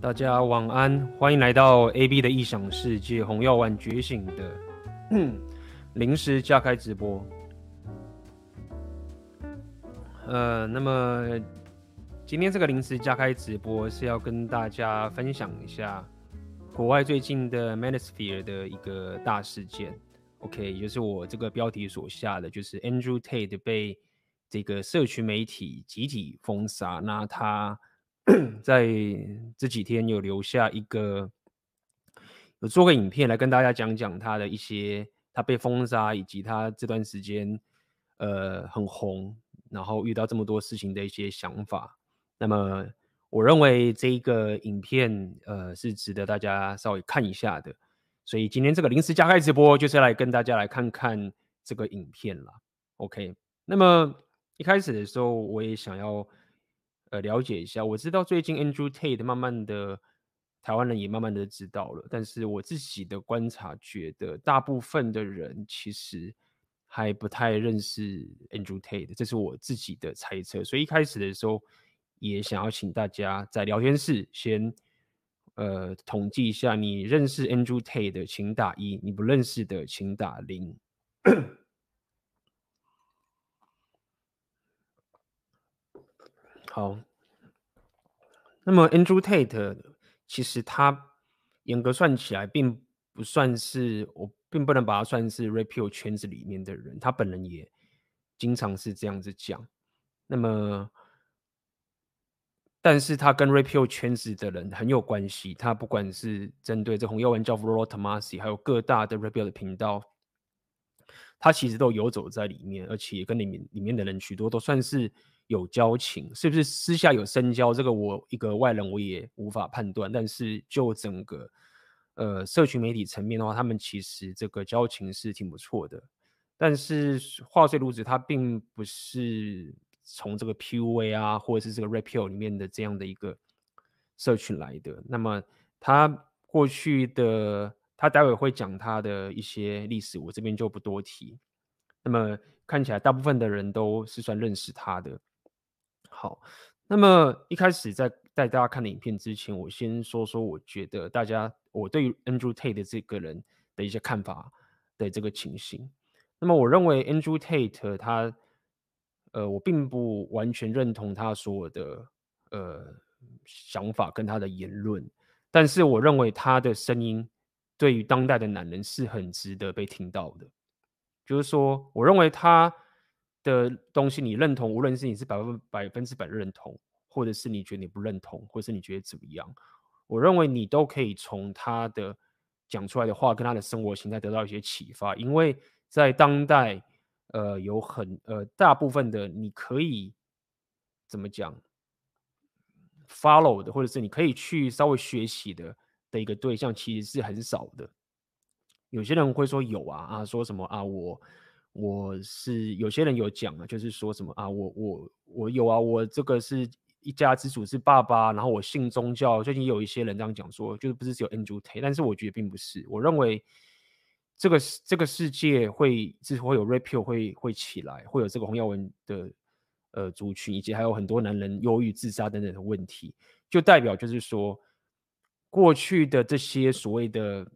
大家晚安，欢迎来到 AB 的异想世界，红药丸觉醒的 临时加开直播。呃，那么今天这个临时加开直播是要跟大家分享一下国外最近的 Manosphere 的一个大事件。OK，也就是我这个标题所下的，就是 Andrew Tate 被这个社群媒体集体封杀，那他。在这几天有留下一个，有做个影片来跟大家讲讲他的一些，他被封杀以及他这段时间，呃，很红，然后遇到这么多事情的一些想法。那么我认为这一个影片，呃，是值得大家稍微看一下的。所以今天这个临时加开直播就是来跟大家来看看这个影片了。OK，那么一开始的时候我也想要。呃，了解一下，我知道最近 Andrew Tate 慢慢的，台湾人也慢慢的知道了，但是我自己的观察觉得，大部分的人其实还不太认识 Andrew Tate，这是我自己的猜测。所以一开始的时候，也想要请大家在聊天室先呃统计一下，你认识 Andrew Tate 的请打一，你不认识的请打零。好，那么 Andrew Tate 其实他严格算起来，并不算是，我并不能把他算是 Rapio 圈子里面的人，他本人也经常是这样子讲。那么，但是他跟 Rapio 圈子的人很有关系，他不管是针对这红药丸教父 r o t o m a s i 还有各大的 Rapio 的频道，他其实都游走在里面，而且跟里面里面的人许多都算是。有交情，是不是私下有深交？这个我一个外人我也无法判断。但是就整个呃社群媒体层面的话，他们其实这个交情是挺不错的。但是话虽如此，他并不是从这个 PUA 啊，或者是这个 Rapio 里面的这样的一个社群来的。那么他过去的，他待会会讲他的一些历史，我这边就不多提。那么看起来大部分的人都是算认识他的。好，那么一开始在带大家看的影片之前，我先说说我觉得大家我对于 Andrew Tate 的这个人的一些看法的这个情形。那么我认为 Andrew Tate 他，呃，我并不完全认同他所有的呃想法跟他的言论，但是我认为他的声音对于当代的男人是很值得被听到的。就是说，我认为他。的东西你认同，无论是你是百分百分之百认同，或者是你觉得你不认同，或者是你觉得怎么样，我认为你都可以从他的讲出来的话跟他的生活形态得到一些启发，因为在当代，呃，有很呃大部分的你可以怎么讲 follow 的，或者是你可以去稍微学习的的一个对象，其实是很少的。有些人会说有啊啊，说什么啊我。我是有些人有讲啊，就是说什么啊，我我我有啊，我这个是一家之主是爸爸，然后我信宗教。最近有一些人这样讲说，就是不是只有 Andrew Tate，但是我觉得并不是。我认为这个这个世界会之后会有 Rapio 会会起来，会有这个红耀文的呃族群，以及还有很多男人忧郁自杀等等的问题，就代表就是说过去的这些所谓的，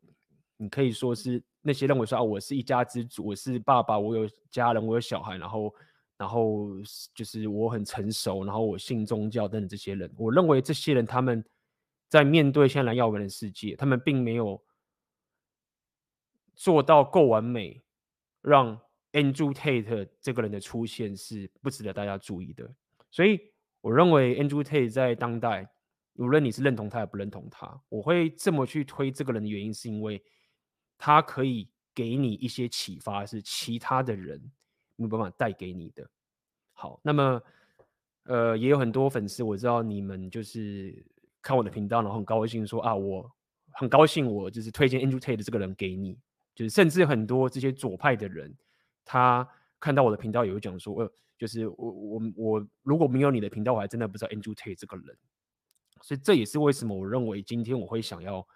你可以说是。那些认为说啊，我是一家之主，我是爸爸，我有家人，我有小孩，然后，然后就是我很成熟，然后我信宗教等等这些人，我认为这些人他们在面对现在蓝药丸的世界，他们并没有做到够完美，让 Andrew Tate 这个人的出现是不值得大家注意的。所以我认为 Andrew Tate 在当代，无论你是认同他也不认同他，我会这么去推这个人的原因是因为。他可以给你一些启发，是其他的人没有办法带给你的。好，那么呃，也有很多粉丝，我知道你们就是看我的频道，然后很高兴说啊，我很高兴，我就是推荐 Andrew Tate 这个人给你，就是甚至很多这些左派的人，他看到我的频道也会讲说，呃，就是我我我如果没有你的频道，我还真的不知道 Andrew Tate 这个人。所以这也是为什么我认为今天我会想要。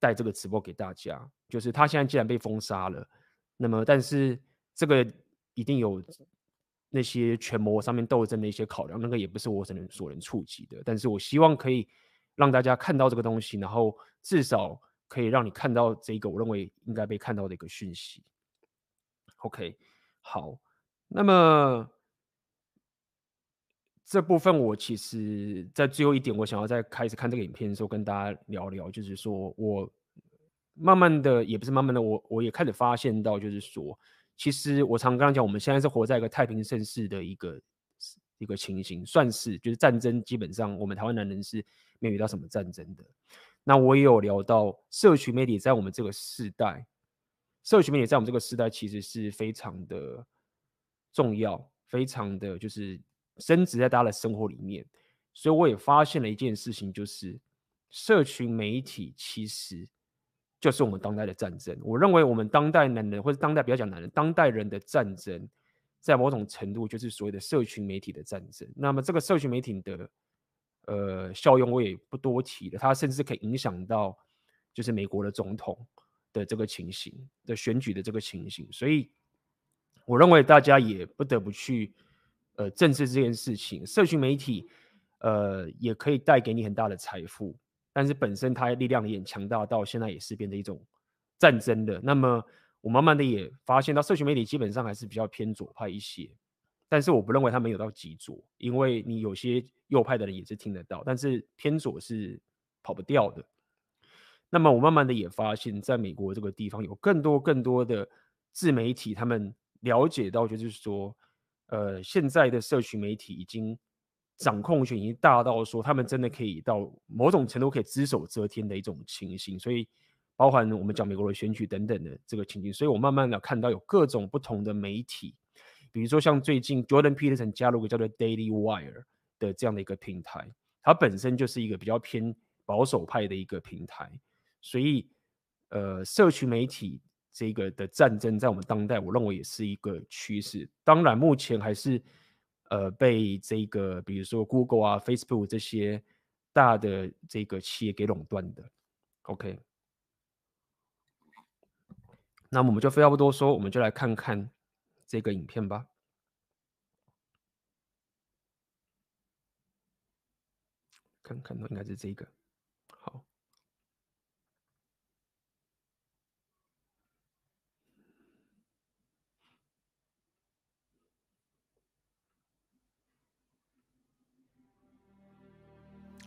带这个直播给大家，就是他现在既然被封杀了，那么但是这个一定有那些权谋上面斗争的一些考量，那个也不是我所能所能触及的。但是我希望可以让大家看到这个东西，然后至少可以让你看到这个我认为应该被看到的一个讯息。OK，好，那么这部分我其实，在最后一点，我想要在开始看这个影片的时候跟大家聊聊，就是说我慢慢的，也不是慢慢的，我我也开始发现到，就是说，其实我常刚刚讲，我们现在是活在一个太平盛世的一个。一个情形，算是就是战争，基本上我们台湾男人是没有遇到什么战争的。那我也有聊到社群媒体在我们这个时代，社群媒体在我们这个时代其实是非常的重要，非常的就是升值在大家的生活里面。所以我也发现了一件事情，就是社群媒体其实就是我们当代的战争。我认为我们当代男人，或者当代不要讲男人，当代人的战争。在某种程度，就是所谓的社群媒体的战争。那么，这个社群媒体的呃效用，我也不多提了。它甚至可以影响到，就是美国的总统的这个情形的选举的这个情形。所以，我认为大家也不得不去呃政治这件事情。社群媒体呃也可以带给你很大的财富，但是本身它力量也强大，到现在也是变成一种战争的。那么。我慢慢的也发现到，社群媒体基本上还是比较偏左派一些，但是我不认为他们有到极左，因为你有些右派的人也是听得到，但是偏左是跑不掉的。那么我慢慢的也发现，在美国这个地方有更多更多的自媒体，他们了解到就是说，呃，现在的社群媒体已经掌控权已经大到说，他们真的可以到某种程度可以只手遮天的一种情形，所以。包含我们讲美国的选举等等的这个情景，所以我慢慢的看到有各种不同的媒体，比如说像最近 Jordan Peterson 加入一个叫做 Daily Wire 的这样的一个平台，它本身就是一个比较偏保守派的一个平台，所以呃，社群媒体这个的战争在我们当代，我认为也是一个趋势。当然，目前还是呃被这个比如说 Google 啊、Facebook 这些大的这个企业给垄断的。OK。那我们就废话不多说，我们就来看看这个影片吧。看看，应该是这个。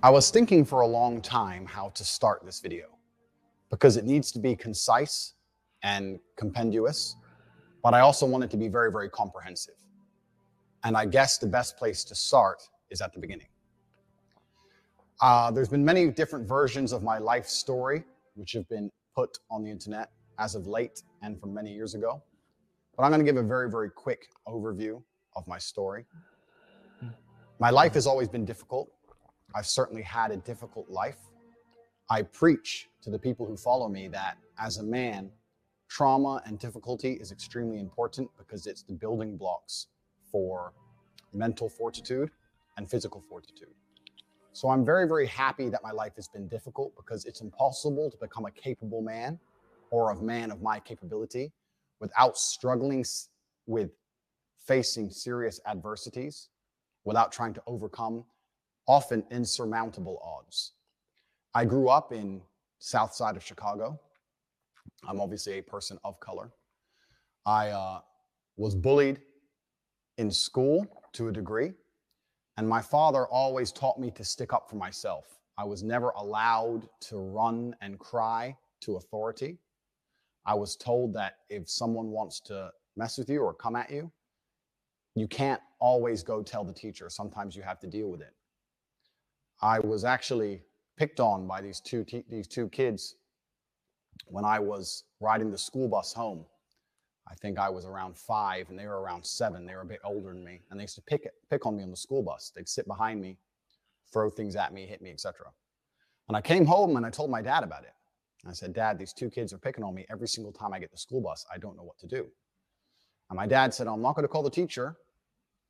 I was thinking for a long time how to start this video because it needs to be concise. and compendious, but I also want it to be very, very comprehensive. And I guess the best place to start is at the beginning. Uh, there's been many different versions of my life story, which have been put on the internet as of late and from many years ago. But I'm going to give a very, very quick overview of my story. My life has always been difficult. I've certainly had a difficult life. I preach to the people who follow me that as a man, trauma and difficulty is extremely important because it's the building blocks for mental fortitude and physical fortitude. So I'm very, very happy that my life has been difficult because it's impossible to become a capable man or a man of my capability without struggling with facing serious adversities, without trying to overcome often insurmountable odds. I grew up in south side of Chicago, I'm obviously a person of color. I uh, was bullied in school to a degree, and my father always taught me to stick up for myself. I was never allowed to run and cry to authority. I was told that if someone wants to mess with you or come at you, you can't always go tell the teacher. Sometimes you have to deal with it. I was actually picked on by these two these two kids when I was riding the school bus home. I think I was around five and they were around seven. They were a bit older than me. And they used to pick, pick on me on the school bus. They'd sit behind me, throw things at me, hit me, etc. And I came home and I told my dad about it. I said, Dad, these two kids are picking on me every single time I get the school bus. I don't know what to do. And my dad said, oh, I'm not going to call the teacher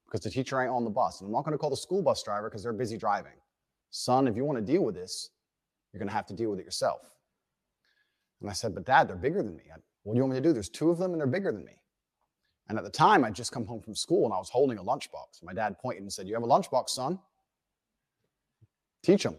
because the teacher ain't on the bus. And I'm not going to call the school bus driver because they're busy driving. Son, if you want to deal with this, you're going to have to deal with it yourself. And I said, But dad, they're bigger than me. I, what do you want me to do? There's two of them and they're bigger than me. And at the time, I'd just come home from school and I was holding a lunchbox. My dad pointed and said, You have a lunchbox, son? Teach them.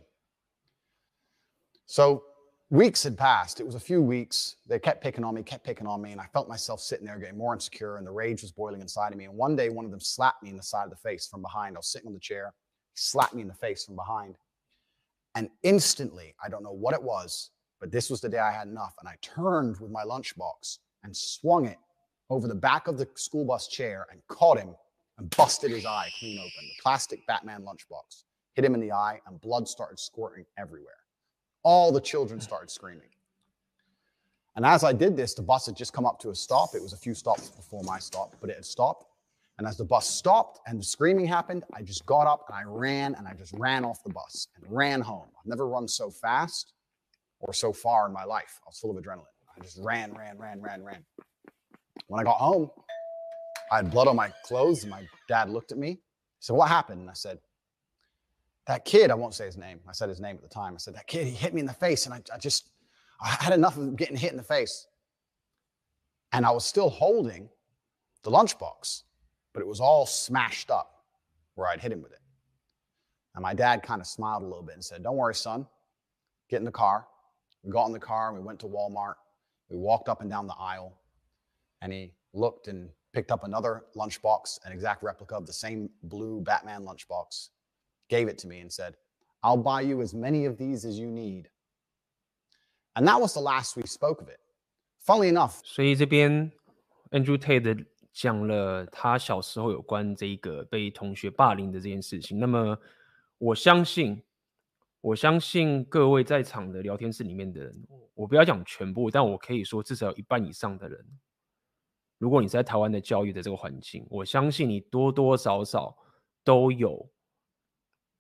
So weeks had passed. It was a few weeks. They kept picking on me, kept picking on me, and I felt myself sitting there getting more insecure, and the rage was boiling inside of me. And one day, one of them slapped me in the side of the face from behind. I was sitting on the chair. He slapped me in the face from behind. And instantly, I don't know what it was, but this was the day I had enough. And I turned with my lunchbox and swung it over the back of the school bus chair and caught him and busted his eye clean open. The plastic Batman lunchbox hit him in the eye, and blood started squirting everywhere. All the children mm. started screaming. And as I did this, the bus had just come up to a stop. It was a few stops before my stop, but it had stopped. And as the bus stopped and the screaming happened, I just got up and I ran and I just ran off the bus and ran home. I've never run so fast or so far in my life. I was full of adrenaline. I just ran, ran, ran, ran, ran. When I got home, I had blood on my clothes my dad looked at me. He said, What happened? And I said, That kid, I won't say his name. I said his name at the time. I said, That kid, he hit me in the face. And I, I just, I had enough of getting hit in the face. And I was still holding the lunchbox, but it was all smashed up where I'd hit him with it. And my dad kind of smiled a little bit and said, Don't worry, son. Get in the car. We got in the car and we went to Walmart. We walked up and down the aisle. And he looked and picked up another lunchbox, an exact replica of the same blue Batman lunchbox, gave it to me and said, I'll buy you as many of these as you need. And that was the last we spoke of it. Funnily enough，所以这边 Andrew Tate 讲了他小时候有关这个被同学霸凌的这件事情。那么我相信，我相信各位在场的聊天室里面的人，我不要讲全部，但我可以说至少有一半以上的人，如果你在台湾的教育的这个环境，我相信你多多少少都有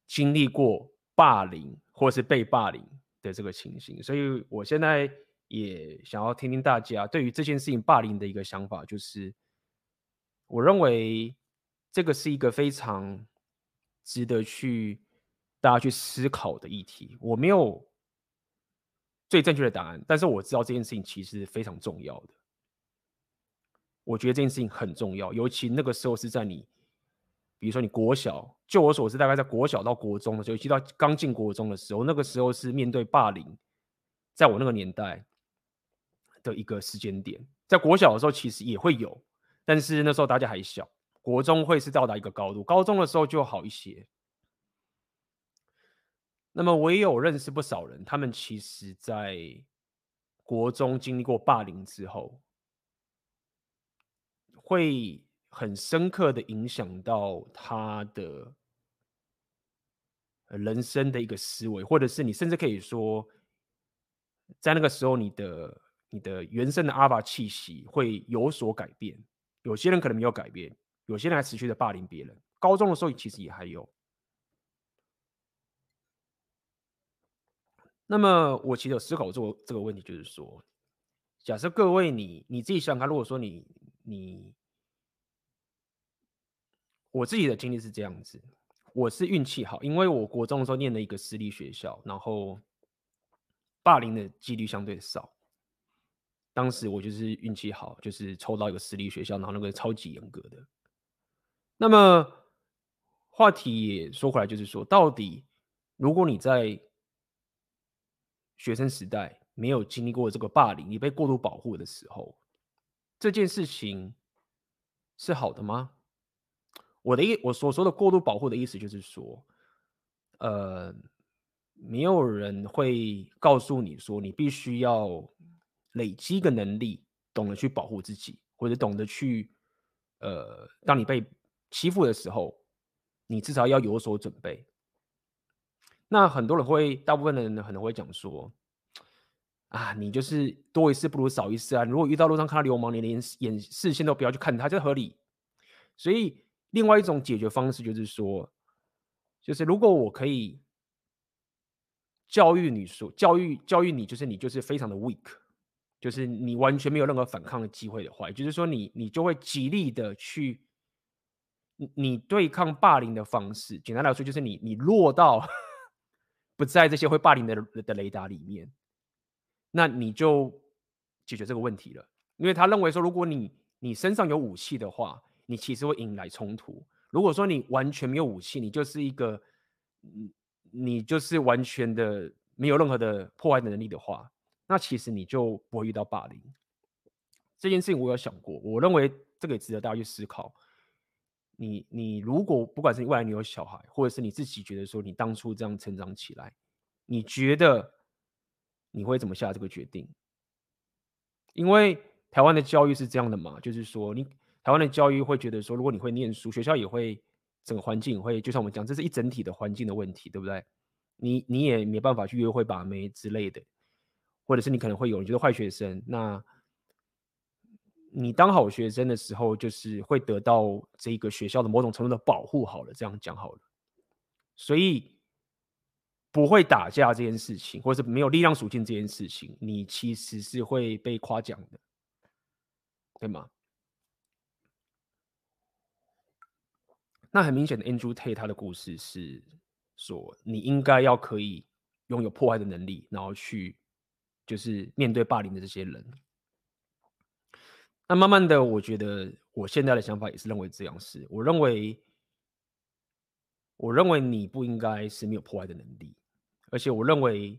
经历过霸凌或是被霸凌的这个情形。所以我现在也想要听听大家对于这件事情霸凌的一个想法，就是我认为这个是一个非常值得去大家去思考的议题。我没有最正确的答案，但是我知道这件事情其实非常重要的。我觉得这件事情很重要，尤其那个时候是在你，比如说你国小，就我所知，大概在国小到国中的时候，尤其到刚进国中的时候，那个时候是面对霸凌，在我那个年代的一个时间点。在国小的时候其实也会有，但是那时候大家还小，国中会是到达一个高度，高中的时候就好一些。那么我也有认识不少人，他们其实在国中经历过霸凌之后。会很深刻的影响到他的人生的一个思维，或者是你甚至可以说，在那个时候，你的你的原生的阿爸气息会有所改变。有些人可能没有改变，有些人还持续的霸凌别人。高中的时候其实也还有。那么我其实有思考过这个问题，就是说，假设各位你你自己想想看，如果说你你，我自己的经历是这样子，我是运气好，因为我国中的时候念了一个私立学校，然后霸凌的几率相对少。当时我就是运气好，就是抽到一个私立学校，然后那个超级严格的。那么话题也说回来，就是说，到底如果你在学生时代没有经历过这个霸凌，你被过度保护的时候，这件事情是好的吗？我的意，我所说的过度保护的意思就是说，呃，没有人会告诉你说，你必须要累积一个能力，懂得去保护自己，或者懂得去，呃，当你被欺负的时候，你至少要有所准备。那很多人会，大部分的人可能会讲说。啊，你就是多一事不如少一事啊！如果遇到路上看到流氓，你连眼视线都不要去看他，这合理。所以，另外一种解决方式就是说，就是如果我可以教育你说，教育教育你，就是你就是非常的 weak，就是你完全没有任何反抗的机会的话，就是说你你就会极力的去，你对抗霸凌的方式，简单来说就是你你落到 不在这些会霸凌的的雷达里面。那你就解决这个问题了，因为他认为说，如果你你身上有武器的话，你其实会引来冲突。如果说你完全没有武器，你就是一个嗯，你就是完全的没有任何的破坏的能力的话，那其实你就不会遇到霸凌。这件事情我有想过，我认为这个也值得大家去思考。你你如果不管是你未来你有小孩，或者是你自己觉得说你当初这样成长起来，你觉得你会怎么下这个决定？因为台湾的教育是这样的嘛，就是说你台湾的教育会觉得说，如果你会念书，学校也会整个环境会，就像我们讲，这是一整体的环境的问题，对不对？你你也没办法去约会把妹之类的，或者是你可能会有你觉得坏学生，那你当好学生的时候，就是会得到这个学校的某种程度的保护。好了，这样讲好了，所以不会打架这件事情，或者是没有力量属性这件事情，你其实是会被夸奖的，对吗？那很明显的，Andrew Tate 他的故事是说，你应该要可以拥有破坏的能力，然后去就是面对霸凌的这些人。那慢慢的，我觉得我现在的想法也是认为这样是，我认为，我认为你不应该是没有破坏的能力，而且我认为，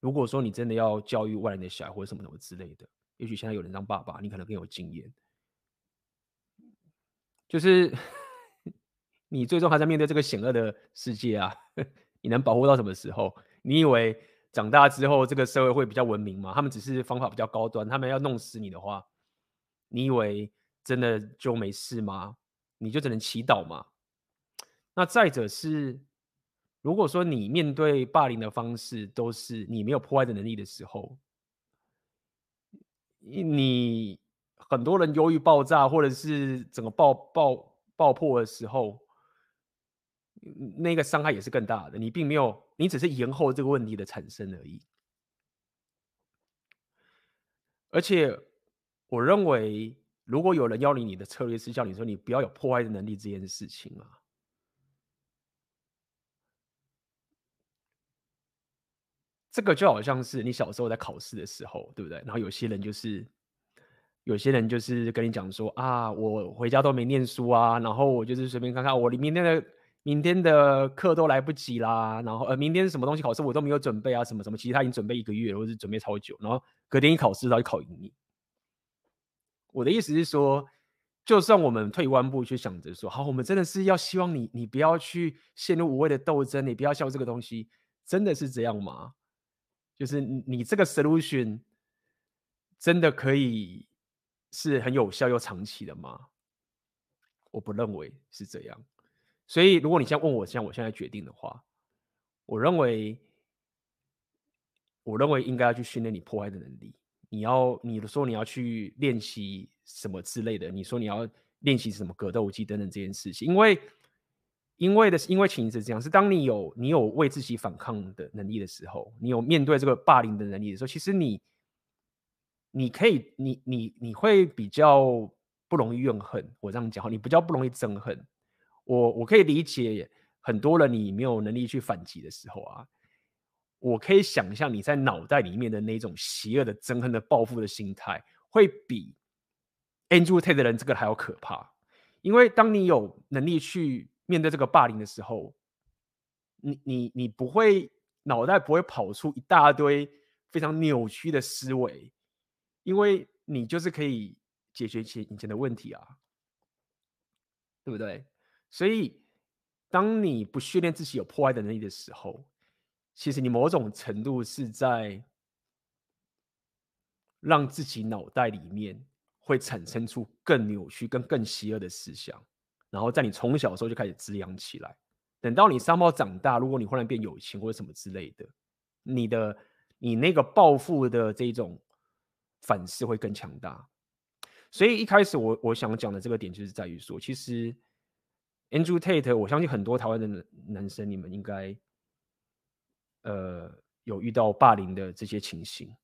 如果说你真的要教育外人的小孩或者什么什么之类的，也许现在有人当爸爸，你可能更有经验，就是。你最终还在面对这个险恶的世界啊！你能保护到什么时候？你以为长大之后这个社会会比较文明吗？他们只是方法比较高端，他们要弄死你的话，你以为真的就没事吗？你就只能祈祷吗？那再者是，如果说你面对霸凌的方式都是你没有破坏的能力的时候，你很多人忧郁爆炸，或者是整个爆爆爆破的时候。那个伤害也是更大的，你并没有，你只是延后这个问题的产生而已。而且，我认为，如果有人要你，你的策略是叫你说你不要有破坏的能力这件事情啊，这个就好像是你小时候在考试的时候，对不对？然后有些人就是，有些人就是跟你讲说啊，我回家都没念书啊，然后我就是随便看看我里面那个。明天的课都来不及啦，然后呃，明天什么东西考试我都没有准备啊，什么什么，其实他已经准备一个月，或者是准备超久，然后隔天一考试他就考赢你。我的意思是说，就算我们退一万步去想着说，好，我们真的是要希望你，你不要去陷入无谓的斗争，你不要笑这个东西，真的是这样吗？就是你这个 solution 真的可以是很有效又长期的吗？我不认为是这样。所以，如果你现在问我，像我现在决定的话，我认为，我认为应该要去训练你破坏的能力。你要，你的说你要去练习什么之类的，你说你要练习什么格斗技等等这件事情，因为，因为的是，因为情是这样，是当你有你有为自己反抗的能力的时候，你有面对这个霸凌的能力的时候，其实你，你可以，你你你会比较不容易怨恨。我这样讲，你比较不容易憎恨。我我可以理解很多人你没有能力去反击的时候啊，我可以想象你在脑袋里面的那种邪恶的憎恨的报复的心态，会比 Andrew Tate 的人这个还要可怕。因为当你有能力去面对这个霸凌的时候，你你你不会脑袋不会跑出一大堆非常扭曲的思维，因为你就是可以解决其以前的问题啊，对不对？所以，当你不训练自己有破坏的能力的时候，其实你某种程度是在让自己脑袋里面会产生出更扭曲、跟更邪恶的思想，然后在你从小的时候就开始滋养起来。等到你三毛长大，如果你忽然变有钱或者什么之类的，你的你那个报复的这种反噬会更强大。所以一开始我我想讲的这个点就是在于说，其实。Andrew Tate，我相信很多台湾的男生，你们应该，呃，有遇到霸凌的这些情形。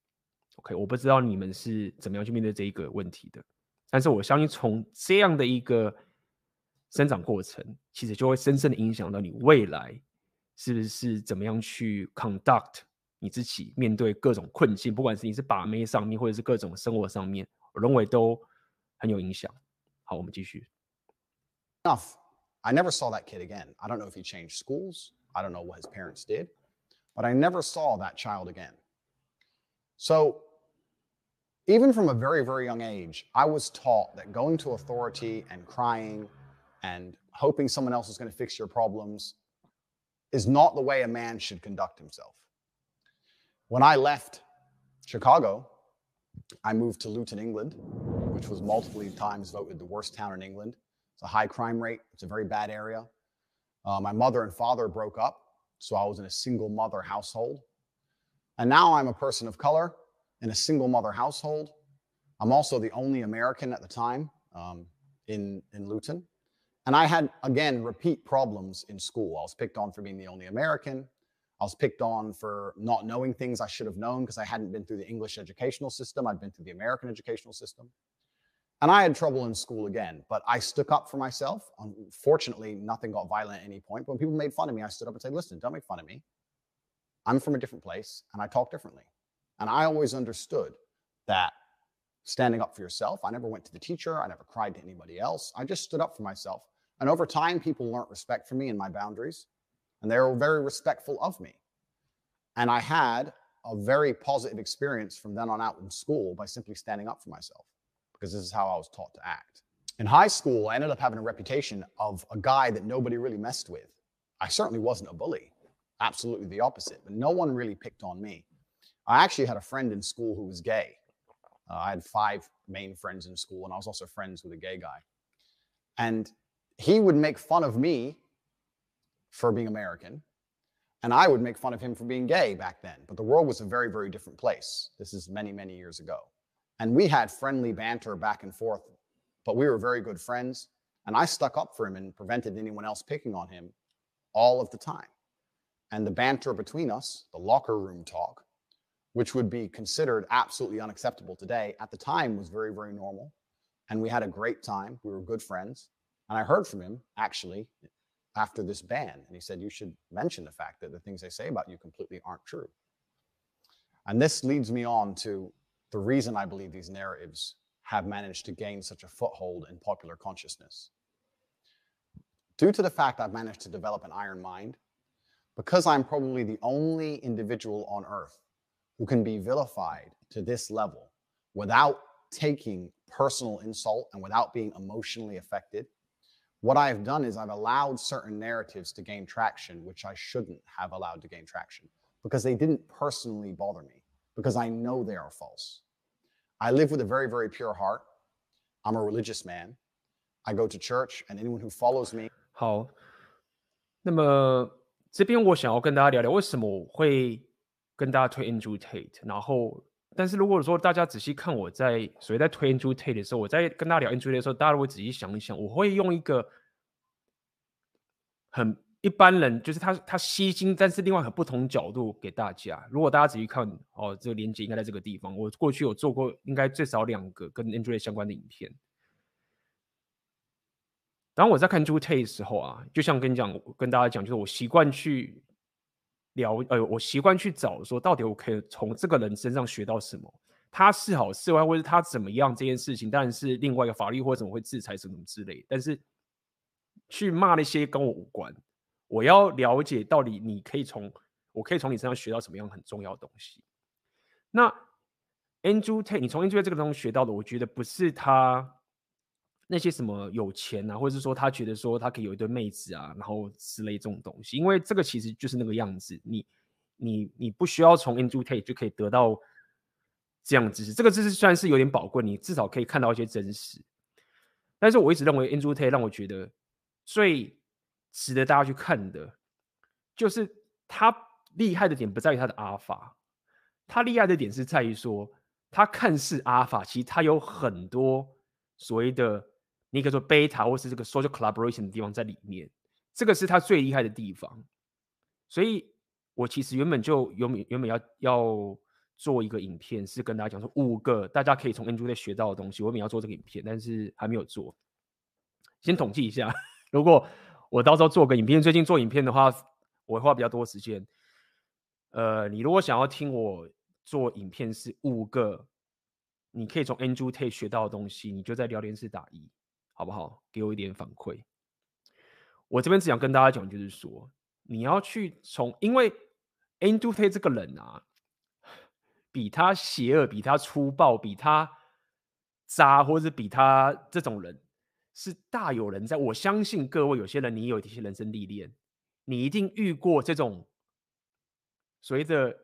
OK，我不知道你们是怎么样去面对这一个问题的，但是我相信从这样的一个生长过程，其实就会深深的影响到你未来是不是怎么样去 conduct 你自己面对各种困境，不管是你是把妹上面，或者是各种生活上面，我认为都很有影响。好，我们继续。Enough. I never saw that kid again. I don't know if he changed schools. I don't know what his parents did. but I never saw that child again. So, even from a very, very young age, I was taught that going to authority and crying and hoping someone else is going to fix your problems is not the way a man should conduct himself. When I left Chicago, I moved to Luton, England, which was multiple times voted the worst town in England. It's a high crime rate, it's a very bad area. Uh, my mother and father broke up, so I was in a single mother household. And now I'm a person of color in a single mother household. I'm also the only American at the time um, in, in Luton. And I had, again, repeat problems in school. I was picked on for being the only American. I was picked on for not knowing things I should have known because I hadn't been through the English educational system. I'd been through the American educational system. And I had trouble in school again, but I stuck up for myself. Unfortunately, nothing got violent at any point. But when people made fun of me, I stood up and said, listen, don't make fun of me. I'm from a different place and I talk differently. And I always understood that standing up for yourself, I never went to the teacher, I never cried to anybody else. I just stood up for myself. And over time, people learned respect for me and my boundaries, and they were very respectful of me. And I had a very positive experience from then on out in school by simply standing up for myself, because this is how I was taught to act. In high school, I ended up having a reputation of a guy that nobody really messed with. I certainly wasn't a bully, absolutely the opposite, but no one really picked on me. I actually had a friend in school who was gay. Uh, I had five main friends in school, and I was also friends with a gay guy. And he would make fun of me for being American, and I would make fun of him for being gay back then. But the world was a very, very different place. This is many, many years ago. And we had friendly banter back and forth, but we were very good friends. And I stuck up for him and prevented anyone else picking on him all of the time. And the banter between us, the locker room talk, which would be considered absolutely unacceptable today, at the time was very, very normal. And we had a great time. We were good friends. And I heard from him actually after this ban. And he said, You should mention the fact that the things they say about you completely aren't true. And this leads me on to the reason I believe these narratives have managed to gain such a foothold in popular consciousness. Due to the fact I've managed to develop an iron mind, because I'm probably the only individual on earth who can be vilified to this level without taking personal insult and without being emotionally affected, what I've done is I've allowed certain narratives to gain traction, which I shouldn't have allowed to gain traction because they didn't personally bother me, because I know they are false. I live with a very, very pure heart. I'm a religious man. I go to church, and anyone who follows me. 好，那么这边我想要跟大家聊聊，为什么我会跟大家推 Andrew Tate，然后，但是如果说大家仔细看我在所谓在推 Andrew Tate 的时候，我在跟大家聊 Andrew Tate 的时候，大家如果仔细想一想，我会用一个很 一般人，就是他他吸睛，但是另外很不同角度给大家。如果大家仔细看，哦，这个连接应该在这个地方。我过去有做过，应该最少两个跟 Andrew Tate 相关的影片。当我在看 Andrew Tate 的时候啊，就像跟你讲，跟大家讲，就是我习惯去。聊，呃，我习惯去找说，到底我可以从这个人身上学到什么？他是好是坏，或者他怎么样？这件事情当然是另外一个法律或者怎么会制裁什么之类。但是去骂那些跟我无关，我要了解到底你可以从我可以从你身上学到什么样很重要的东西。那 Andrew Tate，你从 Andrew Tate 这个东西学到的，我觉得不是他。那些什么有钱啊，或者是说他觉得说他可以有一堆妹子啊，然后之类这种东西，因为这个其实就是那个样子。你你你不需要从 Andrew Tate 就可以得到这样知识，这个知识虽然是有点宝贵，你至少可以看到一些真实。但是我一直认为 Andrew Tate 让我觉得最值得大家去看的，就是他厉害的点不在于他的阿尔法，他厉害的点是在于说他看似阿尔法，其实他有很多所谓的。你可以说贝塔或是这个 social collaboration 的地方在里面，这个是他最厉害的地方。所以我其实原本就原本原本要要做一个影片，是跟大家讲说五个大家可以从 Andrew 学到的东西。我原本要做这个影片，但是还没有做。先统计一下，如果我到时候做个影片，最近做影片的话，我会花比较多时间。呃，你如果想要听我做影片，是五个你可以从 Andrew Tate 学到的东西，你就在聊天室打一。好不好？给我一点反馈。我这边只想跟大家讲，就是说，你要去从，因为 Andrew Tate 这个人啊，比他邪恶、比他粗暴、比他渣，或者是比他这种人，是大有人在。我相信各位有些人，你有一些人生历练，你一定遇过这种所谓的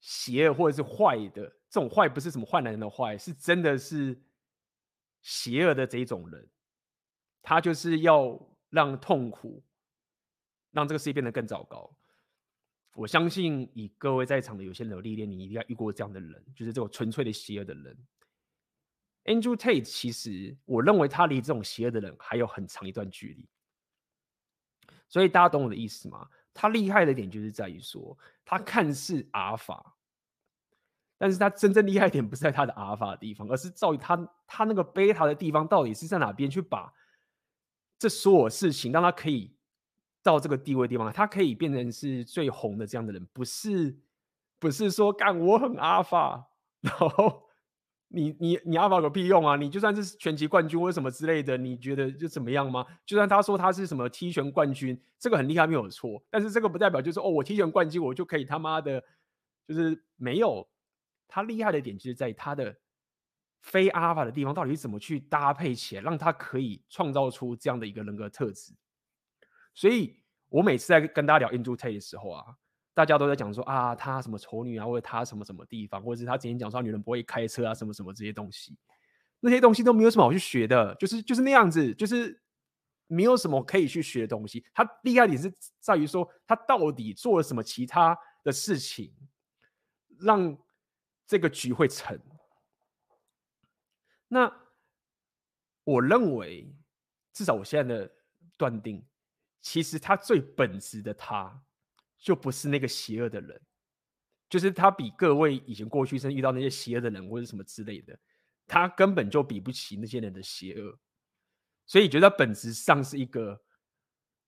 邪恶或者是坏的。这种坏不是什么坏男人的坏，是真的是邪恶的这一种人。他就是要让痛苦，让这个世界变得更糟糕。我相信，以各位在场的有些人有历练，你一定要遇过这样的人，就是这种纯粹的邪恶的人。Andrew Tate，其实我认为他离这种邪恶的人还有很长一段距离。所以大家懂我的意思吗？他厉害的点就是在于说，他看似阿尔法，但是他真正厉害点不是在他的阿尔法的地方，而是在于他他那个贝塔的地方到底是在哪边去把这所有事情让他可以。到这个地位地方，他可以变成是最红的这样的人，不是不是说干我很阿尔法，然后你你你阿法有屁用啊？你就算是拳击冠军或什么之类的，你觉得就怎么样吗？就算他说他是什么踢拳冠军，这个很厉害没有错，但是这个不代表就是哦，我踢拳冠军我就可以他妈的，就是没有他厉害的点，就是在他的非阿法的地方到底怎么去搭配起来，让他可以创造出这样的一个人格特质。所以，我每次在跟大家聊 Andrew Tate 的时候啊，大家都在讲说啊，他什么丑女啊，或者他什么什么地方，或者是他之前讲说女人不会开车啊，什么什么这些东西，那些东西都没有什么好去学的，就是就是那样子，就是没有什么可以去学的东西。他厉害点是在于说，他到底做了什么其他的事情，让这个局会成。那我认为，至少我现在的断定。其实他最本质的他，就不是那个邪恶的人，就是他比各位以前过去生遇到那些邪恶的人或者什么之类的，他根本就比不起那些人的邪恶，所以觉得本质上是一个，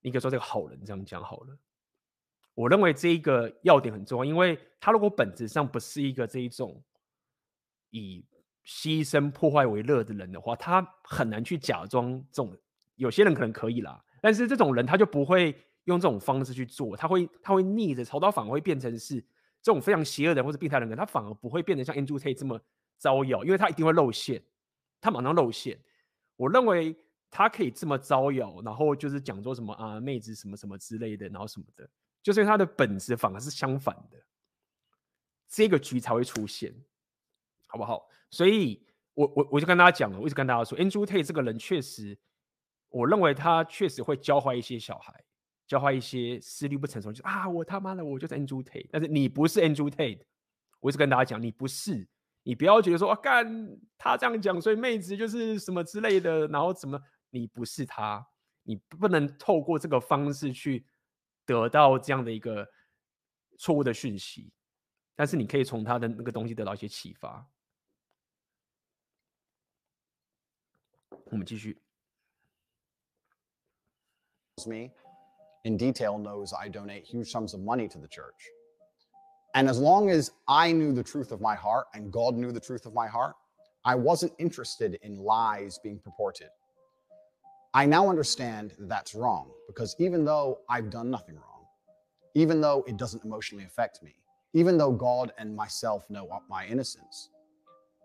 应该说这个好人这样讲好了。我认为这一个要点很重要，因为他如果本质上不是一个这一种以牺牲破坏为乐的人的话，他很难去假装这种，有些人可能可以啦。但是这种人他就不会用这种方式去做，他会他会逆着操刀，反而会变成是这种非常邪恶的人或者病态的人，他反而不会变得像 Andrew Tate 这么招摇，因为他一定会露馅，他马上露馅。我认为他可以这么招摇，然后就是讲说什么啊妹子什么什么之类的，然后什么的，就是他的本质反而是相反的，这个局才会出现，好不好？所以我我我就跟大家讲了，我一直跟大家说，Andrew Tate 这个人确实。我认为他确实会教坏一些小孩，教坏一些思虑不成熟，就啊，我他妈的，我就是 Andrew Tate，但是你不是 Andrew Tate，我一直跟大家讲，你不是，你不要觉得说啊，干他这样讲，所以妹子就是什么之类的，然后怎么，你不是他，你不能透过这个方式去得到这样的一个错误的讯息，但是你可以从他的那个东西得到一些启发。我们继续。me in detail knows I donate huge sums of money to the church. And as long as I knew the truth of my heart and God knew the truth of my heart, I wasn't interested in lies being purported. I now understand that's wrong because even though I've done nothing wrong, even though it doesn't emotionally affect me, even though God and myself know my innocence,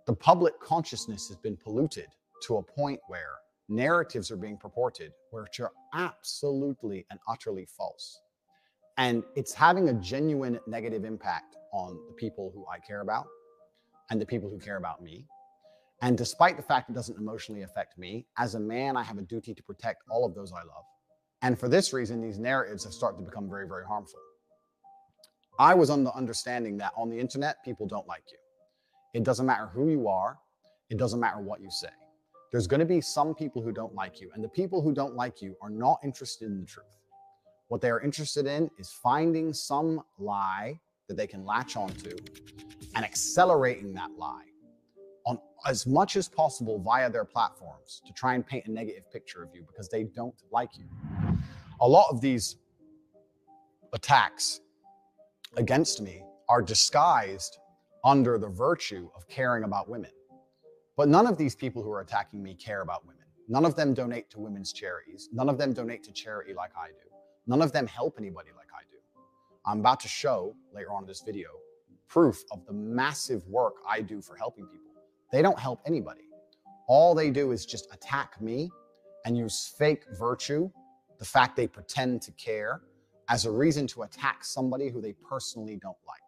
the public consciousness has been polluted to a point where narratives are being purported which are absolutely and utterly false. And it's having a genuine negative impact on the people who I care about and the people who care about me. And despite the fact it doesn't emotionally affect me, as a man, I have a duty to protect all of those I love. And for this reason, these narratives have started to become very, very harmful. I was under the understanding that on the internet, people don't like you. It doesn't matter who you are, it doesn't matter what you say. There's going to be some people who don't like you, and the people who don't like you are not interested in the truth. What they are interested in is finding some lie that they can latch onto and accelerating that lie on as much as possible via their platforms to try and paint a negative picture of you because they don't like you. A lot of these attacks against me are disguised under the virtue of caring about women. But none of these people who are attacking me care about women. None of them donate to women's charities. None of them donate to charity like I do. None of them help anybody like I do. I'm about to show later on in this video proof of the massive work I do for helping people. They don't help anybody. All they do is just attack me and use fake virtue, the fact they pretend to care, as a reason to attack somebody who they personally don't like.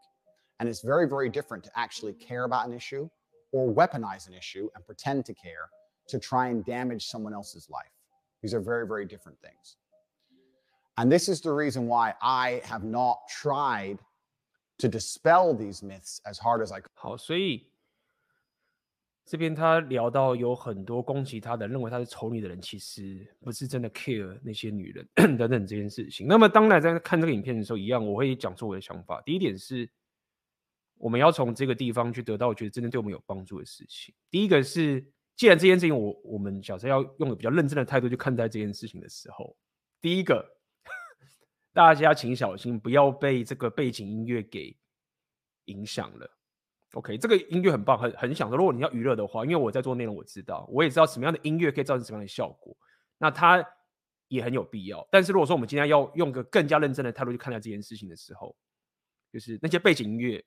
And it's very, very different to actually care about an issue or weaponize an issue and pretend to care to try and damage someone else's life. These are very, very different things. And this is the reason why I have not tried to dispel these myths as hard as I could. 好，所以这边他聊到有很多攻击他的，认为他是丑女的人，其实不是真的 care 那些女人等等这件事情。那么当然在看这个影片的时候，一样我会讲出我的想法。第一点是， 我们要从这个地方去得到我觉得真的对我们有帮助的事情。第一个是，既然这件事情我我们假设要用个比较认真的态度去看待这件事情的时候，第一个。大家请小心，不要被这个背景音乐给影响了。OK，这个音乐很棒，很很享受。如果你要娱乐的话，因为我在做内容，我知道，我也知道什么样的音乐可以造成什么样的效果。那它也很有必要。但是如果说我们今天要用个更加认真的态度去看待这件事情的时候，就是那些背景音乐，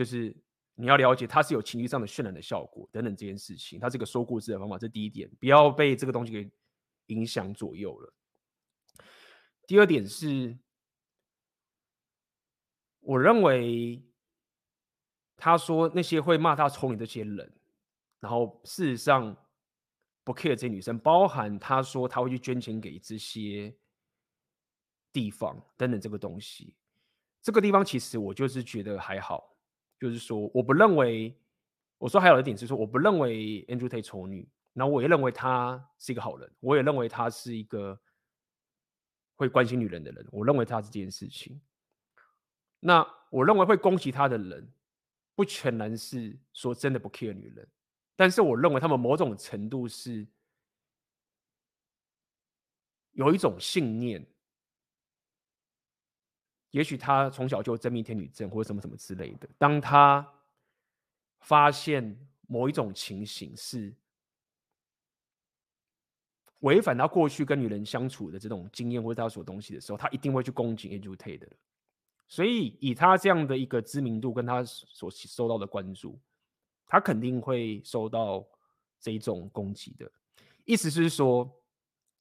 就是你要了解它是有情绪上的渲染的效果等等这件事情，它是一个说故事的方法，这第一点，不要被这个东西给影响左右了。第二点是，我认为他说那些会骂他丑女这些人，然后事实上不 care 这些女生，包含他说他会去捐钱给这些地方等等这个东西，这个地方其实我就是觉得还好，就是说我不认为，我说还有一点是说我不认为 Andrew Tate 丑女，然后我也认为他是一个好人，我也认为他是一个。会关心女人的人，我认为他是这件事情。那我认为会攻击他的人，不全然是说真的不 care 女人，但是我认为他们某种程度是有一种信念，也许他从小就真命天女症或者什么什么之类的。当他发现某一种情形是。违反他过去跟女人相处的这种经验或者他所东西的时候，他一定会去攻击 Andrew Tate 的。所以以他这样的一个知名度跟他所受到的关注，他肯定会受到这一种攻击的。意思是说，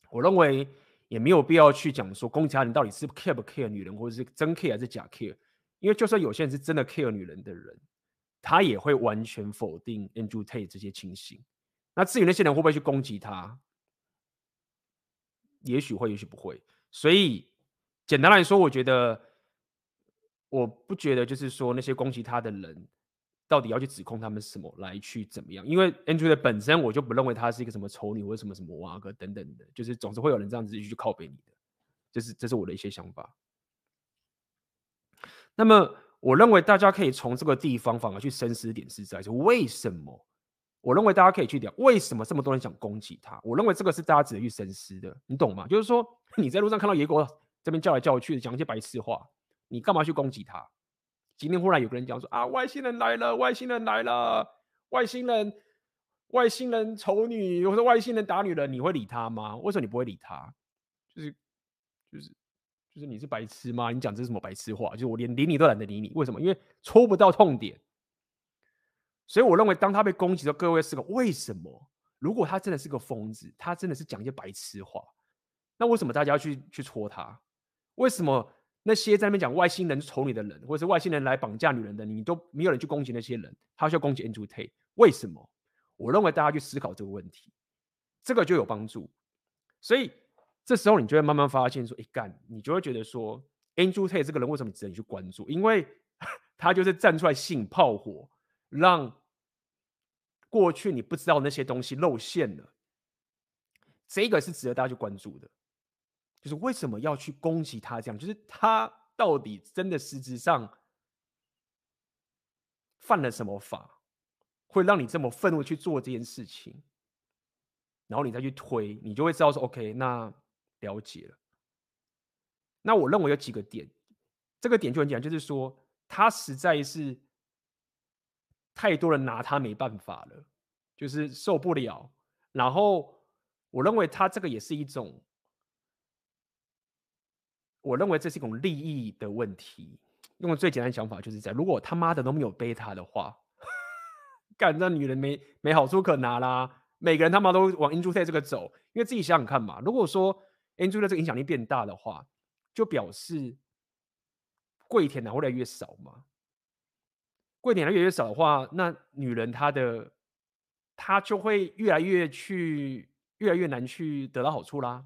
我认为也没有必要去讲说攻击他人到底是 care 不 care 女人，或者是真 care 还是假 care。因为就算有些人是真的 care 女人的人，他也会完全否定 Andrew Tate 这些情形。那至于那些人会不会去攻击他？也许会，也许不会。所以，简单来说，我觉得，我不觉得就是说那些攻击他的人，到底要去指控他们什么来去怎么样？因为 Andrew 的本身，我就不认为他是一个什么丑女或者什么什么哇哥等等的，就是总是会有人这样子去靠北你的，这是这是我的一些想法。那么，我认为大家可以从这个地方反而去深思点是在说为什么？我认为大家可以去聊为什么这么多人想攻击他。我认为这个是大家值得去深思的，你懂吗？就是说 你在路上看到野狗这边叫来叫去的讲一些白痴话，你干嘛去攻击他？今天忽然有个人讲说啊，外星人来了，外星人来了，外星人，外星人丑女，或者外星人打女人，你会理他吗？为什么你不会理他？就是就是就是你是白痴吗？你讲这是什么白痴话？就是我连理你都懒得理你，为什么？因为戳不到痛点。所以我认为，当他被攻击的，各位是个为什么？如果他真的是个疯子，他真的是讲一些白痴话，那为什么大家要去去戳他？为什么那些在那边讲外星人丑女的人，或者是外星人来绑架女人的，你都没有人去攻击那些人，他需要攻击 Andrew Tate？为什么？我认为大家去思考这个问题，这个就有帮助。所以这时候你就会慢慢发现说，哎干，你就会觉得说，Andrew T 这个人为什么值得你去关注？因为 他就是站出来吸引炮火，让。过去你不知道那些东西露馅了，这个是值得大家去关注的。就是为什么要去攻击他？这样就是他到底真的实质上犯了什么法，会让你这么愤怒去做这件事情？然后你再去推，你就会知道说，OK，那了解了。那我认为有几个点，这个点就很简单，就是说他实在是。太多人拿他没办法了，就是受不了。然后我认为他这个也是一种我认为这是一种利益的问题。用最简单的想法，就是在如果他妈的都没有贝塔的话，干那女人没没好处可拿啦。每个人他妈都往 Andrew Tate 这个走，因为自己想想看嘛。如果说 Andrew 的这个影响力变大的话，就表示跪舔男会越来越少嘛。跪舔的越来越少的话，那女人她的她就会越来越去越来越难去得到好处啦，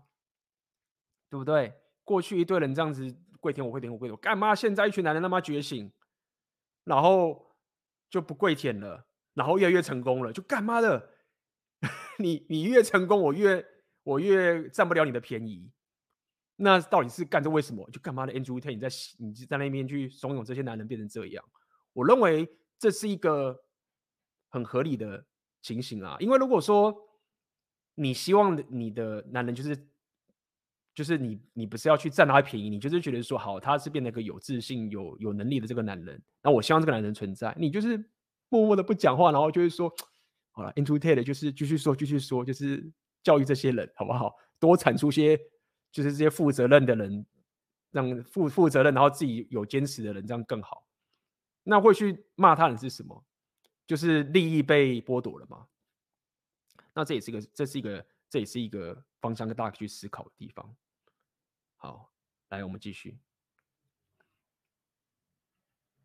对不对？过去一堆人这样子跪舔我跪舔我跪舔我，干嘛现在一群男人他妈觉醒，然后就不跪舔了，然后越来越成功了，就干嘛的？你你越成功，我越我越占不了你的便宜。那到底是干这为什么？就干嘛的？Andrew Tate，你在你就在那边去怂恿这些男人变成这样？我认为这是一个很合理的情形啊。因为如果说你希望你的男人就是就是你你不是要去占他便宜，你就是觉得说好他是变得一个有自信、有有能力的这个男人，那我希望这个男人存在，你就是默默的不讲话，然后就是说。好了，Andrew Tate 就是继续说，继续说，就是教育这些人，好不好？多产出些，就是这些负责任的人，让负负责任，然后自己有坚持的人，这样更好。那会去骂他人是什么？就是利益被剥夺了吗？那这也是个，这是一个，这也是一个方向，跟大家去思考的地方。好，来，我们继续。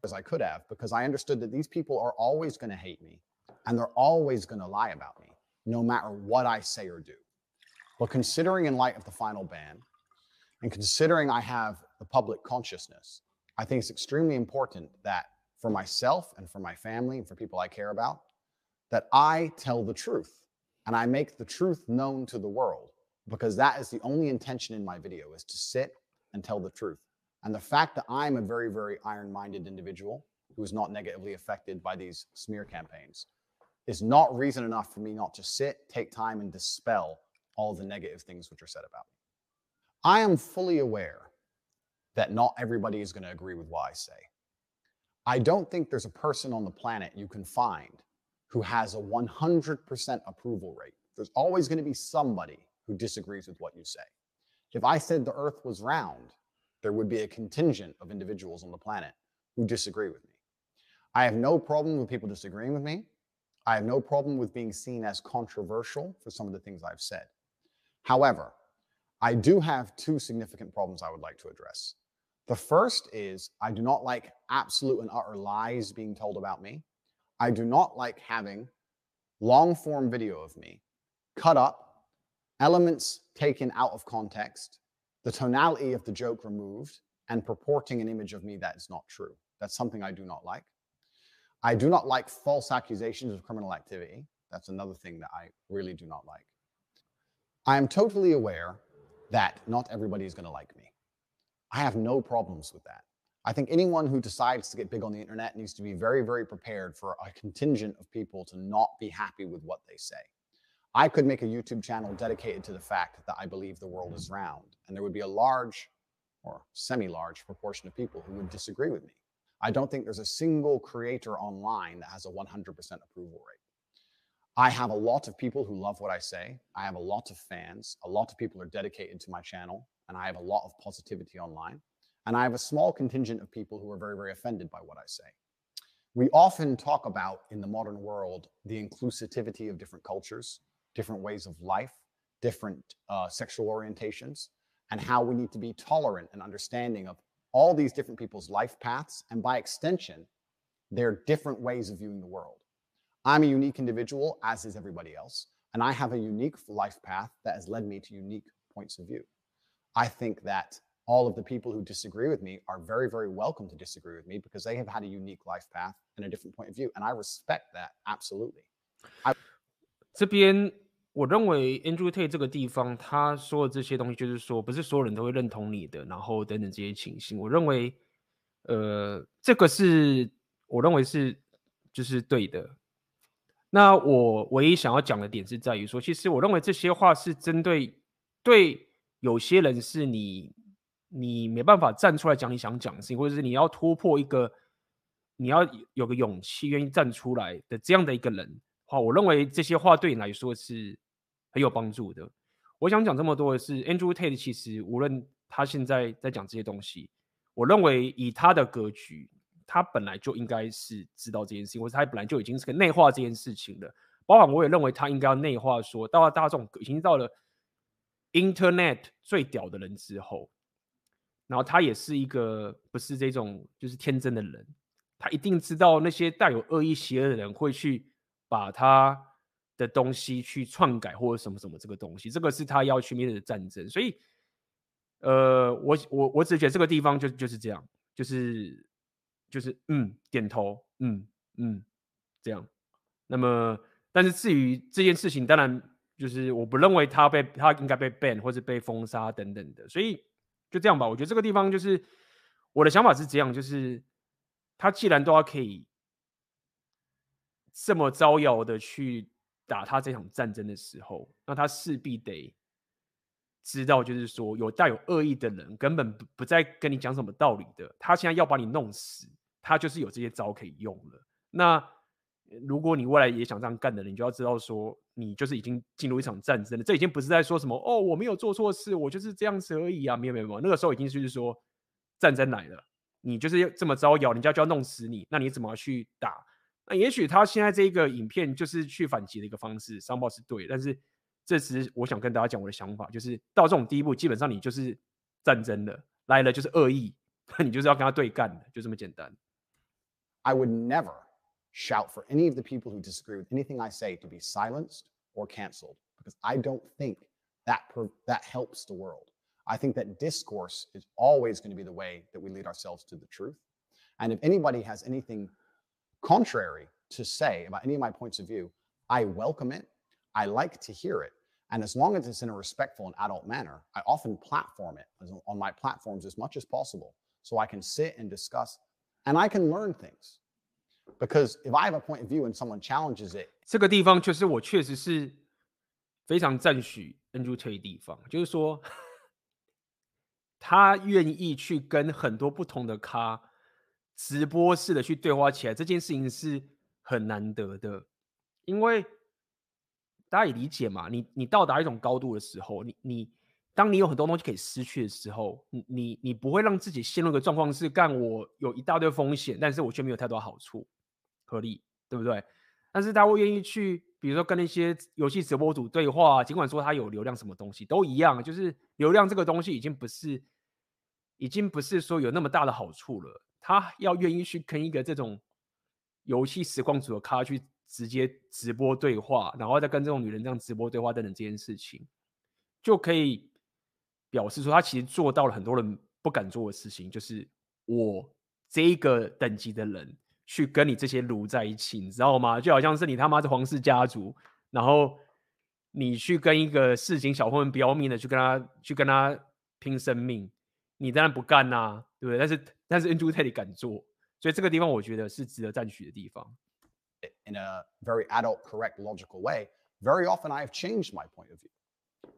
As I could have, because I understood that these people are always going to hate me. and they're always going to lie about me, no matter what I say or do. But considering, in light of the final ban, and considering I have the public consciousness, I think it's extremely important that for myself and for my family and for people I care about, that I tell the truth and I make the truth known to the world because that is the only intention in my video is to sit and tell the truth. And the fact that I'm a very, very iron minded individual who is not negatively affected by these smear campaigns is not reason enough for me not to sit, take time, and dispel all the negative things which are said about me. I am fully aware that not everybody is going to agree with what I say. I don't think there's a person on the planet you can find who has a 100% approval rate. There's always going to be somebody who disagrees with what you say. If I said the earth was round, there would be a contingent of individuals on the planet who disagree with me. I have no problem with people disagreeing with me. I have no problem with being seen as controversial for some of the things I've said. However, I do have two significant problems I would like to address. The first is I do not like absolute and utter lies being told about me. I do not like having long form video of me cut up, elements taken out of context, the tonality of the joke removed, and purporting an image of me that is not true. That's something I do not like. I do not like false accusations of criminal activity. That's another thing that I really do not like. I am totally aware that not everybody is going to like me. I have no problems with that. I think anyone who decides to get big on the internet needs to be very, very prepared for a contingent of people to not be happy with what they say. I could make a YouTube channel dedicated to the fact that I believe the world is round, and there would be a large or semi large proportion of people who would disagree with me. I don't think there's a single creator online that has a 100% approval rate. I have a lot of people who love what I say. I have a lot of fans. A lot of people are dedicated to my channel, and I have a lot of positivity online. And I have a small contingent of people who are very, very offended by what I say. We often talk about in the modern world the inclusivity of different cultures, different ways of life, different uh, sexual orientations, and how we need to be tolerant and understanding of all these different people's life paths, and by extension, their different ways of viewing the world. I'm a unique individual, as is everybody else, and I have a unique life path that has led me to unique points of view. I think that all of the people who disagree with me are very, very welcome to disagree with me because they have had a unique life path and a different point of view. And I respect that absolutely. I 这边我认为 Andrew Tate 这个地方，他说的这些东西，就是说，不是所有人都会认同你的，然后等等这些情形。我认为，呃，这个是我认为是就是对的。那我唯一想要讲的点是在于说，其实我认为这些话是针对对有些人是你你没办法站出来讲你想讲的事情，或者是你要突破一个你要有个勇气愿意站出来的这样的一个人。好，我认为这些话对你来说是。很有帮助的。我想讲这么多的是，Andrew Tate 其实无论他现在在讲这些东西，我认为以他的格局，他本来就应该是知道这件事情，或者他本来就已经是个内化这件事情的。包括我也认为他应该要内化说，到了大众已经到了 Internet 最屌的人之后，然后他也是一个不是这种就是天真的人，他一定知道那些带有恶意邪恶的人会去把他的东西去篡改或者什么什么这个东西，这个是他要去面对的战争。所以，呃，我我我只觉得这个地方就就是这样，就是就是嗯点头嗯嗯这样，那么。但是至于这件事情，当然就是我不认为他被他应该被 ban 或者被封杀等等的，所以就这样吧。我觉得这个地方就是我的想法是这样，就是他既然都要可以这么招摇的去打他这场战争的时候，那他势必得知道，就是说有带有恶意的人根本不不再跟你讲什么道理的，他现在要把你弄死，他就是有这些招可以用了。那。如果你未来也想这样干的人，你就要知道说，你就是已经进入一场战争了。这已经不是在说什么哦，我没有做错事，我就是这样子而已啊，没有没有没有。那个时候已经是说战争来了，你就是要这么招摇，人家就要弄死你，那你怎么去打？那也许他现在这个影片就是去反击的一个方式，商报是对，但是这是我想跟大家讲我的想法，就是到这种地步，基本上你就是战争了，来了就是恶意，你就是要跟他对干的，就这么简单。I would never. shout for any of the people who disagree with anything I say to be silenced or canceled because I don't think that per, that helps the world. I think that discourse is always going to be the way that we lead ourselves to the truth. And if anybody has anything contrary to say about any of my points of view, I welcome it. I like to hear it. And as long as it's in a respectful and adult manner, I often platform it on my platforms as much as possible so I can sit and discuss and I can learn things. Because if I have a point of view and someone challenges it，这个地方就是我确实是非常赞许 Andrew Tate 的地方，就是说他愿意去跟很多不同的咖 直播式的去对话起来，这件事情是很难得的，因为大家也理解嘛，你你到达一种高度的时候，你你当你有很多东西可以失去的时候，你你你不会让自己陷入一个状况是干我有一大堆风险，但是我却没有太多好处。合理，对不对？但是大家会愿意去，比如说跟那些游戏直播主对话，尽管说他有流量，什么东西都一样，就是流量这个东西已经不是，已经不是说有那么大的好处了。他要愿意去跟一个这种游戏实况组的咖去直接直播对话，然后再跟这种女人这样直播对话等等这件事情，就可以表示说他其实做到了很多人不敢做的事情，就是我这一个等级的人。去跟你这些奴在一起，你知道吗？就好像是你他妈是皇室家族，然后你去跟一个市井小混混不要命的去跟他去跟他拼生命，你当然不干呐、对不对？但是但是 Andrew Tate 敢做，所以这个地方我觉得是值得赞许的地方。In a very adult, correct, logical way, very often I have changed my point of view,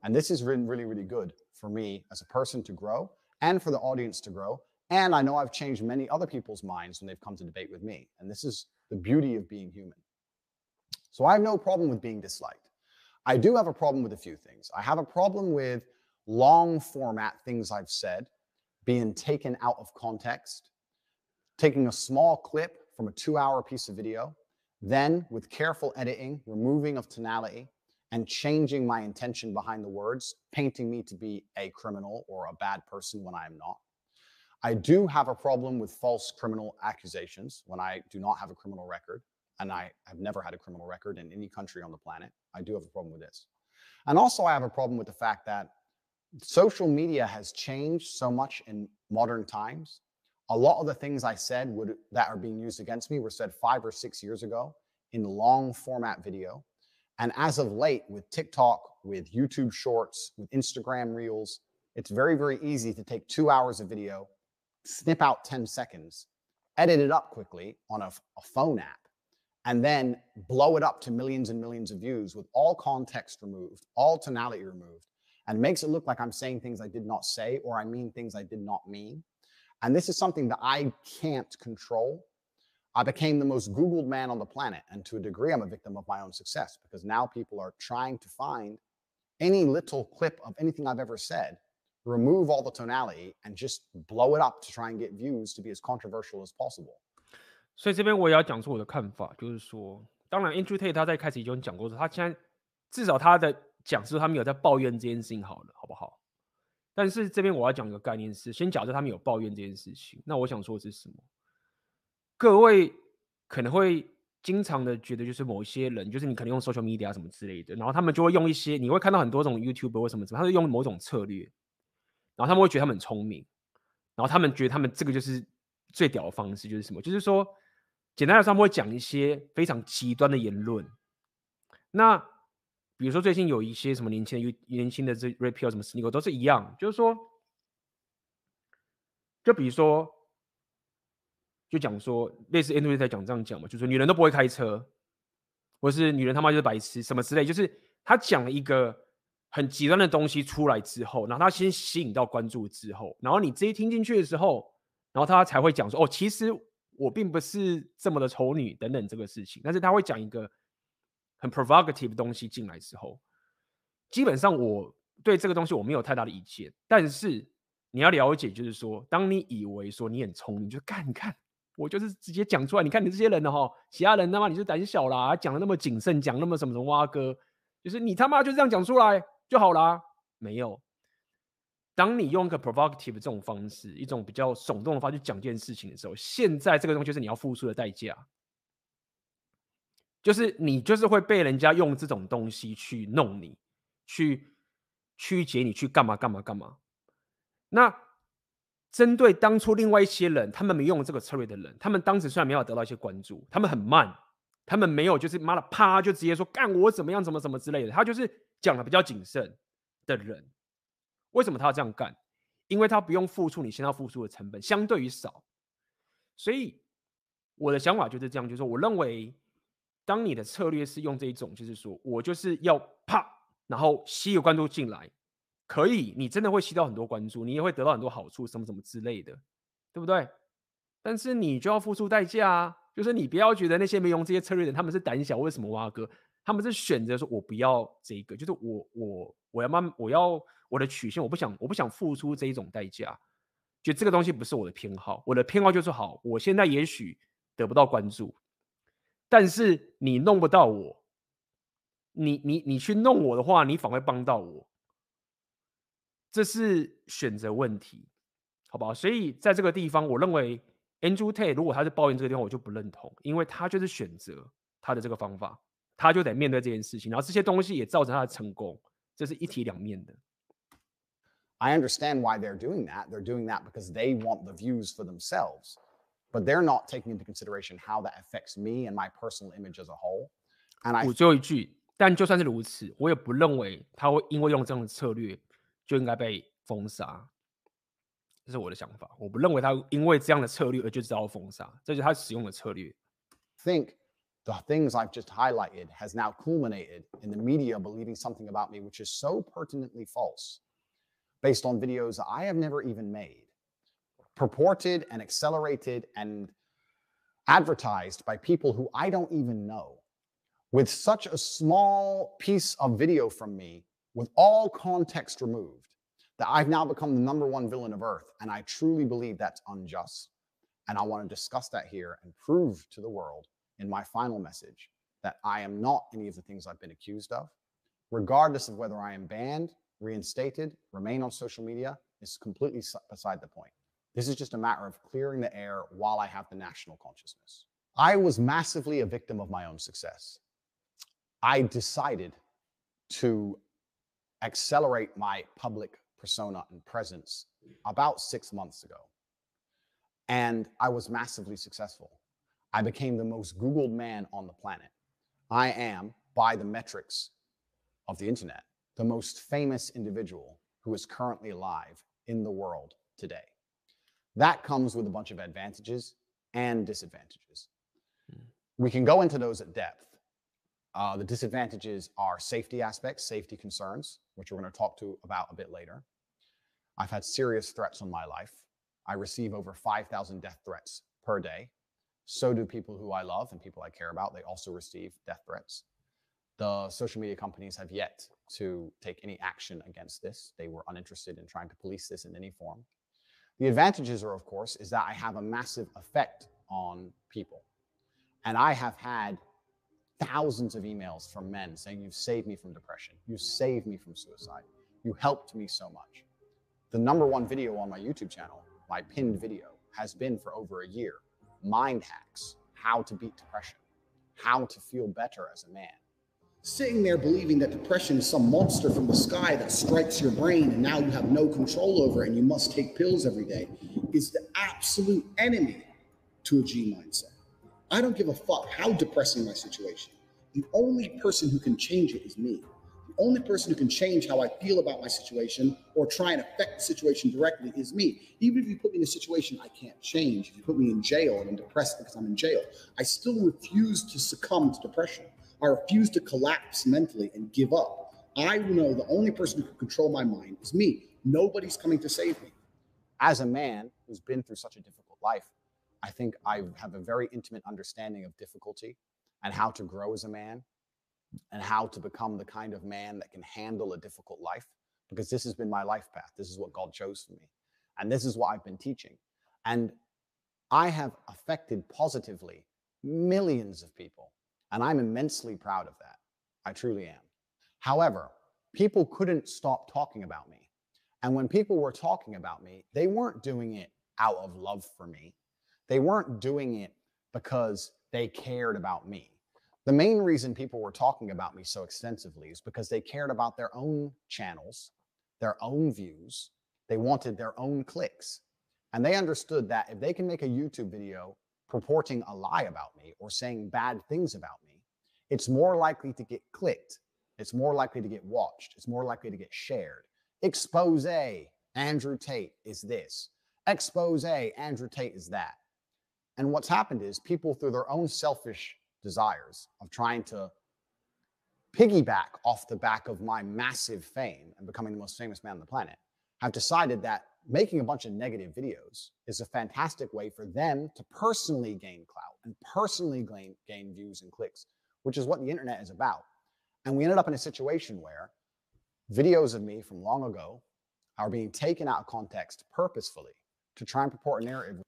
and this has been really, really good for me as a person to grow and for the audience to grow. And I know I've changed many other people's minds when they've come to debate with me. And this is the beauty of being human. So I have no problem with being disliked. I do have a problem with a few things. I have a problem with long format things I've said being taken out of context, taking a small clip from a two hour piece of video, then with careful editing, removing of tonality, and changing my intention behind the words, painting me to be a criminal or a bad person when I am not. I do have a problem with false criminal accusations when I do not have a criminal record, and I have never had a criminal record in any country on the planet. I do have a problem with this. And also, I have a problem with the fact that social media has changed so much in modern times. A lot of the things I said would, that are being used against me were said five or six years ago in long format video. And as of late, with TikTok, with YouTube Shorts, with Instagram Reels, it's very, very easy to take two hours of video snip out 10 seconds, edit it up quickly on a, a phone app, and then blow it up to millions and millions of views with all context removed, all tonality removed, and makes it look like I'm saying things I did not say or I mean things I did not mean. And this is something that I can't control. I became the most Googled man on the planet. And to a degree, I'm a victim of my own success because now people are trying to find any little clip of anything I've ever said remove all the tonality and just blow it up to try and get views to be as controversial as possible. 所以这边我也要讲出我的看法，就是说，当然 Andrew Tate 他在开始已经讲过说，他现在至少他的 讲师他们有在抱怨这件事情，好了，好不好？但是这边我要讲一个概念是，先假设他们有抱怨这件事情，那我想说的是什么？各位可能会经常的觉得，就是某一些人，就是你可能用 social media 什么之类的，然后他们就会用一些，你会看到很多种 YouTube 或什么什么，他是用某种策略，然后他们会觉得他们很聪明，然后他们觉得他们这个就是最屌的方式，就是什么？就是说，简单来说，他们会讲一些非常极端的言论，那。比如说最近有一些什么年轻的、年轻的这 rapper 什么 sneaker 都是一样，就是说，就比如说，就讲说类似 Andrew 在讲这样讲嘛，就是说女人都不会开车，或是女人他妈就是白痴什么之类，就是他讲了一个很极端的东西出来之后，然后他先吸引到关注之后，然后你这一听进去的时候，然后他才会讲说哦，其实我并不是这么的丑女等等这个事情，但是他会讲一个。很 provocative 的东西进来之后，基本上我对这个东西我没有太大的意见。但是你要了解，就是说，当你以为说你很聪明，就干你看，我就是直接讲出来。你看你这些人呢，哈，其他人他妈你是胆小啦，讲的那么谨慎，讲那么什么什么蛙哥，就是你他妈就这样讲出来就好啦。没有，当你用一个 provocative 这种方式，一种比较耸动的方式去讲这件事情的时候，现在这个东西就是你要付出的代价。就是你就是会被人家用这种东西去弄你，去曲解你，去干嘛干嘛干嘛。那针对当初另外一些人，他们没用这个策略的人，他们当时虽然没有得到一些关注，他们很慢，他们没有就是妈的啪就直接说干我怎么样怎么怎么之类的，他就是讲的比较谨慎的人。为什么他要这样干？因为他不用付出你现在要付出的成本，相对于少。所以我的想法就是这样，就是说我认为。当你的策略是用这一种，就是说我就是要啪，然后吸有关注进来，可以，你真的会吸到很多关注，你也会得到很多好处，什么什么之类的，对不对？但是你就要付出代价啊，就是你不要觉得那些没用这些策略的人他们是胆小，为什么挖哥？他们是选择说我不要这个，就是我我我要慢，我要我的曲线，我不想我不想付出这一种代价，就这个东西不是我的偏好，我的偏好就是好，我现在也许得不到关注。但是你弄不到我，你你你去弄我的话，你反而帮到我，这是选择问题，好不好？所以在这个地方，我认为 Andrew Tate 如果他是抱怨这个地方，我就不认同，因为他就是选择他的这个方法，他就得面对这件事情，然后这些东西也造成他的成功，这是一体两面的。I understand why they're doing that. They're doing that because they want the views for themselves. but they're not taking into consideration how that affects me and my personal image as a whole. And I 最后一句，但就算是如此，我也不认为他会因为用这样的策略就应该被封杀。这是我的想法，我不认为他因为这样的策略而就知道封杀，这就是他使用的策略。Think the things I've just highlighted has now culminated in the media believing something about me which is so pertinently false based on videos I have never even made purported and accelerated and advertised by people who I don't even know with such a small piece of video from me with all context removed that I've now become the number one villain of earth. And I truly believe that's unjust. And I want to discuss that here and prove to the world in my final message that I am not any of the things I've been accused of, regardless of whether I am banned, reinstated, remain on social media, is completely beside the point. This is just a matter of clearing the air while I have the national consciousness. I was massively a victim of my own success. I decided to accelerate my public persona and presence about six months ago. And I was massively successful. I became the most Googled man on the planet. I am, by the metrics of the internet, the most famous individual who is currently alive in the world today. That comes with a bunch of advantages and disadvantages. Mm. We can go into those at depth. Uh, the disadvantages are safety aspects, safety concerns, which we're going to talk to about a bit later. I've had serious threats on my life. I receive over 5,000 death threats per day. So do people who I love and people I care about. They also receive death threats. The social media companies have yet to take any action against this. They were uninterested in trying to police this in any form. The advantages are, of course, is that I have a massive effect on people. And I have had thousands of emails from men saying, You've saved me from depression. You saved me from suicide. You helped me so much. The number one video on my YouTube channel, my pinned video, has been for over a year Mind Hacks How to Beat Depression, How to Feel Better as a Man. Sitting there believing that depression is some monster from the sky that strikes your brain and now you have no control over it and you must take pills every day is the absolute enemy to a G mindset. I don't give a fuck how depressing my situation. The only person who can change it is me. The only person who can change how I feel about my situation or try and affect the situation directly is me. Even if you put me in a situation I can't change, if you put me in jail and I'm depressed because I'm in jail, I still refuse to succumb to depression. I refuse to collapse mentally and give up. I know the only person who can control my mind is me. Nobody's coming to save me. As a man who's been through such a difficult life, I think I have a very intimate understanding of difficulty and how to grow as a man and how to become the kind of man that can handle a difficult life because this has been my life path. This is what God chose for me. And this is what I've been teaching. And I have affected positively millions of people. And I'm immensely proud of that. I truly am. However, people couldn't stop talking about me. And when people were talking about me, they weren't doing it out of love for me. They weren't doing it because they cared about me. The main reason people were talking about me so extensively is because they cared about their own channels, their own views. They wanted their own clicks. And they understood that if they can make a YouTube video purporting a lie about me or saying bad things about me, it's more likely to get clicked. It's more likely to get watched. It's more likely to get shared. Expose Andrew Tate is this. Expose Andrew Tate is that. And what's happened is people, through their own selfish desires of trying to piggyback off the back of my massive fame and becoming the most famous man on the planet, have decided that making a bunch of negative videos is a fantastic way for them to personally gain clout and personally gain, gain views and clicks, which is what the internet is about. And we ended up in a situation where videos of me from long ago are being taken out of context purposefully to try and purport a narrative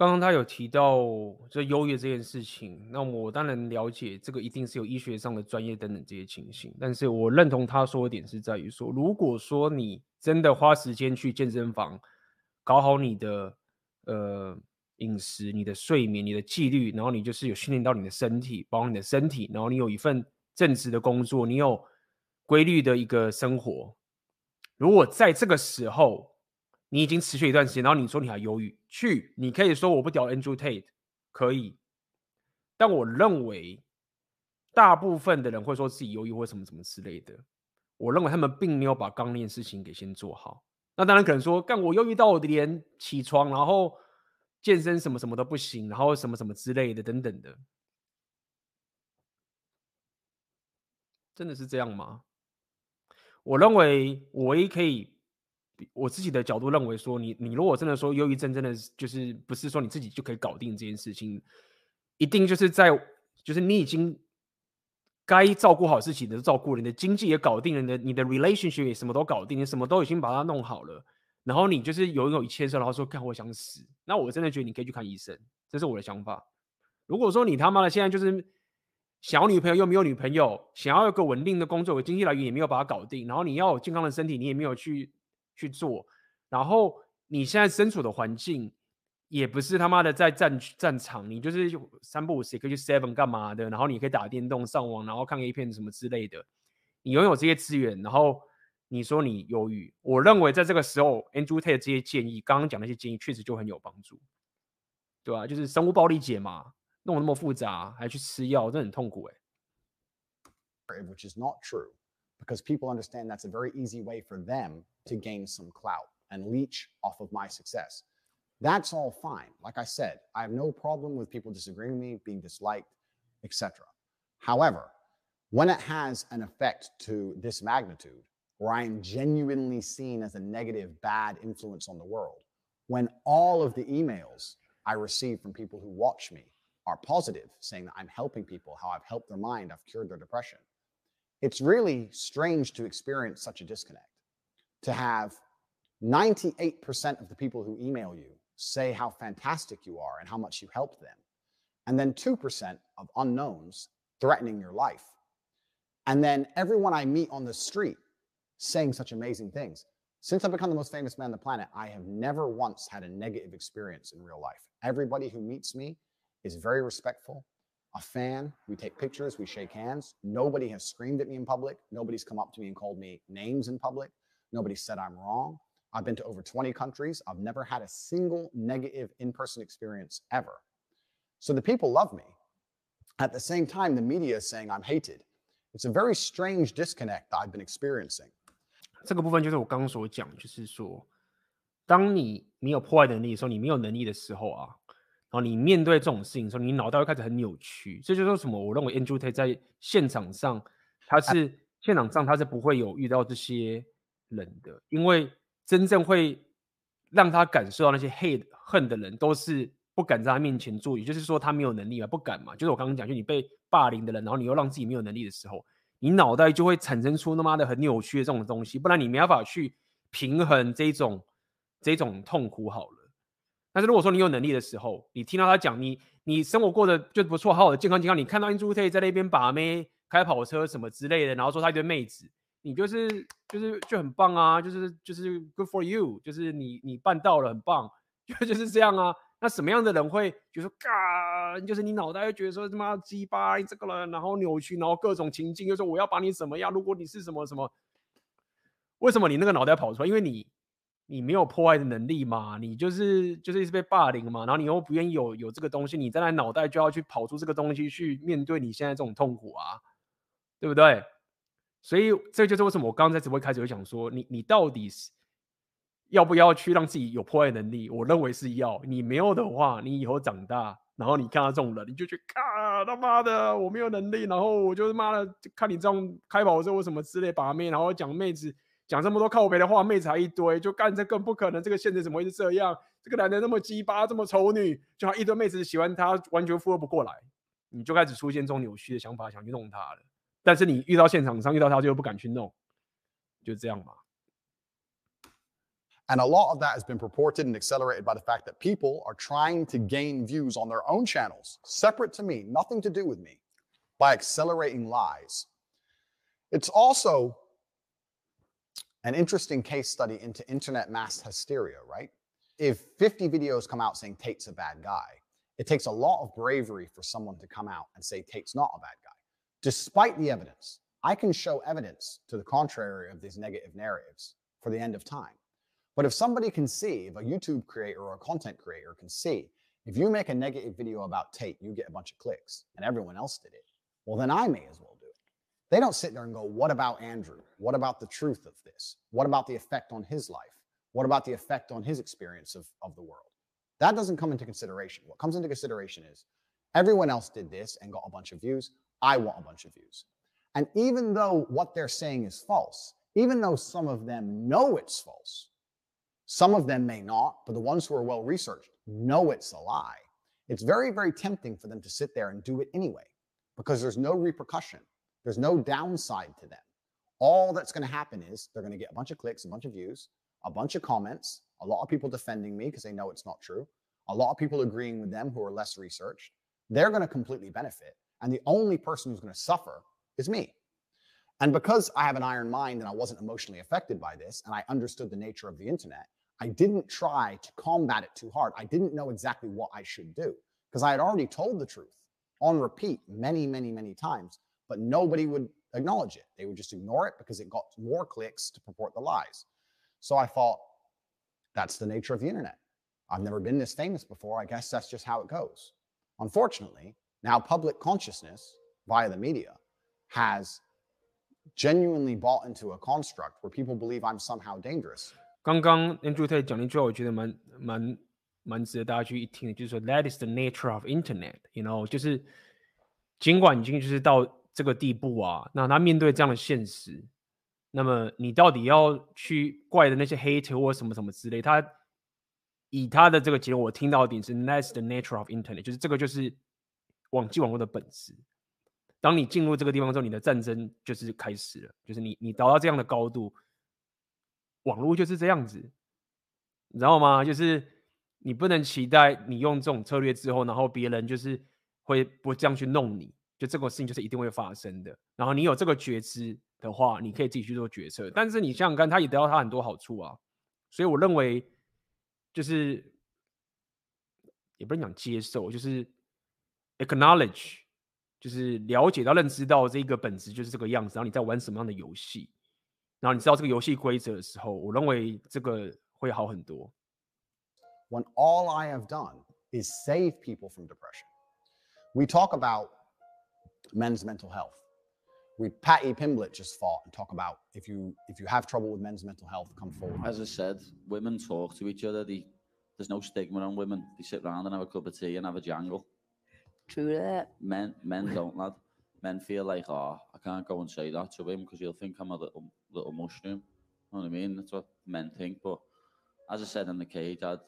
刚刚他有提到这优越这件事情，那我当然了解这个一定是有医学上的专业等等这些情形，但是我认同他说的点是在于说，如果说你真的花时间去健身房搞好你的呃饮食、你的睡眠、你的纪律，然后你就是有训练到你的身体，保养你的身体，然后你有一份正职的工作，你有规律的一个生活，如果在这个时候，你已经持续一段时间，然后你说你还犹豫，去，你可以说我不屌 Andrew Tate，可以，但我认为大部分的人会说自己犹豫或什么什么之类的，我认为他们并没有把刚练事情给先做好。那当然可能说，干我犹豫到我连起床，然后健身什么什么都不行，然后什么什么之类的等等的，真的是这样吗？我认为我唯一可以。我自己的角度认为说，你你如果真的说忧郁症真的就是不是说你自己就可以搞定这件事情，一定就是在就是你已经该照顾好自己的照顾了，你的经济也搞定了，你的你的 relationship 也什么都搞定，你什么都已经把它弄好了，然后你就是有有一切事，然后说看我想死，那我真的觉得你可以去看医生，这是我的想法。如果说你他妈的现在就是想要女朋友又没有女朋友，想要有个稳定的工作，有经济来源也没有把它搞定，然后你要有健康的身体，你也没有去。去做，然后你现在身处的环境也不是他妈的在战战场，你就是三不五时可以去 Seven 干嘛的，然后你可以打电动、上网，然后看 A 片什么之类的。你拥有这些资源，然后你说你忧郁，我认为在这个时候，Andrew Tate 的这些建议，刚刚讲那些建议确实就很有帮助，对吧、啊？就是生物暴力解嘛，弄得那么复杂，还去吃药，真的很痛苦哎、欸。Which is not true. because people understand that's a very easy way for them to gain some clout and leech off of my success. That's all fine. Like I said, I have no problem with people disagreeing with me, being disliked, etc. However, when it has an effect to this magnitude, where I am genuinely seen as a negative, bad influence on the world, when all of the emails I receive from people who watch me are positive, saying that I'm helping people, how I've helped their mind, I've cured their depression, it's really strange to experience such a disconnect. To have 98% of the people who email you say how fantastic you are and how much you helped them, and then 2% of unknowns threatening your life. And then everyone I meet on the street saying such amazing things. Since I've become the most famous man on the planet, I have never once had a negative experience in real life. Everybody who meets me is very respectful, a fan. We take pictures, we shake hands. Nobody has screamed at me in public. Nobody's come up to me and called me names in public. Nobody said I'm wrong. I've been to over 20 countries. I've never had a single negative in person experience ever. So the people love me. At the same time, the media is saying I'm hated. It's a very strange disconnect that I've been experiencing. 这个部分就是我刚刚所讲，就是说，当你没有破坏能力的时候，你没有能力的时候啊，然后你面对这种事情的时候，你脑袋会开始很扭曲。这就是为什么我认为 Andrew Tate 在现场上，他是现场上他是不会有遇到这些 人的，因为真正会让他感受到那些 hate 恨的人，都是不敢在他面前做，也就是说他没有能力嘛，不敢嘛。就是我刚刚讲，就你被霸凌的人，然后你又让自己没有能力的时候。你脑袋就会产生出他妈的很扭曲的这种东西，不然你没办法去平衡这种这种痛苦好了。但是如果说你有能力的时候，你听到他讲你你生活过得就不错，好好的健康健康，你看到 Andrew Tate 在那边把妹、开跑车什么之类的，然后说他一堆妹子，你就是就是就很棒啊，就是就是 good for you，就是你你办到了，很棒，就就是这样啊。那什么样的人会就说嘎，就是你脑袋会觉得说他妈鸡巴这个人，然后扭曲，然后各种情境，就说我要把你怎么样？如果你是什么什么，为什么你那个脑袋跑出来？因为你你没有破坏的能力嘛，你就是就是一直被霸凌嘛，然后你又不愿意有有这个东西，你在那脑袋就要去跑出这个东西去面对你现在这种痛苦啊，对不对？所以这就是为什么我刚刚在直播开始就讲说，你你到底是。要不要去让自己有破坏能力？我认为是要。你没有的话，你以后长大，然后你看到这种人，你就觉得，啊，他妈的，我没有能力，然后我就妈的看你这样开跑车或什么之类把妹，然后讲妹子讲这么多靠北的话，妹子还一堆，就干这更不可能。这个现实怎么会是这样？这个男的那么鸡巴，这么丑女，就还一堆妹子喜欢他，完全负荷不过来，你就开始出现这种扭曲的想法，想去弄他了。但是你遇到现场上遇到他，就不敢去弄，就这样嘛。And a lot of that has been purported and accelerated by the fact that people are trying to gain views on their own channels, separate to me, nothing to do with me, by accelerating lies. It's also an interesting case study into internet mass hysteria, right? If 50 videos come out saying Tate's a bad guy, it takes a lot of bravery for someone to come out and say Tate's not a bad guy. Despite the evidence, I can show evidence to the contrary of these negative narratives for the end of time. But if somebody can see, if a YouTube creator or a content creator can see, if you make a negative video about Tate, you get a bunch of clicks and everyone else did it, well, then I may as well do it. They don't sit there and go, what about Andrew? What about the truth of this? What about the effect on his life? What about the effect on his experience of, of the world? That doesn't come into consideration. What comes into consideration is everyone else did this and got a bunch of views. I want a bunch of views. And even though what they're saying is false, even though some of them know it's false, some of them may not, but the ones who are well researched know it's a lie. It's very, very tempting for them to sit there and do it anyway because there's no repercussion, there's no downside to them. All that's going to happen is they're going to get a bunch of clicks, a bunch of views, a bunch of comments, a lot of people defending me because they know it's not true, a lot of people agreeing with them who are less researched. They're going to completely benefit. And the only person who's going to suffer is me. And because I have an iron mind and I wasn't emotionally affected by this, and I understood the nature of the internet, I didn't try to combat it too hard. I didn't know exactly what I should do because I had already told the truth on repeat many, many, many times, but nobody would acknowledge it. They would just ignore it because it got more clicks to purport the lies. So I thought, that's the nature of the internet. I've never been this famous before. I guess that's just how it goes. Unfortunately, now public consciousness via the media has genuinely bought into a construct where people believe I'm somehow dangerous. 刚刚 Andrew Tate 讲那句话，我觉得蛮蛮蛮值得大家去一听的，就是说 That is the nature of internet，you know，就是尽管已经就是到这个地步啊，那他面对这样的现实，那么你到底要去怪的那些 hater 或什么什么之类，他以他的这个结论，我听到的点是 That's the nature of internet，就是这个就是 网际网络的本质。当你进入这个地方之后，你的战争就是开始了，就是你你达到这样的高度，网络就是这样子，你知道吗？就是你不能期待你用这种策略之后，然后别人就是会不这样去弄你，就这个事情就是一定会发生的。然后你有这个觉知的话，你可以自己去做决策。但是你想想看，他也得到他很多好处啊，所以我认为就是也不能讲接受，就是 acknowledge。就是了解到、认知到这个本质就是这个样子，然后你在玩什么样的游戏，然后你知道这个游戏规则的时候，我认为这个会好很多。When all I have done is save people from depression, we talk about men's mental health. We Patty Pimblett just fought and talk about if you if you have trouble with men's mental health, come forward. As I said, women talk to each other. They, there's no stigma on women. They sit around and have a cup of tea and have a jangle. True that. Men, men don't, lad. Men feel like, oh, I can't go and say that to him because he'll think I'm a little, little mushroom. You know what I mean? That's what men think. But as I said in the cage, I'd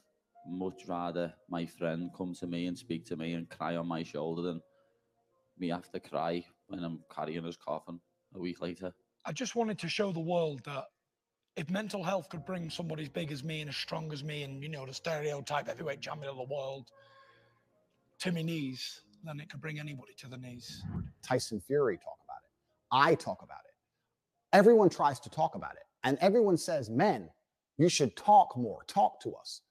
much rather my friend come to me and speak to me and cry on my shoulder than me have to cry when I'm carrying his coffin a week later. I just wanted to show the world that if mental health could bring somebody as big as me and as strong as me and, you know, the stereotype heavyweight champion of the world to my knees, then it could bring anybody to the knees. Tyson Fury talk about it. I talk about it. Everyone tries to talk about it. And everyone says, men, you should talk more, talk to us.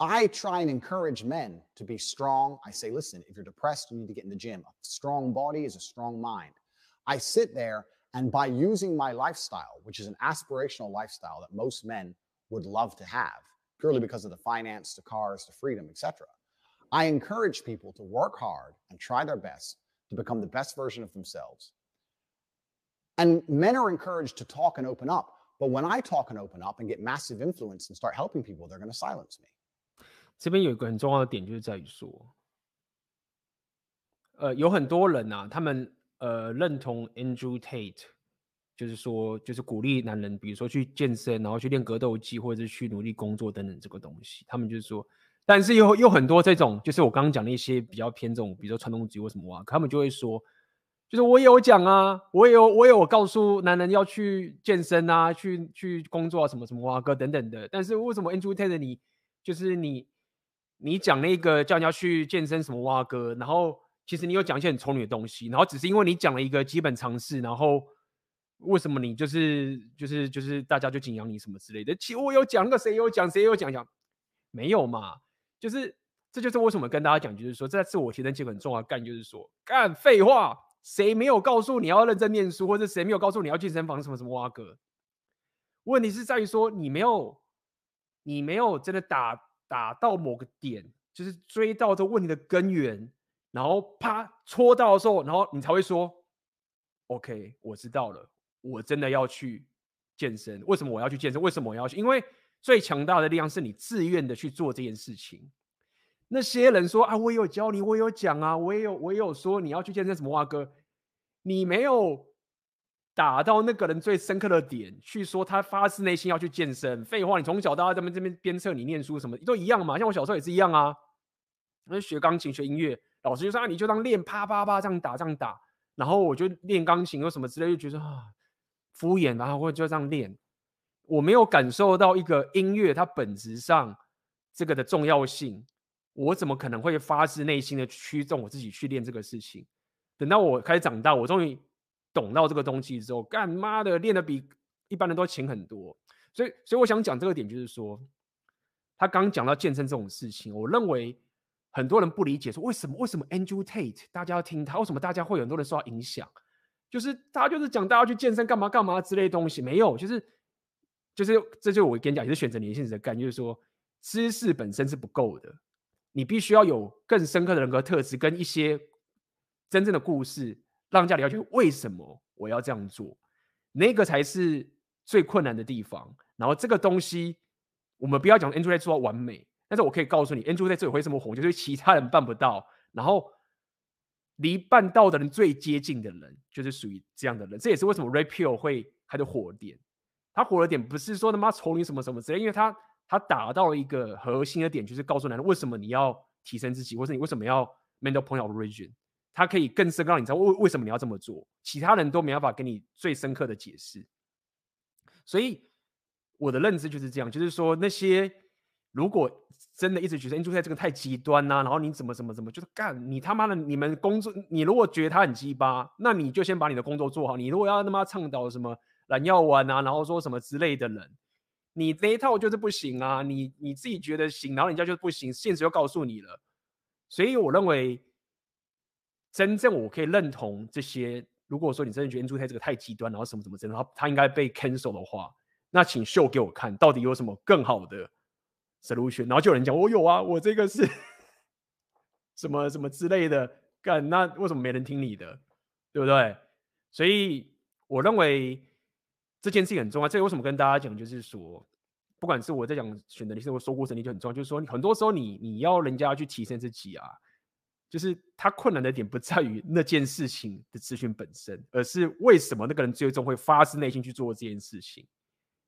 I try and encourage men to be strong. I say, listen, if you're depressed, you need to get in the gym. A strong body is a strong mind. I sit there and by using my lifestyle, which is an aspirational lifestyle that most men would love to have, purely because of the finance, the cars, the freedom, etc. I encourage people to work hard and try their best to become the best version of themselves. And men are encouraged to talk and open up. But when I talk and open up and get massive influence and start helping people, they're going to silence me. 这边有一个很重要的点，就是在于说，呃，有很多人啊，他们呃认同 Andrew Tate，就是说，就是鼓励男人，比如说去健身，然后去练格斗技，或者是去努力工作等等这个东西。他们就是说。 但是又又很多这种，就是我刚刚讲的一些比较偏这种，比如说传统主义或什么啊，他们就会说，就是我也有讲啊，我也有我也有告诉男人要去健身啊，去去工作啊，什么什么啊，哥等等的。但是为什么 Andrew Tate 你就是你你讲那个叫人家去健身什么哇哥，然后其实你有讲一些很丑女的东西，然后只是因为你讲了一个基本常识，然后为什么你就是就是就是大家就敬仰你什么之类的？其实我有讲，个谁有讲，谁有讲讲，没有嘛？就是，这就是为什么跟大家讲，就是说，在自我提升期很重要干，就是说，干废话，谁没有告诉你要认真念书，或者谁没有告诉你要健身房什么什么哇哥？问题是在于说，你没有，你没有真的打打到某个点，就是追到这问题的根源，然后啪戳到的时候，然后你才会说，OK，我知道了，我真的要去健身。为什么我要去健身？为什么我要去？因为最强大的力量是你自愿的去做这件事情。那些人说啊，我有教你，我有讲啊，我也有，我也有说你要去健身什么哇哥，你没有打到那个人最深刻的点，去说他发自内心要去健身。废话，你从小到大在这边鞭策你念书什么都一样嘛。像我小时候也是一样啊，那学钢琴学音乐，老师就说啊，你就当练啪啪啪这样打这样打，然后我就练钢琴或什么之类，就觉得啊敷衍，然后或者就这样练。我没有感受到一个音乐它本质上这个的重要性，我怎么可能会发自内心的驱动我自己去练这个事情？等到我开始长大，我终于懂到这个东西之后，干妈的练的比一般人都勤很多。所以，所以我想讲这个点，就是说，他刚讲到健身这种事情，我认为很多人不理解，说为什么为什么 Andrew Tate 大家要听他？为什么大家会有很多人受到影响？就是他就是讲大家去健身干嘛干嘛之类的东西，没有，就是。就是，这就是我跟你讲，也是选择年轻人的概念，就是说，知识本身是不够的，你必须要有更深刻的人格特质跟一些真正的故事，让人家了解为什么我要这样做，那个才是最困难的地方。然后这个东西，我们不要讲 Andrew 在做到完美，但是我可以告诉你，Andrew Tate 最会这么红，就是其他人办不到。然后离办到的人最接近的人，就是属于这样的人。这也是为什么 Red Pill 会开的火点。他火的点不是说他妈丑你什么什么之类，因为他他打到了一个核心的点，就是告诉男人为什么你要提升自己，或者你为什么要 mental point of origin。他可以更深刻让你知道为为什么你要这么做，其他人都没办法给你最深刻的解释。所以我的认知就是这样，就是说那些如果真的一直觉得 Angel 这个太极端呐、啊，然后你怎么怎么怎么，就是干你他妈的你们工作，你如果觉得他很鸡巴，那你就先把你的工作做好。你如果要他妈倡导什么蓝药丸啊，然后说什么之类的人，你那一套就是不行啊。你你自己觉得行，然后人家就是不行，现实又告诉你了。所以我认为。真正我可以认同这些。如果说你真的觉得 NFT 这个太极端，然后什么什么真的，他他应该被 cancel 的话，那请秀给我看，到底有什么更好的 solution。然后就有人讲，我有啊，我这个是什么什么之类的，干，那为什么没人听你的，对不对？所以我认为这件事情很重要。这个为什么跟大家讲，就是说，不管是我在讲选择你是我说过能力就很重要，就是说，很多时候你你要人家去提升自己啊。就是他困难的点不在于那件事情的资讯本身，而是为什么那个人最终会发自内心去做这件事情，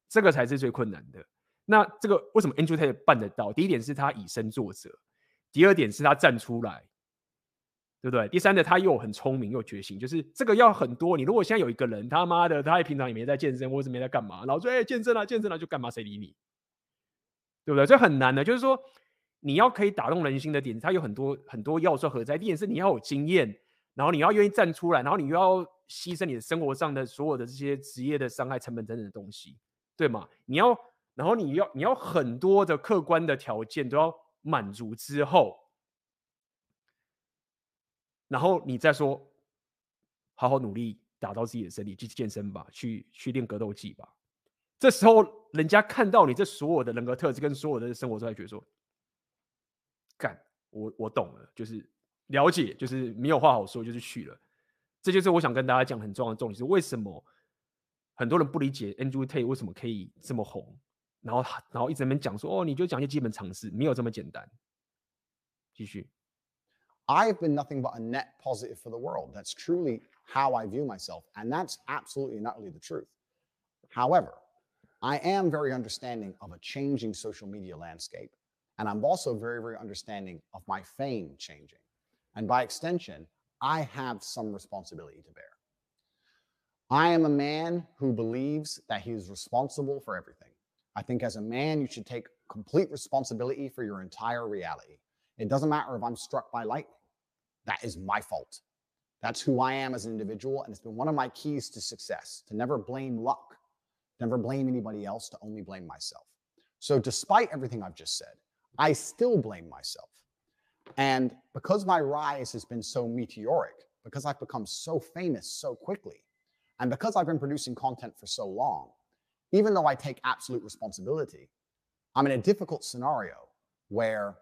这个才是最困难的。那这个为什么 Andrew Tate 办得到？第一点是他以身作则，第二点是他站出来，对不对？第三点他又很聪明又决心，就是这个要很多。你如果现在有一个人他妈的，他平常也没在健身，或者没在干嘛，然后说哎健身了健身了就干嘛，谁理你？对不对？这很难的，就是说。你要可以打动人心的点，它有很多很多要素合在。第一点是你要有经验，然后你要愿意站出来，然后你又要牺牲你的生活上的所有的这些职业的伤害成本等等的东西，对吗？你要，然后你要你要很多的客观的条件都要满足之后，然后你再说，好好努力打造自己的身体，去健身吧，去去练格斗技吧。这时候人家看到你这所有的人格特质跟所有的生活，都会觉得说。干，我我懂了，就是了解，就是没有话好说，就是去了。这就是我想跟大家讲很重要的重点，是为什么很多人不理解 Andrew Tate 为什么可以这么红，然后然后一直没讲说，哦，你就讲一些基本常识，没有这么简单。继续。I've been nothing but a net positive for the world. That's truly how I view myself, and that's absolutely not really the truth. However, I am very understanding of a changing social media landscape. And I'm also very, very understanding of my fame changing. And by extension, I have some responsibility to bear. I am a man who believes that he is responsible for everything. I think as a man, you should take complete responsibility for your entire reality. It doesn't matter if I'm struck by lightning. That is my fault. That's who I am as an individual. And it's been one of my keys to success to never blame luck, never blame anybody else, to only blame myself. So, despite everything I've just said, I still blame myself. And because my rise has been so meteoric, because I've become so famous so quickly, and because I've been producing content for so long, even though I take absolute responsibility, I'm in a difficult scenario where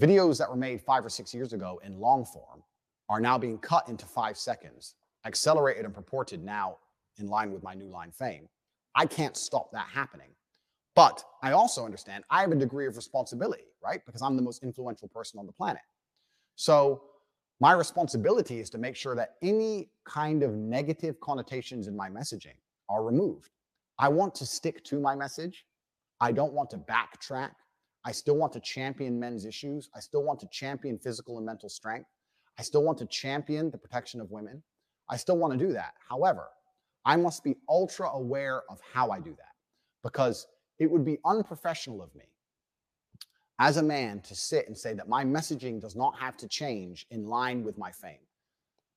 videos that were made five or six years ago in long form are now being cut into five seconds, accelerated and purported now in line with my new line fame. I can't stop that happening. But I also understand I have a degree of responsibility, right? Because I'm the most influential person on the planet. So my responsibility is to make sure that any kind of negative connotations in my messaging are removed. I want to stick to my message. I don't want to backtrack. I still want to champion men's issues. I still want to champion physical and mental strength. I still want to champion the protection of women. I still want to do that. However, I must be ultra aware of how I do that because it would be unprofessional of me as a man to sit and say that my messaging does not have to change in line with my fame.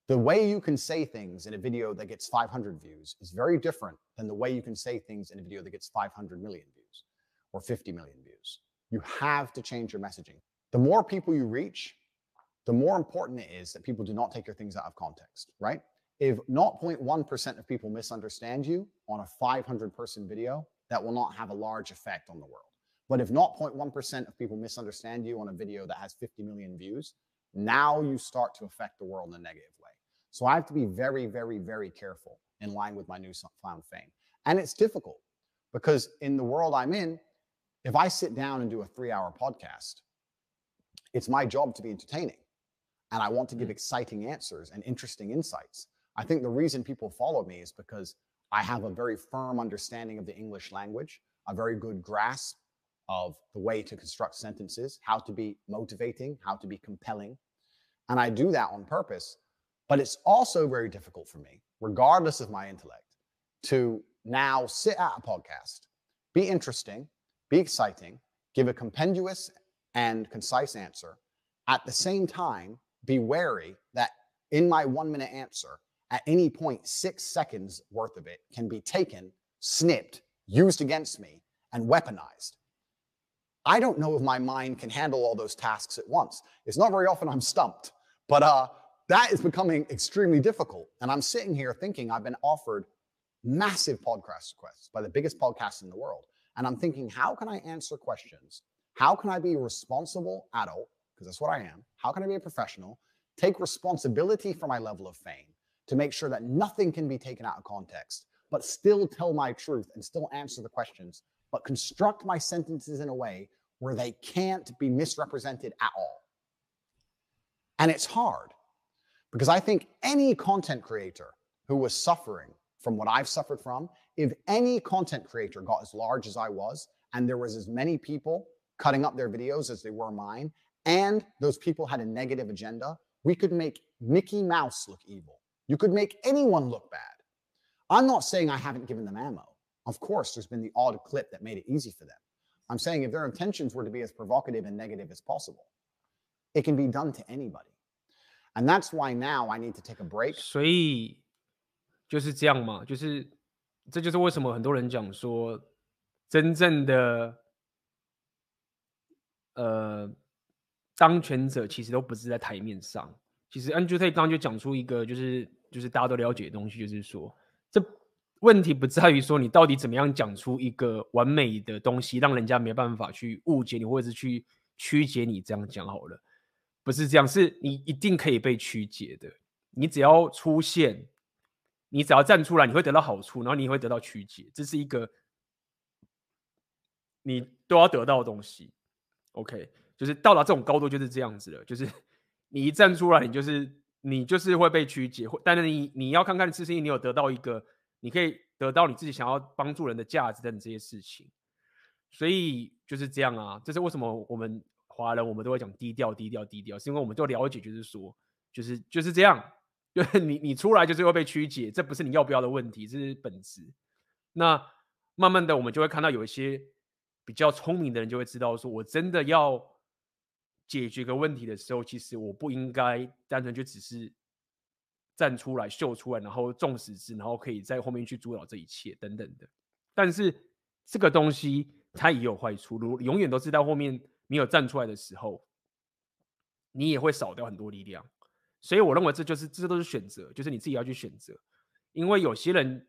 The way you can say things in a video that gets 500 views is very different than the way you can say things in a video that gets 500 million views or 50 million views. You have to change your messaging. The more people you reach, the more important it is that people do not take your things out of context, right? If 0.1% of people misunderstand you on a 500 person video, that will not have a large effect on the world. But if 0.1% of people misunderstand you on a video that has 50 million views, now you start to affect the world in a negative way. So I have to be very, very, very careful in line with my newfound fame. And it's difficult because in the world I'm in, if I sit down and do a three hour podcast, it's my job to be entertaining. And I want to give mm. exciting answers and interesting insights. I think the reason people follow me is because I have a very firm understanding of the English language, a very good grasp of the way to construct sentences, how to be motivating, how to be compelling. And I do that on purpose. But it's also very difficult for me, regardless of my intellect, to now sit at a podcast, be interesting, be exciting, give a compendious and concise answer, at the same time, be wary that in my one minute answer, at any point, six seconds worth of it can be taken, snipped, used against me, and weaponized. I don't know if my mind can handle all those tasks at once. It's not very often I'm stumped, but uh, that is becoming extremely difficult. And I'm sitting here thinking I've been offered massive podcast requests by the biggest podcasts in the world. And I'm thinking, how can I answer questions? How can I be a responsible adult? Because that's what I am. How can I be a professional? Take responsibility for my level of fame to make sure that nothing can be taken out of context, but still tell my truth and still answer the questions, but construct my sentences in a way where they can't be misrepresented at all. And it's hard because I think any content creator who was suffering from what I've suffered from, if any content creator got as large as I was, and there was as many people cutting up their videos as they were mine, and those people had a negative agenda, we could make Mickey Mouse look evil. You could make anyone look bad. I'm not saying I haven't given them ammo. Of course, there's been the odd clip that made it easy for them. I'm saying if their intentions were to be as provocative and negative as possible, it can be done to anybody. And that's why now I need to take a break. 所以就是这样嘛，就是 这就是为什么很多人讲说，真正的呃当权者其实都不是在台面上。其实 Andrew Tate 刚刚就讲出一个，就是就是大家都了解的东西，就是说，这问题不在于说你到底怎么样讲出一个完美的东西，让人家没办法去误解你，或者是去曲解你。这样讲好了。不是这样，是你一定可以被曲解的。你只要出现，你只要站出来，你会得到好处，然后你会得到曲解，这是一个你都要得到的东西。OK，就是到达这种高度就是这样子了，就是你一站出来，你就是你就是会被曲解。但是你你要看看是不是你有得到一个，你可以得到你自己想要帮助人的价值等等这些事情。所以就是这样啊，这是为什么我们。华人我们都会讲低调低调低调，是因为我们都了解，就是说，就是就是这样，就是你你出来就是会被曲解，这不是你要不要的问题，这是本质。那慢慢的，我们就会看到有一些比较聪明的人就会知道，说我真的要解决个问题的时候，其实我不应该单纯就只是站出来秀出来，然后众矢之，然后可以在后面去主导这一切等等的。但是这个东西它也有坏处，如永远都是在后面。没有站出来的时候，你也会少掉很多力量。所以我认为这就是这都是选择，就是你自己要去选择。因为有些人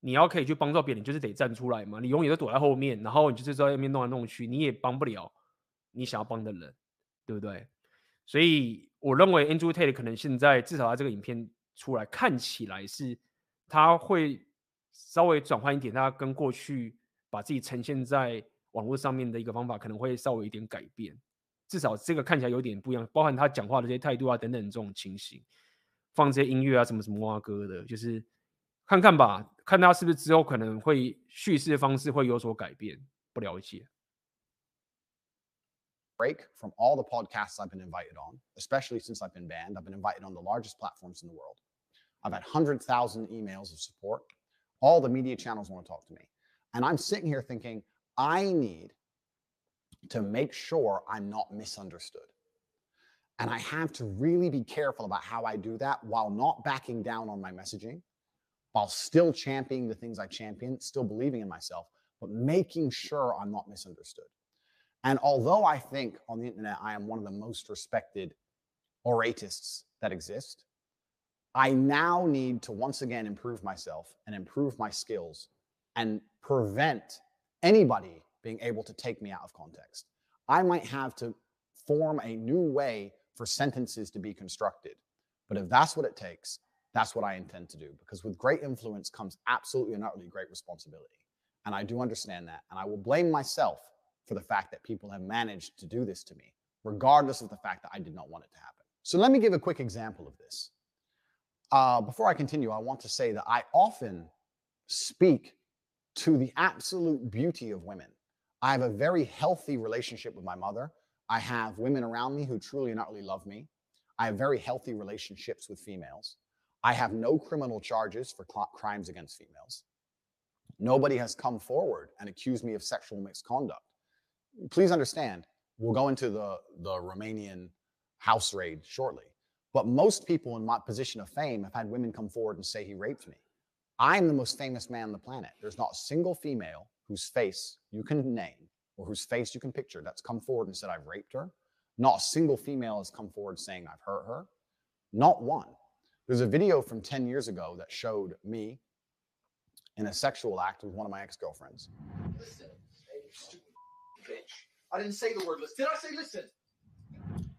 你要可以去帮助别人，就是得站出来嘛。你永远都躲在后面，然后你就是在外面弄来弄去，你也帮不了你想要帮的人，对不对？所以我认为 Andrew Tate 可能现在至少他这个影片出来看起来是他会稍微转换一点，他跟过去把自己呈现在。网络上面的一个方法可能会稍微有一点改变，至少这个看起来有点不一样，包含他讲话的这些态度啊等等这种情形，放这些音乐啊什么什么啊歌的，就是看看吧，看他是不是之后可能会叙事的方式会有所改变，不了解。Break from all the podcasts I've been invited on, especially since I've been banned. I've been invited on the largest platforms in the world. I've had 100,000 emails of support. All the media channels want to talk to me. And I'm sitting here thinking, I need to make sure I'm not misunderstood. And I have to really be careful about how I do that while not backing down on my messaging, while still championing the things I champion, still believing in myself, but making sure I'm not misunderstood. And although I think on the internet I am one of the most respected oratists that exist, I now need to once again improve myself and improve my skills and prevent anybody being able to take me out of context. I might have to form a new way for sentences to be constructed. But if that's what it takes, that's what I intend to do. Because with great influence comes absolutely and utterly great responsibility. And I do understand that. And I will blame myself for the fact that people have managed to do this to me, regardless of the fact that I did not want it to happen. So let me give a quick example of this. Uh, before I continue, I want to say that I often speak to the absolute beauty of women. I have a very healthy relationship with my mother. I have women around me who truly and utterly love me. I have very healthy relationships with females. I have no criminal charges for cl- crimes against females. Nobody has come forward and accused me of sexual misconduct. Please understand, we'll go into the, the Romanian house raid shortly. But most people in my position of fame have had women come forward and say he raped me. I'm the most famous man on the planet. There's not a single female whose face you can name or whose face you can picture that's come forward and said, I've raped her. Not a single female has come forward saying, I've hurt her. Not one. There's a video from 10 years ago that showed me in a sexual act with one of my ex girlfriends. Listen, you stupid bitch. I didn't say the word listen. Did I say listen?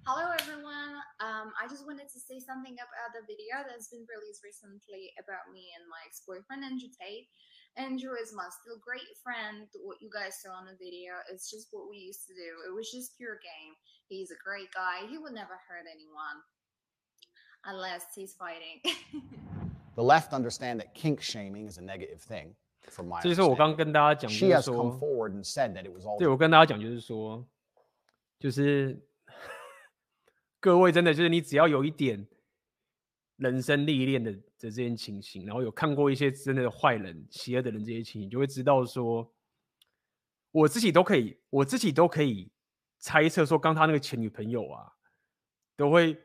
Hello everyone. Um, I just wanted to say something about the video that's been released recently about me and my ex-boyfriend Andrew Tate. Andrew is my still great friend. What you guys saw on the video is just what we used to do. It was just pure game. He's a great guy. He would never hurt anyone unless he's fighting. The left understand that kink shaming is a negative thing. From my 这就是我刚 understanding. 跟大家讲， she 就是 has come 说， forward and said that it was all 对我跟大家讲，就是说，就是各位真的就是你只要有一点 人生历练的的这些情形，然后有看过一些真的坏人、邪恶的人这些情形，就会知道说，我自己都可以，我自己都可以猜测说，刚他那个前女朋友啊，都会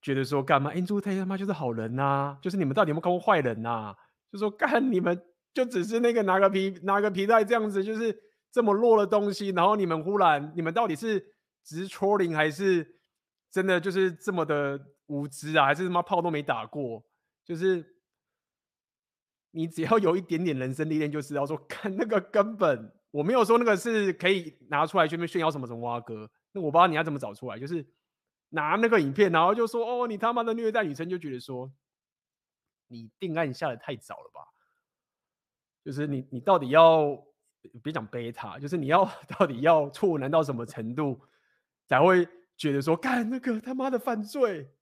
觉得说，干嘛？Andrew 他他妈就是好人呐、就是你们到底有没有看过坏人呐、就说干你们就只是那个拿个皮拿个皮带这样子，就是这么弱的东西，然后你们忽然你们到底是只是 trolling 还是真的就是这么的无知啊？还是他妈炮都没打过？就是你只要有一点点人生历练，就知道说，看那个根本我没有说那个是可以拿出来去炫耀什么什么蛙哥，那我不知道你要怎么找出来，就是拿那个影片，然后就说哦，你他妈的虐待女生，就觉得说你定案下的太早了吧？就是你你到底要别讲贝塔，就是你要 到底要错难到什么程度才会觉得说干那个他妈的犯罪？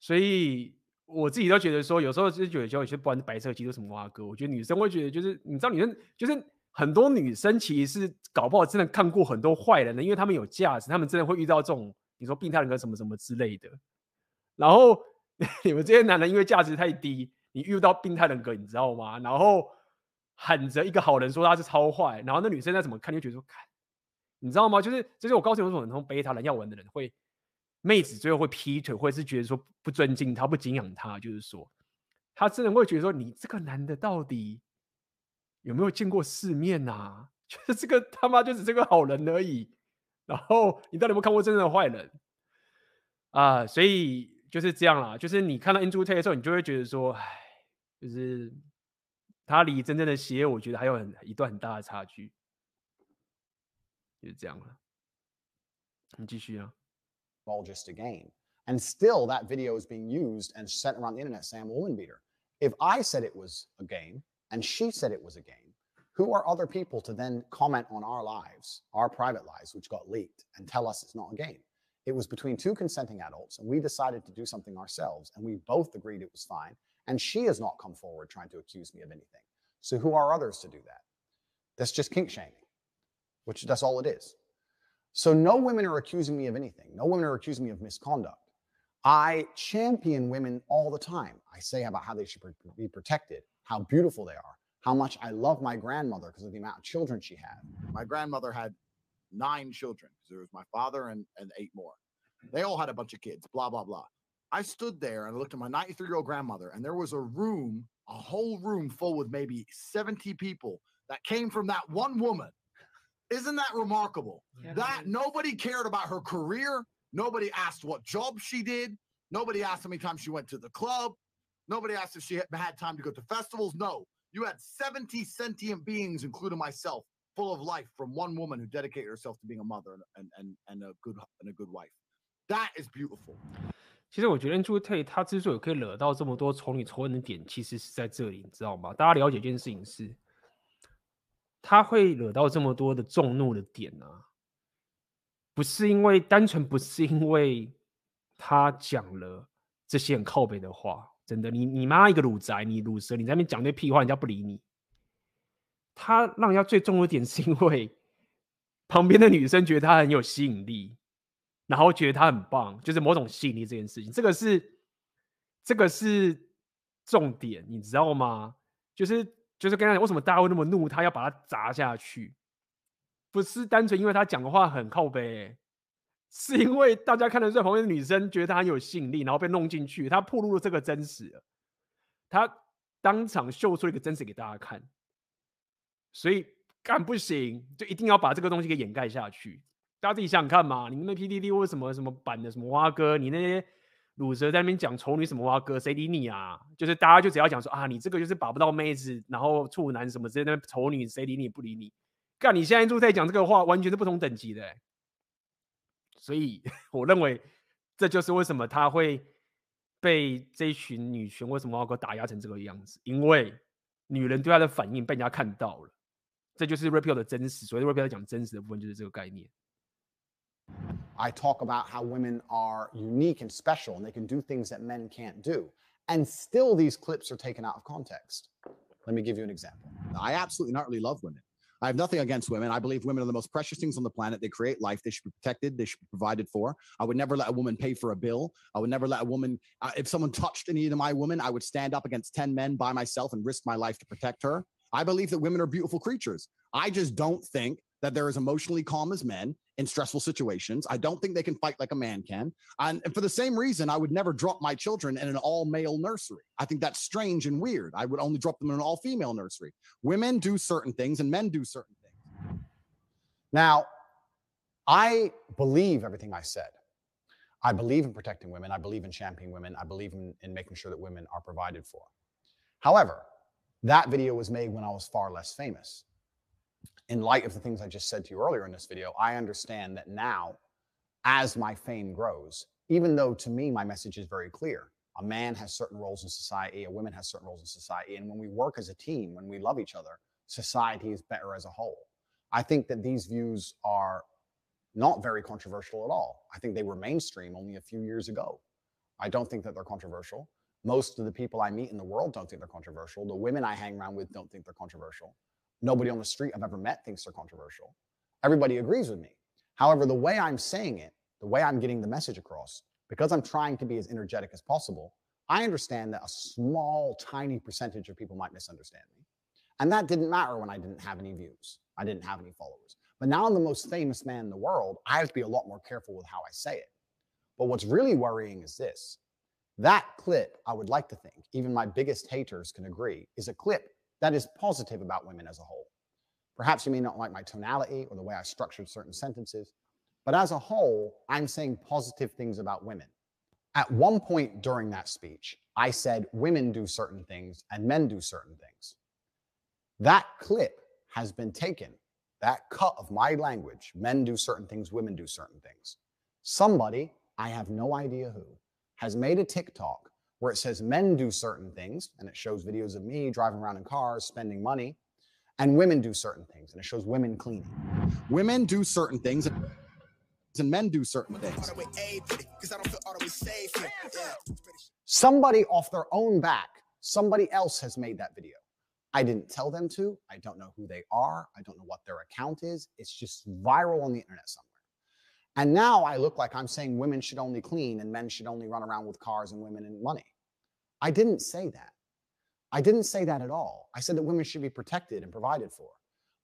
所以我自己都觉得说，有时候就是觉得有些不管是白色，其实什么蛙哥，我觉得女生会觉得就是你知道女生就是很多女生其实是搞不好真的看过很多坏人的，因为他们有价值，他们真的会遇到这种你说病态人格什么什么之类的。然后 你们这些男人因为价值太低，你遇到病态人格，你知道吗？然后喊着一个好人说他是超坏，然后那女生再怎么看就觉得说看，你知道吗？就是就是我告诉你，为什么很多贝塔人要玩的人会。妹子最后会劈腿，或者是觉得说不尊敬他、不敬仰他，就是说，他真的会觉得说，你这个男的到底有没有见过世面啊？就是这个他妈就只是个好人而已，然后你到底有没有看过真正的坏人啊？所以就是这样啦，就是你看到 Andrew Tate 的时候，你就会觉得说，唉，就是他离真正的邪恶，我觉得还有很一段很大的差距，就是这样了。你继续啊。All just a game. And still, that video is being used and sent around the internet saying I'm a woman beater. If I said it was a game and she said it was a game, who are other people to then comment on our lives, our private lives, which got leaked, and tell us it's not a game? It was between two consenting adults, and we decided to do something ourselves, and we both agreed it was fine. And she has not come forward trying to accuse me of anything. So, who are others to do that? That's just kink shaming, which that's all it is. So no women are accusing me of anything. No women are accusing me of misconduct. I champion women all the time. I say about how they should be protected, how beautiful they are, how much I love my grandmother because of the amount of children she had. My grandmother had nine children. There was my father and, and eight more. They all had a bunch of kids, blah, blah, blah. I stood there and I looked at my 93 year old grandmother, and there was a room, a whole room full with maybe 70 people that came from that one woman. Isn't that remarkable? Yeah. That nobody cared about her career. Nobody asked what job she did. Nobody asked how many times she went to the club. Nobody asked if she had- had time to go to festivals. No, you had 70 sentient beings, including myself, full of life from one woman who dedicated herself to being a mother and, and, and, and a good and a good wife. That is beautiful. 其实我觉得 Andrew Tate 他之所以可以惹到这么多仇女仇恨的点，其实是在这里，你知道吗？大家了解一件事情是， 他会惹到这么多的众怒的点啊，不是因为单纯不是因为他讲了这些很靠北的话，真的，你你妈一个鲁宅，你鲁蛇，你在那边讲那屁话，人家不理你。他让人家最重的点是因为旁边的女生觉得他很有吸引力。然后觉得他很棒，就是某种吸引力这件事情，这个是这个是重点，你知道吗？就是就是跟他讲，为什么大家会那么怒，他要把他砸下去，不是单纯因为他讲的话很靠北，是因为大家看得出旁边的女生觉得他很有吸引力，然后被弄进去，他暴露了这个真实，他当场秀出一个真实给大家看，所以干不行，就一定要把这个东西给掩盖下去。大家自己想想看嘛，你们那 PTT 或什么什么版的什么蛙哥，你那些鲁蛇在那边讲丑女什么蛙哥，谁理你啊？就是大家就只要讲说啊，你这个就是把不到妹子，然后处男什么之类的丑女，谁理你不理你？干，你现在就在讲这个话，完全是不同等级的。所以 我认为这就是为什么他会被这群女权为什么要给打压成这个样子，因为女人对他的反应被人家看到了，这就是 Rapio 的真实。所以 Rapio 在讲真实的部分就是这个概念。I talk about how women are unique and special and they can do things that men can't do. And still, these clips are taken out of context. Let me give you an example. I absolutely not really love women. I have nothing against women. I believe women are the most precious things on the planet. They create life. They should be protected. They should be provided for. I would never let a woman pay for a bill. I would never let a woman, uh, if someone touched any of my women, I would stand up against 10 men by myself and risk my life to protect her. I believe that women are beautiful creatures. I just don't think that they're as emotionally calm as men in stressful situations. I don't think they can fight like a man can. And, and for the same reason, I would never drop my children in an all male nursery. I think that's strange and weird. I would only drop them in an all female nursery. Women do certain things and men do certain things. Now, I believe everything I said. I believe in protecting women. I believe in championing women. I believe in, in making sure that women are provided for. However, that video was made when I was far less famous in light of the things I just said to you earlier in this video, I understand that now, as my fame grows, even though to me my message is very clear, a man has certain roles in society, a woman has certain roles in society, and when we work as a team, when we love each other, society is better as a whole. I think that these views are not very controversial at all. I think they were mainstream only a few years ago. I don't think that they're controversial. Most of the people I meet in the world don't think they're controversial. The women I hang around with don't think they're controversial. Nobody on the street I've ever met thinks they're controversial. Everybody agrees with me. However, the way I'm saying it, the way I'm getting the message across, because I'm trying to be as energetic as possible, I understand that a small, tiny percentage of people might misunderstand me. And that didn't matter when I didn't have any views. I didn't have any followers. But now I'm the most famous man in the world. I have to be a lot more careful with how I say it. But what's really worrying is this that clip, I would like to think, even my biggest haters can agree, is a clip that is positive about women as a whole. Perhaps you may not like my tonality or the way I structured certain sentences, but as a whole, I'm saying positive things about women. At one point during that speech, I said women do certain things and men do certain things. That clip has been taken, that cut of my language, men do certain things, women do certain things. Somebody, I have no idea who, has made a TikTok where it says men do certain things, and it shows videos of me driving around in cars, spending money, and women do certain things, and it shows women cleaning. Women do certain things, and men do certain things. Somebody off their own back, somebody else has made that video. I didn't tell them to. I don't know who they are. I don't know what their account is. It's just viral on the internet somewhere. And now I look like I'm saying women should only clean and men should only run around with cars and women and money. I didn't say that. I didn't say that at all. I said that women should be protected and provided for.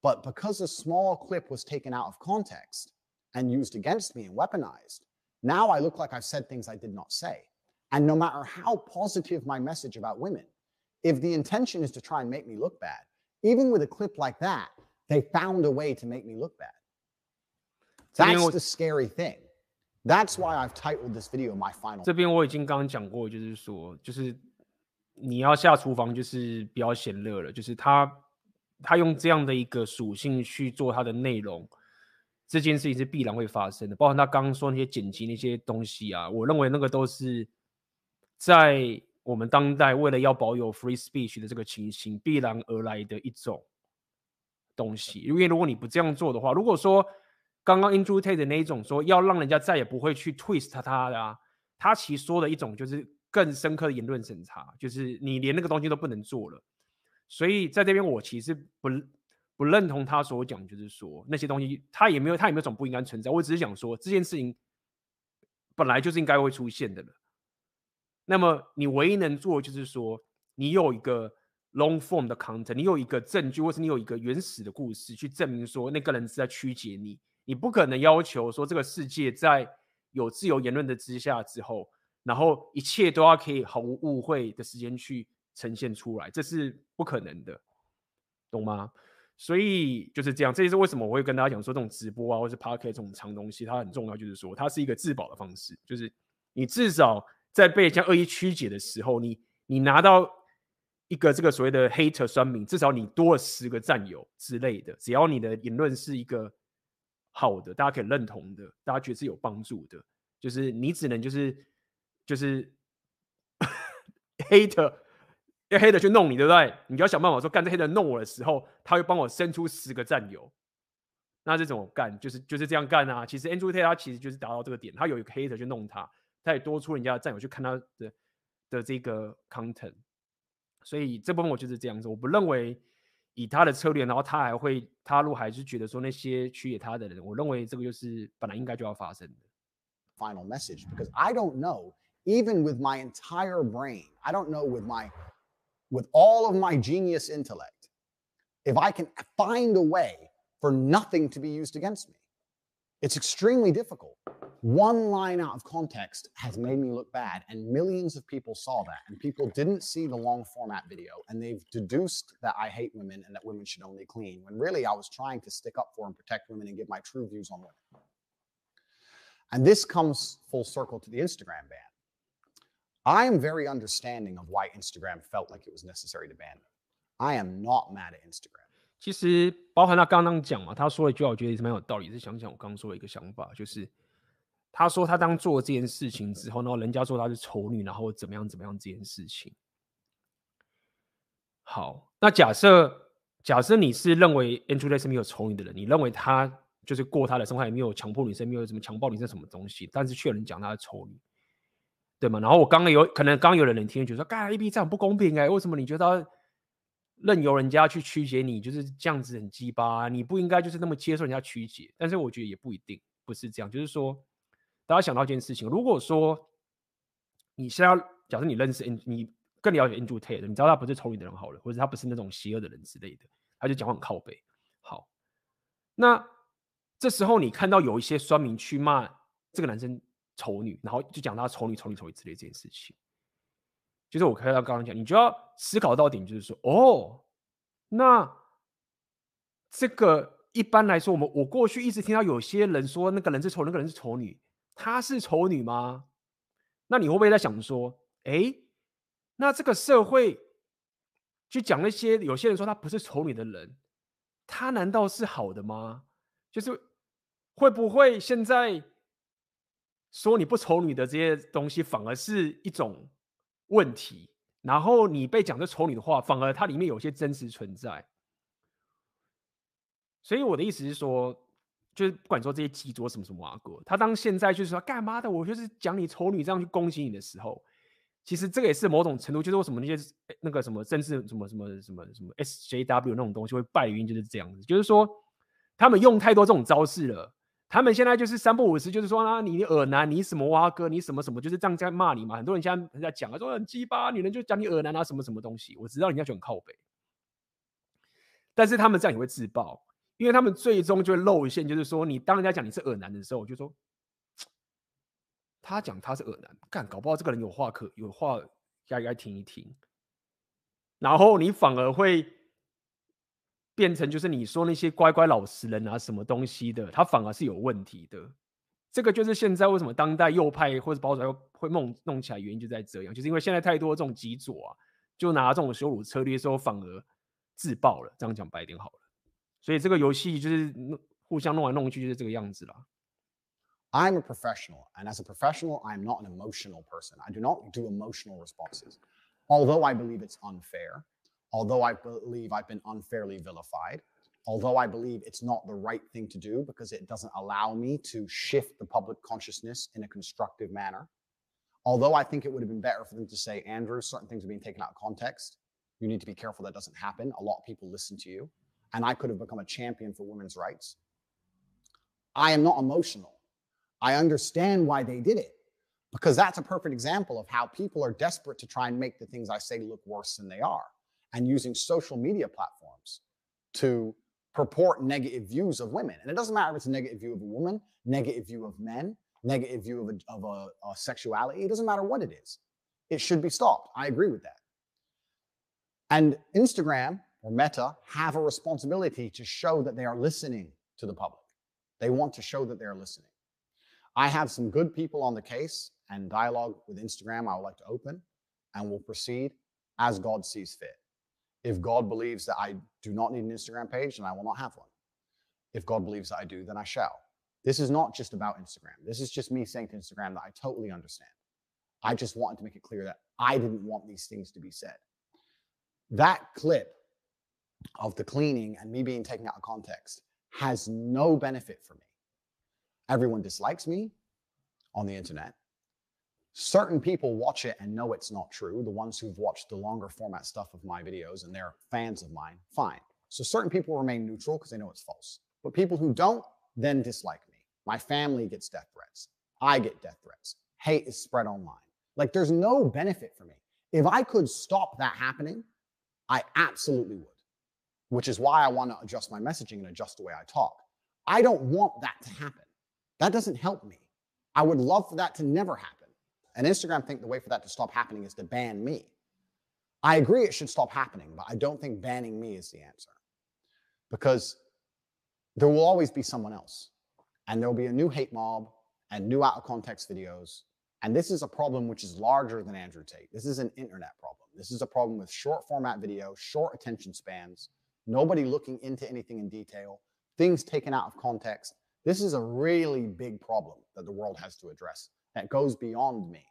But because a small clip was taken out of context and used against me and weaponized, now I look like I've said things I did not say. And no matter how positive my message about women, if the intention is to try and make me look bad, even with a clip like that, they found a way to make me look bad. That's the scary thing. That's why I've titled this video my final. 这边我已经刚刚讲过，就是说，就是你要下厨房，就是不要嫌热了。就是他他用这样的一个属性去做他的内容，这件事情是必然会发生的。包括他刚刚说那些剪辑那些东西啊，我认为那个都是在我们当代为了要保有 free speech 的这个情形必然而来的一种东西。因为如果你不这样做的话，如果说刚刚 Andrew Tate 的那一种说要让人家再也不会去 twist 他的啊，他其实说的一种就是更深刻的言论审查，就是你连那个东西都不能做了。所以在这边我其实不不认同他所讲，就是说那些东西他也没有他也没有什么不应该存在。我只是想说这件事情本来就是应该会出现的了。那么你唯一能做的就是说，你有一个 long form 的 content，你有一个证据，或是你有一个原始的故事去证明说那个人是在曲解你。你不可能要求说这个世界在有自由言论的之下之后，然后一切都要可以毫无误会的时间去呈现出来，这是不可能的，懂吗？所以就是这样，这也是为什么我会跟大家讲说，这种直播啊，或是 podcast 这种长东西，它很重要，就是说它是一个自保的方式，就是你至少。在被这样恶意曲解的时候，你你拿到一个这个所谓的 hater 酸民，至少你多了十个战友之类的。只要你的言论是一个好的，大家可以认同的，大家觉得是有帮助的，就是你只能就是就是 hate，要 hate 去弄你，对不对？你就要想办法说，干这 hate 弄我的时候，他会帮我生出十个战友。那这种干就是就是这样干啊。其实 Andrew Tate 他其实就是达到这个点，他有一个 hate 去弄他。他也多出人家的战友去看他的的这个 content，所以这部分我就是这样子。我不认为 以他的策略，然后他还会他如果还是觉得说那些曲解他的人，我认为这个就是本来应该就要发生的。Final message, because I don't know, even with my entire brain, I don't know with my with all of my genius intellect, if I can find a way for nothing to be used against me. It's extremely difficult. One line out of context has made me look bad, and millions of people saw that, and people didn't see the long format video, and they've deduced that I hate women and that women should only clean, when really I was trying to stick up for and protect women and give my true views on women. And this comes full circle to the Instagram ban. I am very understanding of why Instagram felt like it was necessary to ban them. I am not mad at Instagram. 其实包含他刚刚讲嘛，他说了一句话，我觉得也是蛮有道理。是想想我刚刚说的一个想法，就是 他说他当做这件事情之后，然后人家说他是丑女，然后怎么样怎么样这件事情。好，那假设假设你是认为 Andrew Tate 是没有丑女的人，你认为他就是过他的生活，也没有强迫女生，没有什么强暴女生什么东西，但是却有人讲他是丑女，对吗？然后我刚刚有可能刚刚有人听，觉得说，干 A B 这样不公平哎、欸，为什么你觉得？任由人家去曲解你，就是这样子很鸡巴，你不应该就是那么接受人家曲解。但是我觉得也不一定，不是这样。就是说，大家想到一件事情，如果说你现在假设你认识你更了解 Andrew Tate，你知道他不是丑女的人好了，或者他不是那种邪恶的人之类的，他就讲话很靠背。好，那这时候你看到有一些酸民去骂这个男生丑女，然后就讲他丑女、丑女、丑女之类这件事情。就是我可以刚刚讲，你就要思考到点，就是说，哦，那这个一般来说，我们我过去一直听到有些人说那个人是丑，那个人是丑女，她是丑女吗？那你会不会在想说，哎，那这个社会去讲那些有些人说她不是丑女的人，她难道是好的吗？就是会不会现在说你不丑女的这些东西，反而是一种？问题，然后你被讲的丑女的话，反而它里面有些真实存在。所以我的意思是说，就是不管说这些记者什么什么啊哥，他当现在就是说干嘛的，我就是讲你丑女这样去攻击你的时候，其实这个也是某种程度，就是为什么那些那个什么政治什么什么什么什么 SJW 那种东西会败的原因就是这样子，就是说他们用太多这种招式了。他们现在就是三不五时，就是说啊，你耳男，你什么蛙哥，你什么什么，就是这样在骂你嘛。很多人现在在讲啊，说很鸡巴，女人就讲你耳男啊，什么什么东西。我知道人家就很靠北，但是他们这样也会自爆，因为他们最终就会露馅，就是说你当人家讲你是恶男的时候，就说他讲他是恶男，干，搞不好这个人有话可有话该该听一听，然后你反而会。变成就是你说那些乖乖老实人啊，什么东西的，他反而是有问题的。这个就是现在为什么当代右派或者保守派会弄弄起来原因就在这样，就是因为现在太多这种极左啊，就拿这种羞辱策略的时候反而自爆了。这样讲白点好了。所以这个游戏就是互相弄来弄去就是这个样子啦。I'm a professional, and as a professional, I'm not an emotional person. I do not do emotional responses, although I believe it's unfair. although I believe I've been unfairly vilified, although I believe it's not the right thing to do because it doesn't allow me to shift the public consciousness in a constructive manner, although I think it would have been better for them to say, Andrew, certain things are being taken out of context. You need to be careful that doesn't happen. A lot of people listen to you. And I could have become a champion for women's rights. I am not emotional. I understand why they did it. because that's a perfect example of how people are desperate to try and make the things I say look worse than they are and using social media platforms to purport negative views of women. And it doesn't matter if it's a negative view of a woman, negative view of men, negative view of, a, of a, a sexuality. It doesn't matter what it is. It should be stopped. I agree with that. And Instagram or Meta have a responsibility to show that they are listening to the public. They want to show that they're listening. I have some good people on the case and dialogue with Instagram I would like to open and will proceed as God sees fit. If God believes that I do not need an Instagram page, then I will not have one. If God believes that I do, then I shall. This is not just about Instagram. This is just me saying to Instagram that I totally understand. I just wanted to make it clear that I didn't want these things to be said. That clip of the cleaning and me being taken out of context has no benefit for me. Everyone dislikes me on the internet. Certain people watch it and know it's not true. The ones who've watched the longer format stuff of my videos and they're fans of mine, fine. So certain people remain neutral because they know it's false. But people who don't then dislike me. My family gets death threats. I get death threats. Hate is spread online. Like there's no benefit for me. If I could stop that happening, I absolutely would, which is why I want to adjust my messaging and adjust the way I talk. I don't want that to happen. That doesn't help me. I would love for that to never happen. And Instagram think the way for that to stop happening is to ban me. I agree it should stop happening, but I don't think banning me is the answer. Because there will always be someone else. And there will be a new hate mob and new out of context videos. And this is a problem which is larger than Andrew Tate. This is an internet problem. This is a problem with short format video, short attention spans, nobody looking into anything in detail, things taken out of context. This is a really big problem that the world has to address that goes beyond me.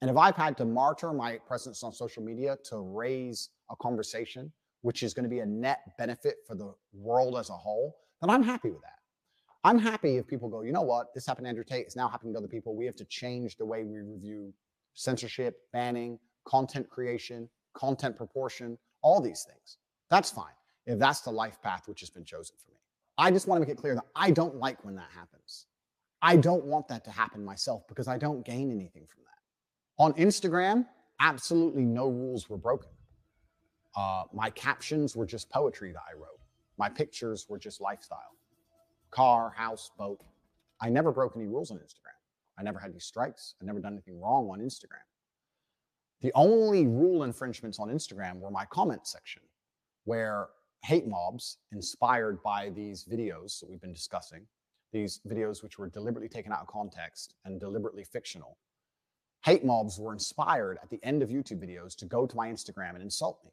And if I've had to martyr my presence on social media to raise a conversation, which is going to be a net benefit for the world as a whole, then I'm happy with that. I'm happy if people go, you know what, this happened to Andrew Tate, it's now happening to other people. We have to change the way we review censorship, banning, content creation, content proportion, all these things. That's fine if that's the life path which has been chosen for me. I just want to make it clear that I don't like when that happens. I don't want that to happen myself because I don't gain anything from that. On Instagram, absolutely no rules were broken. Uh, my captions were just poetry that I wrote. My pictures were just lifestyle car, house, boat. I never broke any rules on Instagram. I never had any strikes. I never done anything wrong on Instagram. The only rule infringements on Instagram were my comment section, where hate mobs inspired by these videos that we've been discussing, these videos which were deliberately taken out of context and deliberately fictional, hate mobs were inspired at the end of YouTube videos to go to my Instagram and insult me.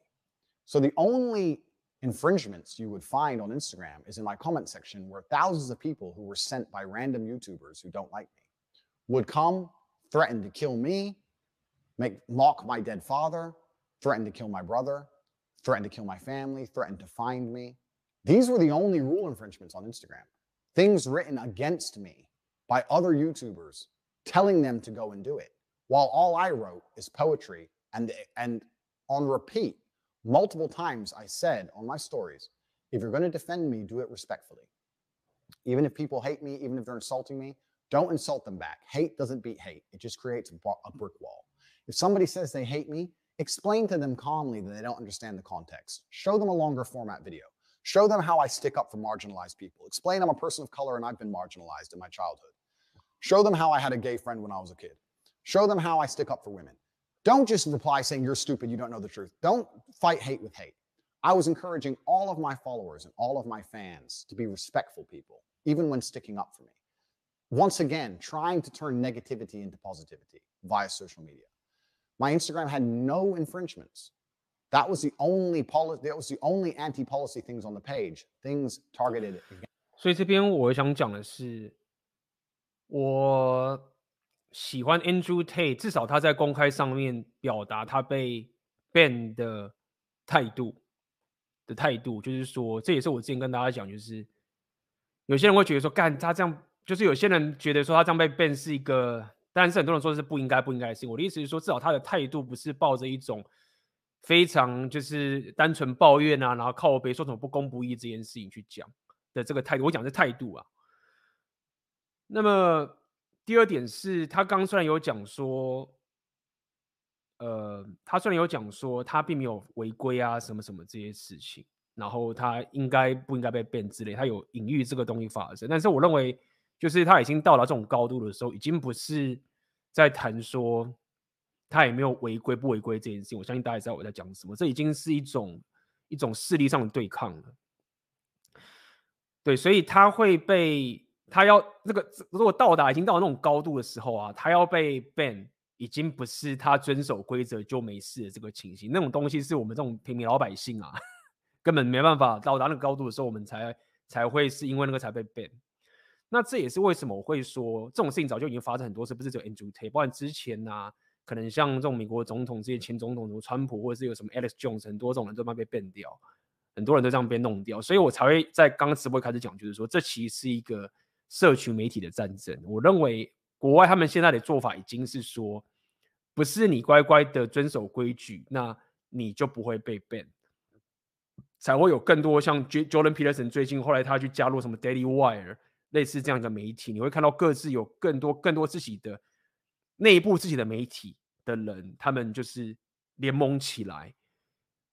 So the only infringements you would find on Instagram is in my comment section where thousands of people who were sent by random YouTubers who don't like me would come, threaten to kill me, make mock my dead father, threaten to kill my brother, threaten to kill my family, threatened to find me. These were the only rule infringements on Instagram. Things written against me by other YouTubers telling them to go and do it. While all I wrote is poetry and and on repeat Multiple times I said on my stories, if you're going to defend me, do it respectfully. Even if people hate me, even if they're insulting me, don't insult them back. Hate doesn't beat hate, it just creates a brick wall. If somebody says they hate me, explain to them calmly that they don't understand the context. Show them a longer format video. Show them how I stick up for marginalized people. Explain I'm a person of color and I've been marginalized in my childhood. Show them how I had a gay friend when I was a kid. Show them how I stick up for women. Don't just reply saying you're stupid, you don't know the truth. Don't fight hate with hate. I was encouraging all of my followers and all of my fans to be respectful people, even when sticking up for me. Once again, trying to turn negativity into positivity via social media. My Instagram had no infringements. That was the only policy, that was the only anti-policy things on the page, things targeted. it. 所以这边我想讲的是，我喜欢 Andrew Tate，至少他在公开上面表达他被 ban 的态度的态度，就是说，这也是我之前跟大家讲，就是有些人会觉得说，干他这样，就是有些人觉得说他这样被 ban 是一个，但是很多人说是不应该不应该的事情。我的意思是说，至少他的态度不是抱着一种非常就是单纯抱怨啊，然后靠北说什么不公不义这件事情去讲的这个态度。我讲的是态度啊，那么。第二点是他刚虽然有讲说，呃，他虽然有讲说他并没有违规啊什么什么这些事情，然后他应该不应该被 ban 之类，他有隐喻这个东西发生。但是我认为，就是他已经到了这种高度的时候，已经不是在谈说他有没有违规不违规这件事情。我相信大家也知道我在讲什么，这已经是一种一种势力上的对抗了。对，所以他会被他要那个如果到达已经到了那种高度的时候啊，他要被 ban，已经不是他遵守规则就没事的这个情形。那种东西是我们这种平民老百姓啊，根本没办法到达那个高度的时候，我们才才会是因为那个才被 ban。那这也是为什么我会说这种事情早就已经发生很多次，不是只有 Andrew Tate，包括之前啊，可能像这种美国总统这些前总统，如川普或者是有什么 Alex Jones，很多种人都慢慢被 ban 掉。很多人都这样被弄掉，所以我才会在刚刚直播开始讲，就是说这其实是一个社群媒体的战争。我认为国外他们现在的做法已经是说，不是你乖乖的遵守规矩，那你就不会被 ban，才会有更多像 Jordan Peterson 最近后来他去加入什么 Daily Wire 类似这样的媒体，你会看到各自有更多更多自己的内部自己的媒体的人，他们就是联盟起来。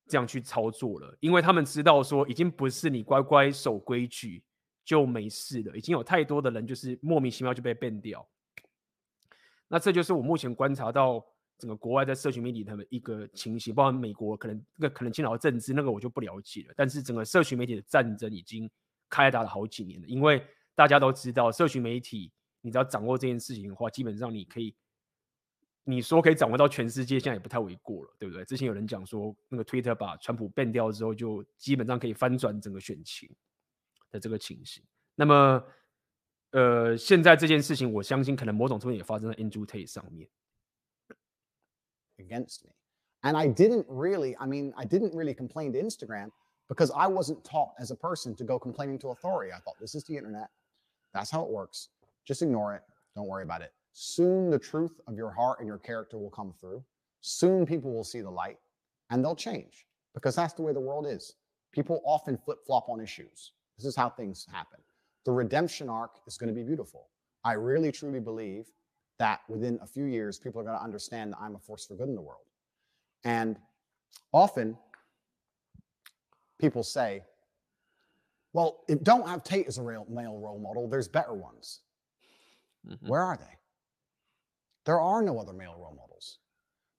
这样去操作了，因为他们知道说，已经不是你乖乖守规矩就没事了，已经有太多的人就是莫名其妙就被 ban 掉。那这就是我目前观察到整个国外在社群媒体他们一个情形，包括美国可能那个可能倾倒政治那个我就不了解了，但是整个社群媒体的战争已经开打了好几年了，因为大家都知道社群媒体，你只要掌握这件事情的话，基本上你可以。你说可以掌握到全世界，现在也不太为过了，对不对？之前有人讲说，那个 Twitter 把川普变掉之后，就基本上可以翻转整个选情的这个情形。那么，呃，现在这件事情，我相信可能某种程度也发生在 Andrew Tate 上面。Against me, and I didn't really, I mean, I didn't really complain to Instagram because I wasn't taught as a person to go complaining to authority. I thought this is the internet. That's how it works. Just ignore it. Don't worry about it. Soon the truth of your heart and your character will come through. Soon people will see the light and they'll change because that's the way the world is. People often flip flop on issues. This is how things happen. The redemption arc is going to be beautiful. I really truly believe that within a few years, people are going to understand that I'm a force for good in the world. And often people say, well, if don't have Tate as a real male role model, there's better ones. Mm-hmm. Where are they? There are no other male role models.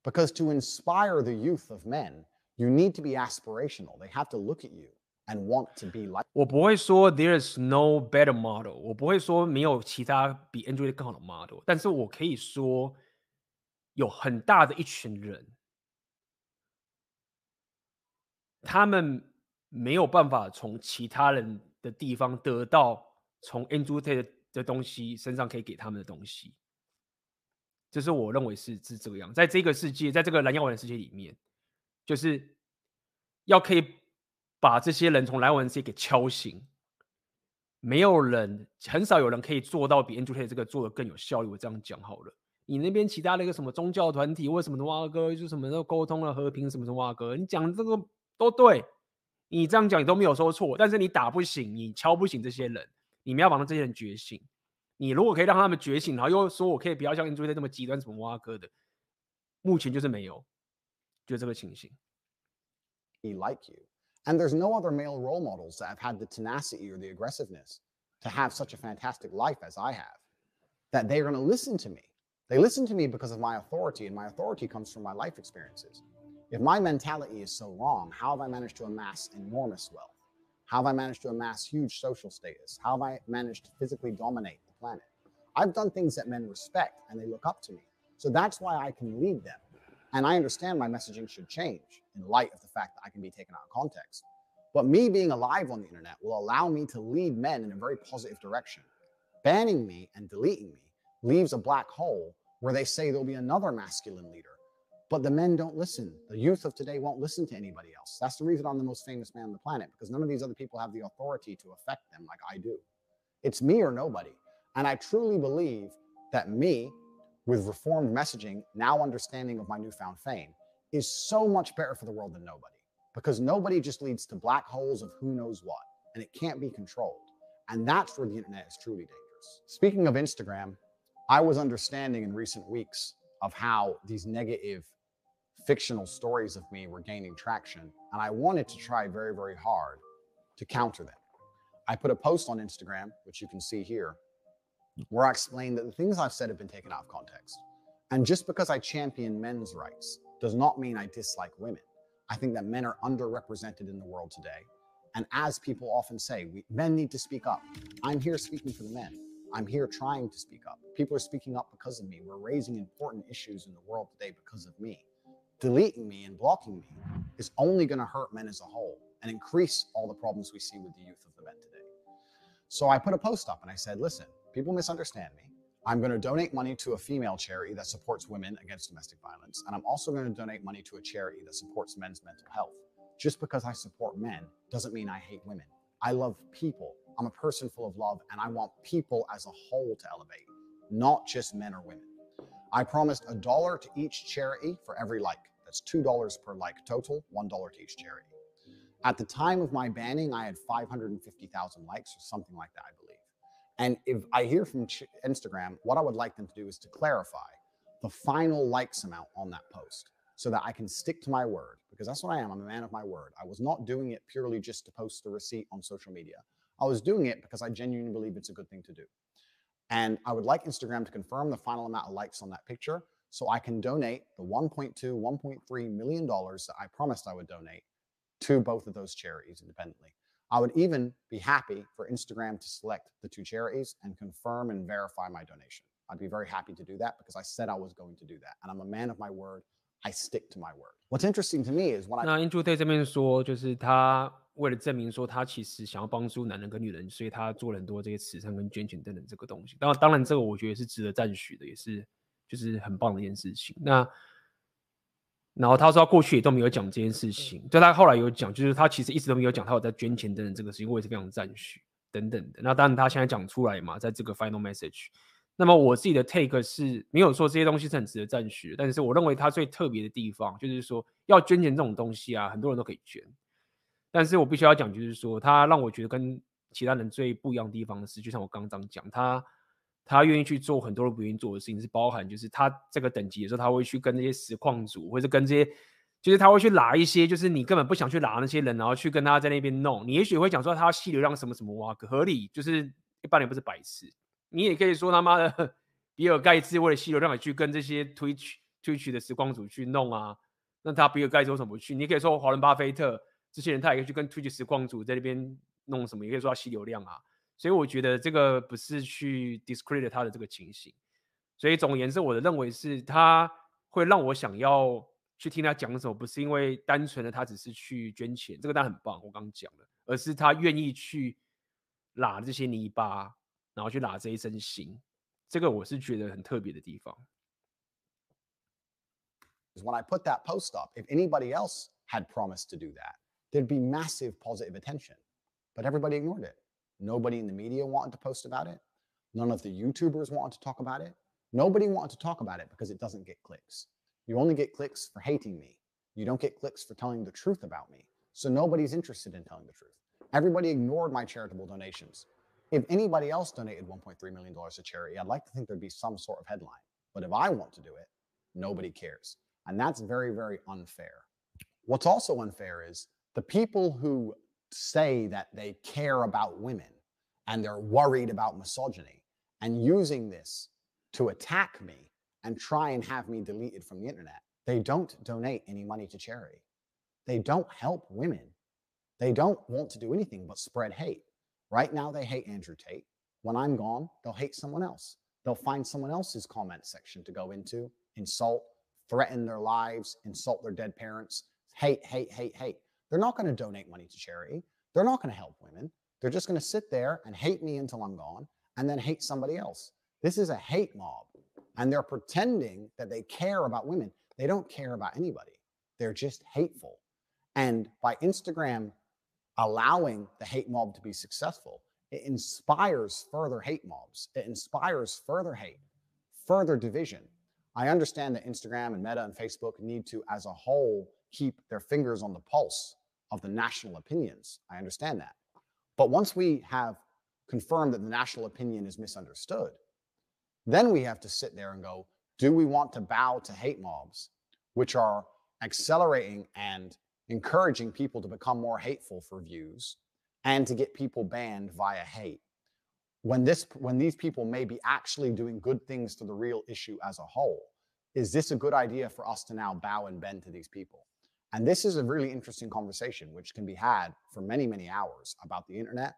Because to inspire the youth of men, you need to be aspirational. They have to look at you and want to be like. 我不会说 there's no better model，我不会说没有其他比 Andrew 更好的 model，但是我可以说有很大的一群人，他们 没有办法从其他人的地方得到从 Andrew 的东西身上可以给他们的东西。这是我认为是是这个样，在这个世界，在这个蓝药丸的世界里面，就是要可以把这些人从蓝药丸世界给敲醒。没有人，很少有人可以做到比 Andrew 的这个做的更有效率。我这样讲好了，你那边其他的一个什么宗教团体，为什么的哇哥，就什么都沟通了和平什么什么哇哥，你讲这个都对，你这样讲你都没有说错，但是你打不醒，你敲不醒这些人，你们要让这些人觉醒。你如果可以让他们觉醒，然后又说我可以不要像 Andrew Tate 这么极端，什么挖哥的，目前就是没有，就这个情形。Be like you, and there's no other male role models that have had the tenacity or the aggressiveness to have such a fantastic life as I have. That they're going to listen to me. They listen to me because of my authority, and my authority comes from my life experiences. If my mentality is so wrong, how have I managed to amass enormous wealth? How have I managed to amass huge social status? How have I managed to physically dominate the planet. I've done things that men respect and they look up to me. So that's why I can lead them. And I understand my messaging should change in light of the fact that I can be taken out of context. But me being alive on the internet will allow me to lead men in a very positive direction. Banning me and deleting me leaves a black hole where they say there'll be another masculine leader. But the men don't listen. The youth of today won't listen to anybody else. That's the reason I'm the most famous man on the planet because none of these other people have the authority to affect them like I do. It's me or nobody. And I truly believe that me, with reformed messaging, now understanding of my newfound fame, is so much better for the world than nobody. Because nobody just leads to black holes of who knows what, and it can't be controlled. And that's where the internet is truly dangerous. Speaking of Instagram, I was understanding in recent weeks of how these negative fictional stories of me were gaining traction, and I wanted to try very, very hard to counter them. I put a post on Instagram, which you can see here, where I explained that the things I've said have been taken out of context. And just because I champion men's rights does not mean I dislike women. I think that men are underrepresented in the world today. And as people often say, we, men need to speak up. I'm here speaking for the men. I'm here trying to speak up. People are speaking up because of me. We're raising important issues in the world today because of me. Deleting me and blocking me is only going to hurt men as a whole and increase all the problems we see with the youth of the men today. So I put a post up and I said, listen, people misunderstand me. I'm going to donate money to a female charity that supports women against domestic violence. And I'm also going to donate money to a charity that supports men's mental health. Just because I support men doesn't mean I hate women. I love people. I'm a person full of love, and I want people as a whole to elevate, not just men or women. I promised a dollar to each charity for every like. That's $2 per like total, $1 to each charity. At the time of my banning, I had 550,000 likes or something like that, I believe. And if I hear from Instagram, what I would like them to do is to clarify the final likes amount on that post so that I can stick to my word because that's what I am. I'm a man of my word. I was not doing it purely just to post a receipt on social media. I was doing it because I genuinely believe it's a good thing to do. And I would like Instagram to confirm the final amount of likes on that picture so I can donate the 1.2, 1.3 million dollars that I promised I would donate to both of those charities independently. I would even be happy for Instagram to select the two charities and confirm and verify my donation. I'd be very happy to do that because I said I was going to do that. And I'm a man of my word. I stick to my word. What's interesting to me is when I 那 Andrew Tate 这边说，就是他为了证明说他其实想要帮助男人跟女人，所以他做了很多这些慈善跟捐钱等等这个东西。当然，当然这个我觉得是值得赞许的，也是 就是很棒的一件事情。那然后他说他过去也都没有讲这件事情，就他后来有讲，就是他其实一直都没有讲他有在捐钱等等这个事情，我也是非常赞许等等的。那当然他现在讲出来嘛，在这个 final message。那么我自己的 take 是没有说这些东西是很值得赞许，但是我认为他最特别的地方就是说要捐钱这种东西啊，很多人都可以捐，但是我必须要讲，就是说他让我觉得跟其他人最不一样的地方是，就像我刚刚讲，他。他愿意去做很多人不愿意做的事情，是包含就是他这个等级的时候，他会去跟那些实况组，或者跟这些，就是他会去拉一些，就是你根本不想去拉那些人，然后去跟他在那边弄。你也许会讲说他吸流量什么什么哇，合理，就是一般人不是白痴。你也可以说他妈的比尔盖茨为了吸流量也去跟这些 Twitch Twitch 的实况组去弄啊，那他比尔盖茨为什么不去？你也可以说华伦巴菲特这些人，他也可以去跟 Twitch 实况组在那边弄什么，也可以说他吸流量啊。所以我觉得这个不是去 discredit 他的这个情形，所以总而言之，我的认为是他会让我想要去听他讲什么，不是因为单纯的他只是去捐钱，这个当然很棒，我刚刚讲了，而是他愿意去拉这些泥巴，然后去拉这一身腥，这个我是觉得很特别的地方。When I put that post up, if anybody else had promised to do that, there'd be massive positive attention, but everybody ignored it. Nobody in the media wanted to post about it. None of the YouTubers wanted to talk about it. Nobody wanted to talk about it because it doesn't get clicks. You only get clicks for hating me. You don't get clicks for telling the truth about me. So nobody's interested in telling the truth. Everybody ignored my charitable donations. If anybody else donated $1.3 million to charity, I'd like to think there'd be some sort of headline. But if I want to do it, nobody cares. And that's very, very unfair. What's also unfair is the people who say that they care about women and they're worried about misogyny and using this to attack me and try and have me deleted from the internet. They don't donate any money to charity. They don't help women. They don't want to do anything but spread hate. Right now, they hate Andrew Tate. When I'm gone, they'll hate someone else. They'll find someone else's comment section to go into, insult, threaten their lives, insult their dead parents, hate, hate, hate, hate. They're not going to donate money to charity. They're not going to help women. They're just going to sit there and hate me until I'm gone and then hate somebody else. This is a hate mob. And they're pretending that they care about women. They don't care about anybody. They're just hateful. And by Instagram allowing the hate mob to be successful, it inspires further hate mobs. It inspires further hate, further division. I understand that Instagram and Meta and Facebook need to, as a whole, keep their fingers on the pulse of the national opinions. I understand that. But once we have confirmed that the national opinion is misunderstood, Then we have to sit there and go, do we want to bow to hate mobs, which are accelerating and encouraging people to become more hateful for views and to get people banned via hate? When this when these people may be actually doing good things to the real issue as a whole, is this a good idea for us to now bow and bend to these people? And this is a really interesting conversation, which can be had for many, many hours about the internet,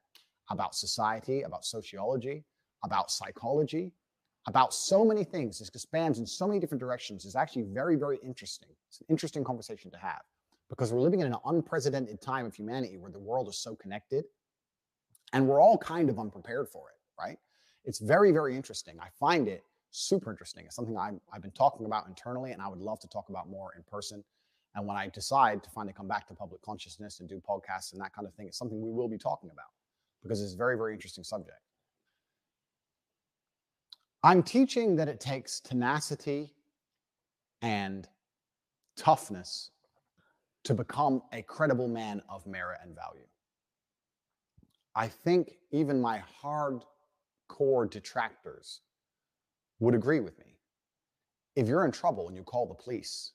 about society, about sociology, about psychology, about so many things. This expands in so many different directions. It's actually very, very interesting. It's an interesting conversation to have because we're living in an unprecedented time of humanity where the world is so connected and we're all kind of unprepared for it, right? It's very, very interesting. I find it super interesting. It's something I'm, I've been talking about internally and I would love to talk about more in person. And when I decide to finally come back to public consciousness and do podcasts and that kind of thing, it's something we will be talking about because it's a very, very interesting subject. I'm teaching that it takes tenacity and toughness to become a credible man of merit and value. I think even my hardcore detractors would agree with me. If you're in trouble and you call the police,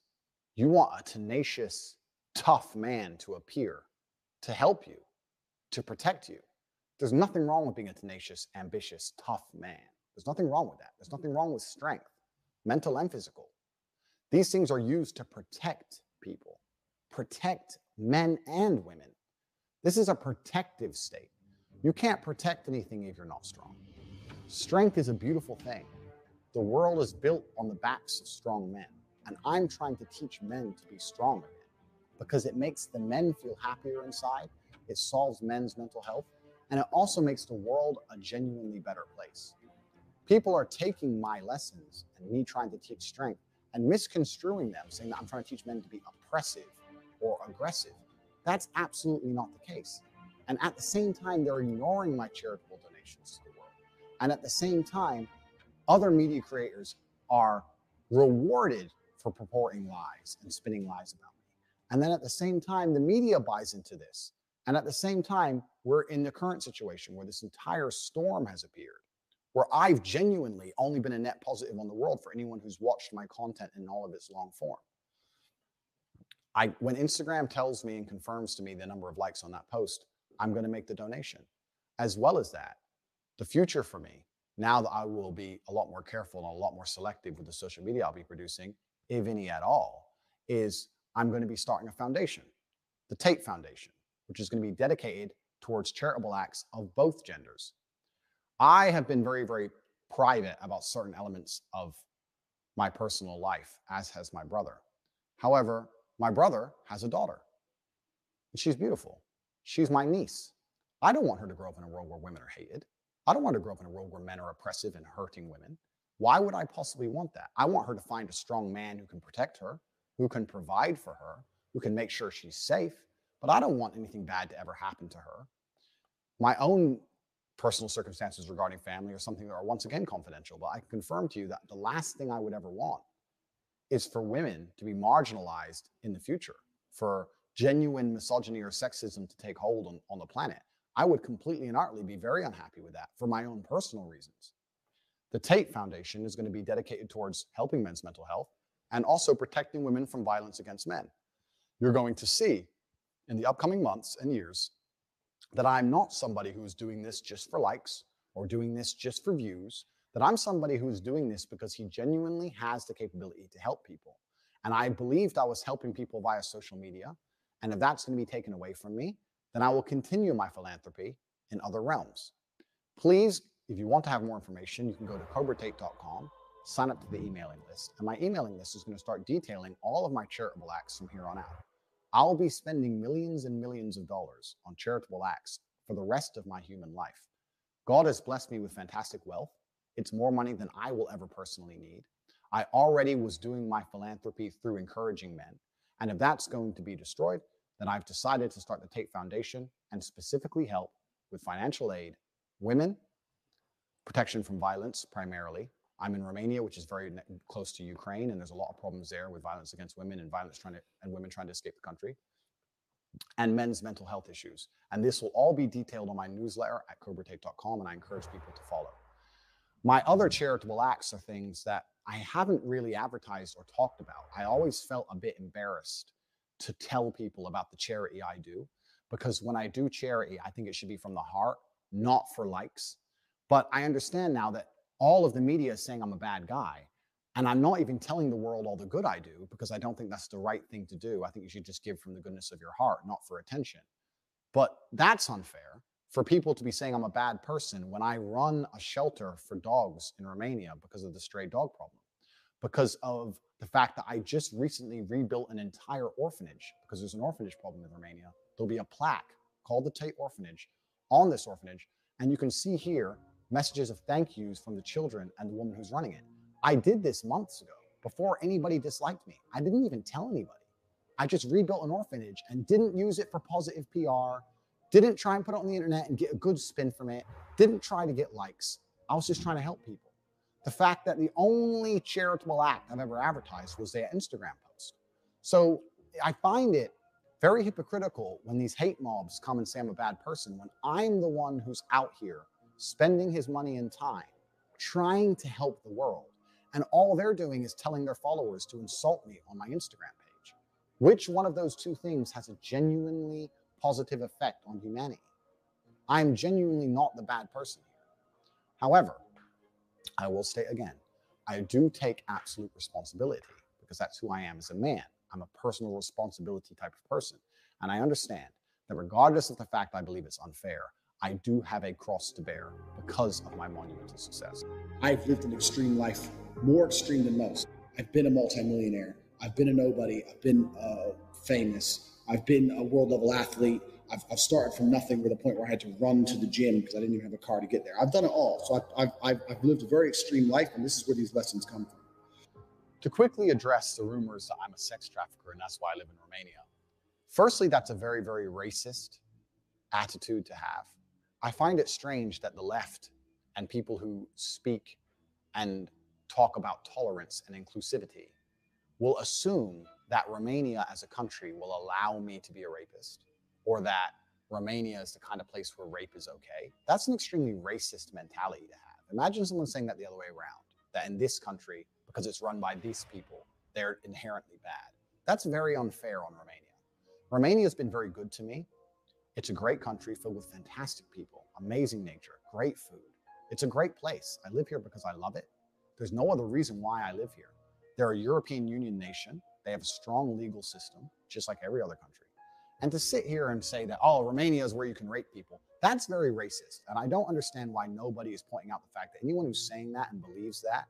you want a tenacious, tough man to appear to help you, to protect you. There's nothing wrong with being a tenacious, ambitious, tough man. There's nothing wrong with that. There's nothing wrong with strength, mental and physical. These things are used to protect people, protect men and women. This is a protective state. You can't protect anything if you're not strong. Strength is a beautiful thing. The world is built on the backs of strong men. And I'm trying to teach men to be stronger because it makes the men feel happier inside. It solves men's mental health. And it also makes the world a genuinely better place. People are taking my lessons and me trying to teach strength and misconstruing them, saying that I'm trying to teach men to be oppressive or aggressive. That's absolutely not the case. And at the same time, they're ignoring my charitable donations to the world. And at the same time, other media creators are rewarded for purporting lies and spinning lies about me. And then at the same time, the media buys into this. And at the same time, we're in the current situation where this entire storm has appeared, where I've genuinely only been a net positive on the world for anyone who's watched my content in all of its long form. I, when Instagram tells me and confirms to me the number of likes on that post, I'm going to make the donation. As well as that, the future for me, now that I will be a lot more careful and a lot more selective with the social media I'll be producing, if any at all, is I'm going to be starting a foundation, the Tate Foundation, which is going to be dedicated towards charitable acts of both genders. I have been very, very private about certain elements of my personal life, as has my brother. However, my brother has a daughter, and she's beautiful. She's my niece. I don't want her to grow up in a world where women are hated. I don't want her to grow up in a world where men are oppressive and hurting women. Why would I possibly want that? I want her to find a strong man who can protect her, who can provide for her, who can make sure she's safe. But I don't want anything bad to ever happen to her. My own personal circumstances regarding family are something that are once again confidential, but I can confirm to you that the last thing I would ever want is for women to be marginalized in the future, for genuine misogyny or sexism to take hold on, on the planet. I would completely and utterly be very unhappy with that for my own personal reasons. The Tate Foundation is going to be dedicated towards helping men's mental health and also protecting women from violence against men. You're going to see in the upcoming months and years that I'm not somebody who is doing this just for likes or doing this just for views, that I'm somebody who is doing this because he genuinely has the capability to help people. And I believed I was helping people via social media. And if that's going to be taken away from me, then I will continue my philanthropy in other realms. Please if you want to have more information, you can go to cobratate.com, sign up to the emailing list, and my emailing list is going to start detailing all of my charitable acts from here on out. I'll be spending millions and millions of dollars on charitable acts for the rest of my human life. God has blessed me with fantastic wealth. It's more money than I will ever personally need. I already was doing my philanthropy through encouraging men. And if that's going to be destroyed, then I've decided to start the Tate Foundation and specifically help with financial aid women protection from violence primarily. I'm in Romania, which is very close to Ukraine, and there's a lot of problems there with violence against women and violence trying to and women trying to escape the country, and men's mental health issues. And this will all be detailed on my newsletter at cobratate.com, and I encourage people to follow. My other charitable acts are things that I haven't really advertised or talked about. I always felt a bit embarrassed to tell people about the charity I do because when I do charity, I think it should be from the heart, not for likes. But I understand now that all of the media is saying I'm a bad guy. And I'm not even telling the world all the good I do because I don't think that's the right thing to do. I think you should just give from the goodness of your heart, not for attention. But that's unfair for people to be saying I'm a bad person when I run a shelter for dogs in Romania because of the stray dog problem, because of the fact that I just recently rebuilt an entire orphanage because there's an orphanage problem in Romania. There'll be a plaque called the Tate Orphanage on this orphanage. And you can see here messages of thank yous from the children and the woman who's running it. I did this months ago before anybody disliked me. I didn't even tell anybody. I just rebuilt an orphanage and didn't use it for positive PR, didn't try and put it on the internet and get a good spin from it, didn't try to get likes. I was just trying to help people. The fact that the only charitable act I've ever advertised was their Instagram post. So I find it very hypocritical when these hate mobs come and say I'm a bad person when I'm the one who's out here spending his money and time trying to help the world. And all they're doing is telling their followers to insult me on my Instagram page. Which one of those two things has a genuinely positive effect on humanity? I'm genuinely not the bad person here. However, I will state again, I do take absolute responsibility because that's who I am as a man. I'm a personal responsibility type of person. And I understand that regardless of the fact I believe it's unfair, I do have a cross to bear because of my monumental success. I've lived an extreme life, more extreme than most. I've been a multimillionaire. I've been a nobody. I've been uh, famous. I've been a world level athlete. I've, I've started from nothing to the point where I had to run to the gym because I didn't even have a car to get there. I've done it all. So I've, I've, I've lived a very extreme life, and this is where these lessons come from. To quickly address the rumors that I'm a sex trafficker and that's why I live in Romania. Firstly, that's a very, very racist attitude to have. I find it strange that the left and people who speak and talk about tolerance and inclusivity will assume that Romania as a country will allow me to be a rapist or that Romania is the kind of place where rape is okay. That's an extremely racist mentality to have. Imagine someone saying that the other way around, that in this country, because it's run by these people, they're inherently bad. That's very unfair on Romania. Romania has been very good to me. It's a great country filled with fantastic people, amazing nature, great food. It's a great place. I live here because I love it. There's no other reason why I live here. They're a European Union nation. They have a strong legal system, just like every other country. And to sit here and say that, oh, Romania is where you can rape people, that's very racist. And I don't understand why nobody is pointing out the fact that anyone who's saying that and believes that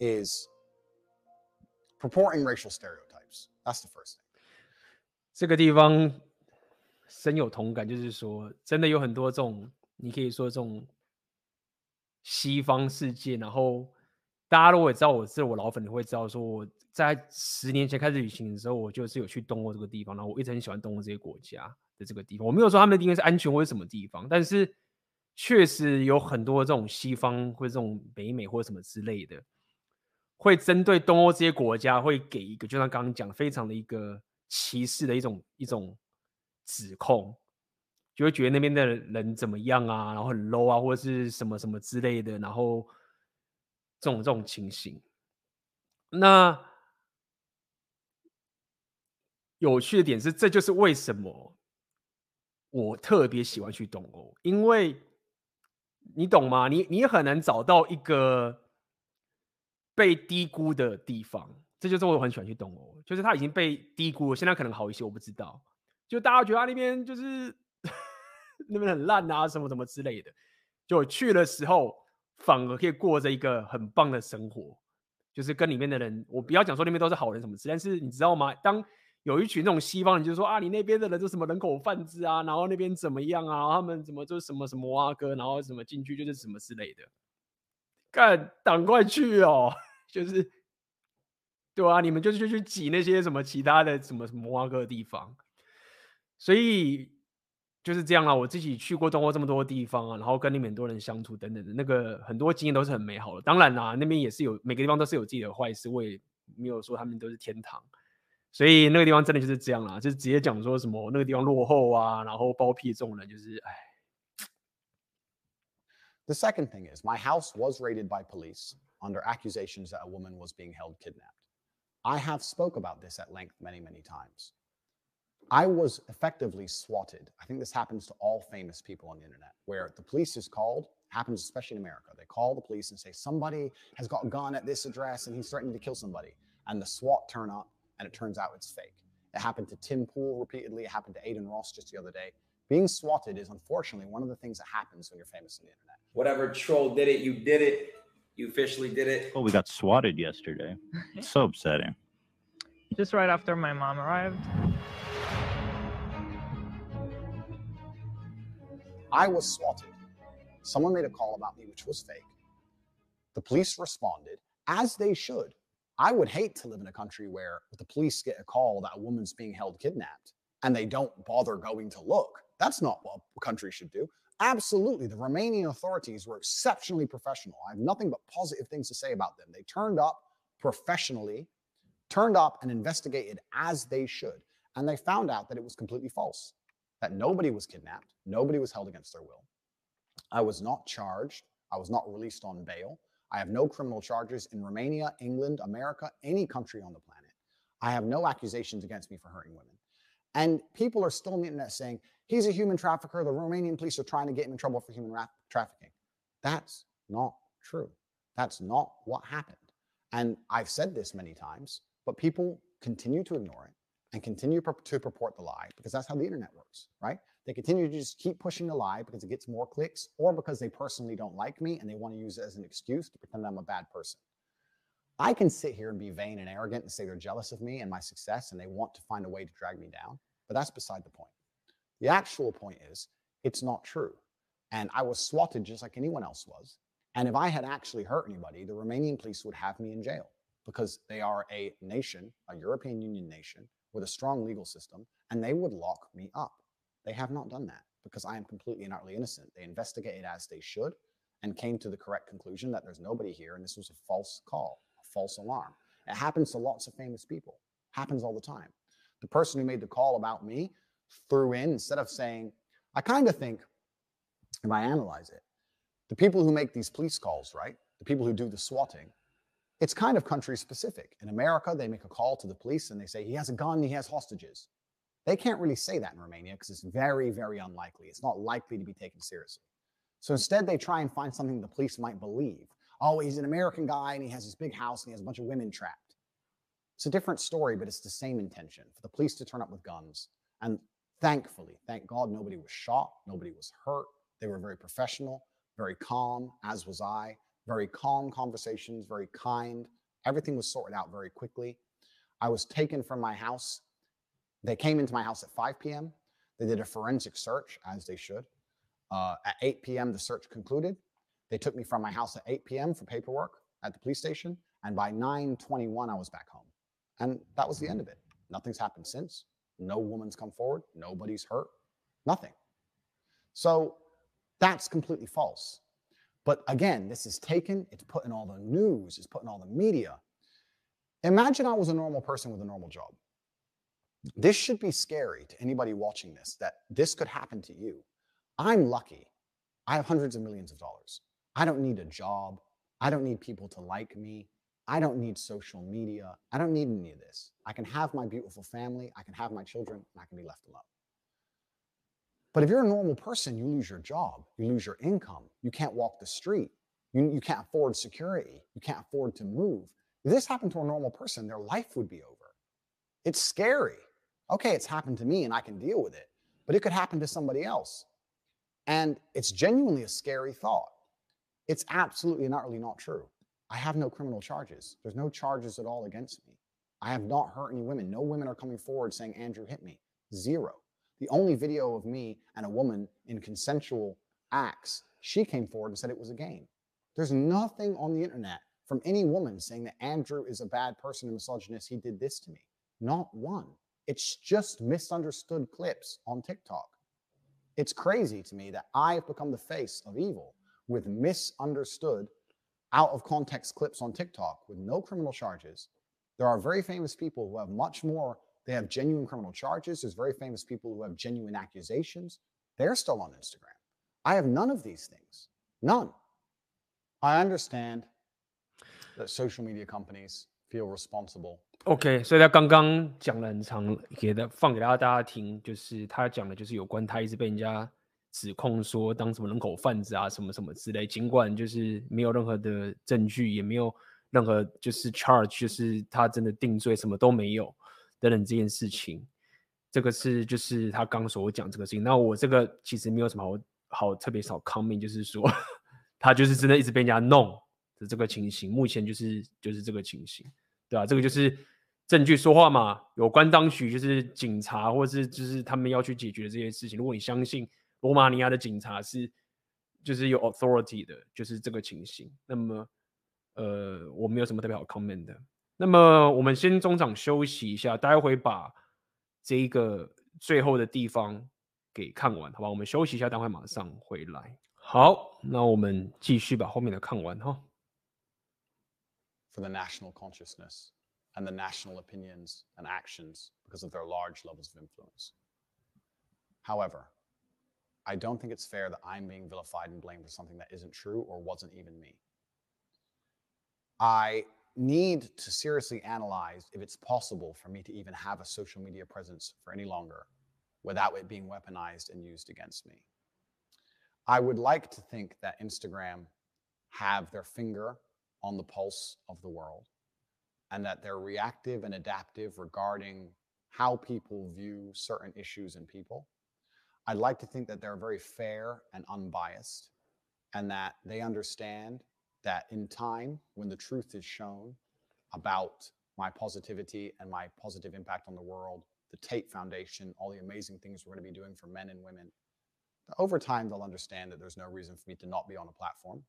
is purporting racial stereotypes. That's the first thing. 这个地方 深有同感，就是说，真的有很多这种，你可以说这种西方世界，然后大家如果也知道我是我老粉，你会知道说我在十年前开始旅行的时候，我就是有去东欧这个地方，然后我一直很喜欢东欧这些国家的这个地方。我没有说他们的地方是安全或者什么地方，但是确实有很多这种西方或者这种北美或者什么之类的。会针对东欧这些国家，会给一个，就像刚刚讲，非常的一个歧视的一种一种指控，就会觉得那边的人怎么样啊，然后很 low 啊，或者是什么什么之类的，然后这种这种情形。那有趣的点是，这就是为什么我特别喜欢去东欧，因为你懂吗？你你很难找到一个。被低估的地方，这就是我很喜欢去东欧，就是它已经被低估了。现在可能好一些，我不知道。就大家觉得他那边就是 那边很烂啊，什么什么之类的。就去的时候，反而可以过着一个很棒的生活，就是跟里面的人，我不要讲说那边都是好人什么之类，但是你知道吗？当有一群那种西方人，就说啊，你那边的人就什么人口贩子啊，然后那边怎么样啊，他们怎么就什么什么啊哥，然后什么进去就是什么之类的。干，赶快去哦！就是，对啊，你们就是去挤那些什么其他的什么什么摩阿哥的地方，所以就是这样啊。我自己去过东欧这么多地方啊，然后跟那边很多人相处等等的，那个很多经验都是很美好的。当然啦，那边也是有每个地方都是有自己的坏事，我也没有说他们都是天堂。所以那个地方真的就是这样啦，就是直接讲说什么那个地方落后啊，然后包庇这种人，就是哎。The second thing is my house was raided by police under accusations that a woman was being held kidnapped. I have spoke about this at length many, many times. I was effectively swatted. I think this happens to all famous people on the internet, where the police is called, happens especially in America. They call the police and say, somebody has got a gun at this address and he's threatening to kill somebody. And the SWAT turn up and it turns out it's fake. It happened to Tim Pool repeatedly. It happened to Aiden Ross just the other day. Being swatted is unfortunately one of the things that happens when you're famous on the internet. Whatever troll did it, you did it. You officially did it. Oh, we got swatted yesterday. It's so upsetting. Just right after my mom arrived. I was swatted. Someone made a call about me, which was fake. The police responded, as they should. I would hate to live in a country where the police get a call that a woman's being held kidnapped and they don't bother going to look. That's not what a country should do. Absolutely. The Romanian authorities were exceptionally professional. I have nothing but positive things to say about them. They turned up professionally, turned up and investigated as they should. And they found out that it was completely false, that nobody was kidnapped, nobody was held against their will. I was not charged, I was not released on bail. I have no criminal charges in Romania, England, America, any country on the planet. I have no accusations against me for hurting women. And people are still on the internet saying, he's a human trafficker. The Romanian police are trying to get him in trouble for human ra- trafficking. That's not true. That's not what happened. And I've said this many times, but people continue to ignore it and continue to purport the lie because that's how the internet works, right? They continue to just keep pushing the lie because it gets more clicks or because they personally don't like me and they want to use it as an excuse to pretend I'm a bad person. I can sit here and be vain and arrogant and say they're jealous of me and my success and they want to find a way to drag me down, but that's beside the point. The actual point is it's not true. And I was swatted just like anyone else was. And if I had actually hurt anybody, the Romanian police would have me in jail because they are a nation, a European Union nation with a strong legal system, and they would lock me up. They have not done that because I am completely and utterly innocent. They investigated as they should and came to the correct conclusion that there's nobody here and this was a false call, a false alarm. It happens to lots of famous people, happens all the time. The person who made the call about me threw in, instead of saying, I kind of think, if I analyze it, the people who make these police calls, right? The people who do the swatting, it's kind of country specific. In America, they make a call to the police and they say, he has a gun, he has hostages. They can't really say that in Romania because it's very, very unlikely. It's not likely to be taken seriously. So instead, they try and find something the police might believe. Oh, he's an American guy and he has this big house and he has a bunch of women trapped. It's a different story, but it's the same intention for the police to turn up with guns. And thankfully, thank God, nobody was shot, nobody was hurt. They were very professional, very calm, as was I. Very calm conversations, very kind. Everything was sorted out very quickly. I was taken from my house they came into my house at 5 p.m. They did a forensic search, as they should. Uh, at 8 p.m., the search concluded. They took me from my house at 8 p.m. for paperwork at the police station, and by 9:21, I was back home. And that was the end of it. Nothing's happened since. No woman's come forward. Nobody's hurt. Nothing. So that's completely false. But again, this is taken, it's put in all the news, it's put in all the media. Imagine I was a normal person with a normal job. This should be scary to anybody watching this that this could happen to you. I'm lucky. I have hundreds of millions of dollars. I don't need a job. I don't need people to like me. I don't need social media. I don't need any of this. I can have my beautiful family. I can have my children, and I can be left alone. But if you're a normal person, you lose your job, you lose your income, you can't walk the street, you, you can't afford security, you can't afford to move. If this happened to a normal person, their life would be over. It's scary. Okay, it's happened to me and I can deal with it, but it could happen to somebody else. And it's genuinely a scary thought. It's absolutely and utterly not true. I have no criminal charges. There's no charges at all against me. I have not hurt any women. No women are coming forward saying Andrew hit me. Zero. The only video of me and a woman in consensual acts, she came forward and said it was a game. There's nothing on the internet from any woman saying that Andrew is a bad person and misogynist. He did this to me. Not one. It's just misunderstood clips on TikTok. It's crazy to me that I've become the face of evil with misunderstood, out of context clips on TikTok with no criminal charges. There are very famous people who have much more, they have genuine criminal charges. There's very famous people who have genuine accusations. They're still on Instagram. I have none of these things. None. I understand that social media companies feel responsible. OK，所以他刚刚讲了很长，给的放给大家大家听，就是他讲的就是有关他一直被人家指控说当什么人口贩子啊，什么什么之类，尽管就是没有任何的证据，也没有任何就是 charge，就是他真的定罪，什么都没有等等这件事情，这个是就是他刚所讲这个事情。那我这个其实没有什么好好特别少 comment，就是说他就是真的一直被人家弄的这个情形，目前就是就是这个情形，对吧、啊？这个就是。证据说话嘛，有关当局就是警察，或是就是他们要去解决这些事情。如果你相信罗马尼亚的警察是就是有 authority 的，就是这个情形，那么呃，我没有什么特别好 comment 的。那么我们先中场休息一下，待会把这一个最后的地方给看完，好吧？我们休息一下，待会马上回来。好，那我们继续把后面的看完哈。For the national consciousness. and the national opinions and actions because of their large levels of influence. However, I don't think it's fair that I'm being vilified and blamed for something that isn't true or wasn't even me. I need to seriously analyze if it's possible for me to even have a social media presence for any longer without it being weaponized and used against me. I would like to think that Instagram have their finger on the pulse of the world and that they're reactive and adaptive regarding how people view certain issues and people. I'd like to think that they're very fair and unbiased, and that they understand that in time, when the truth is shown about my positivity and my positive impact on the world, the Tate Foundation, all the amazing things we're going to be doing for men and women, over time, they'll understand that there's no reason for me to not be on a platform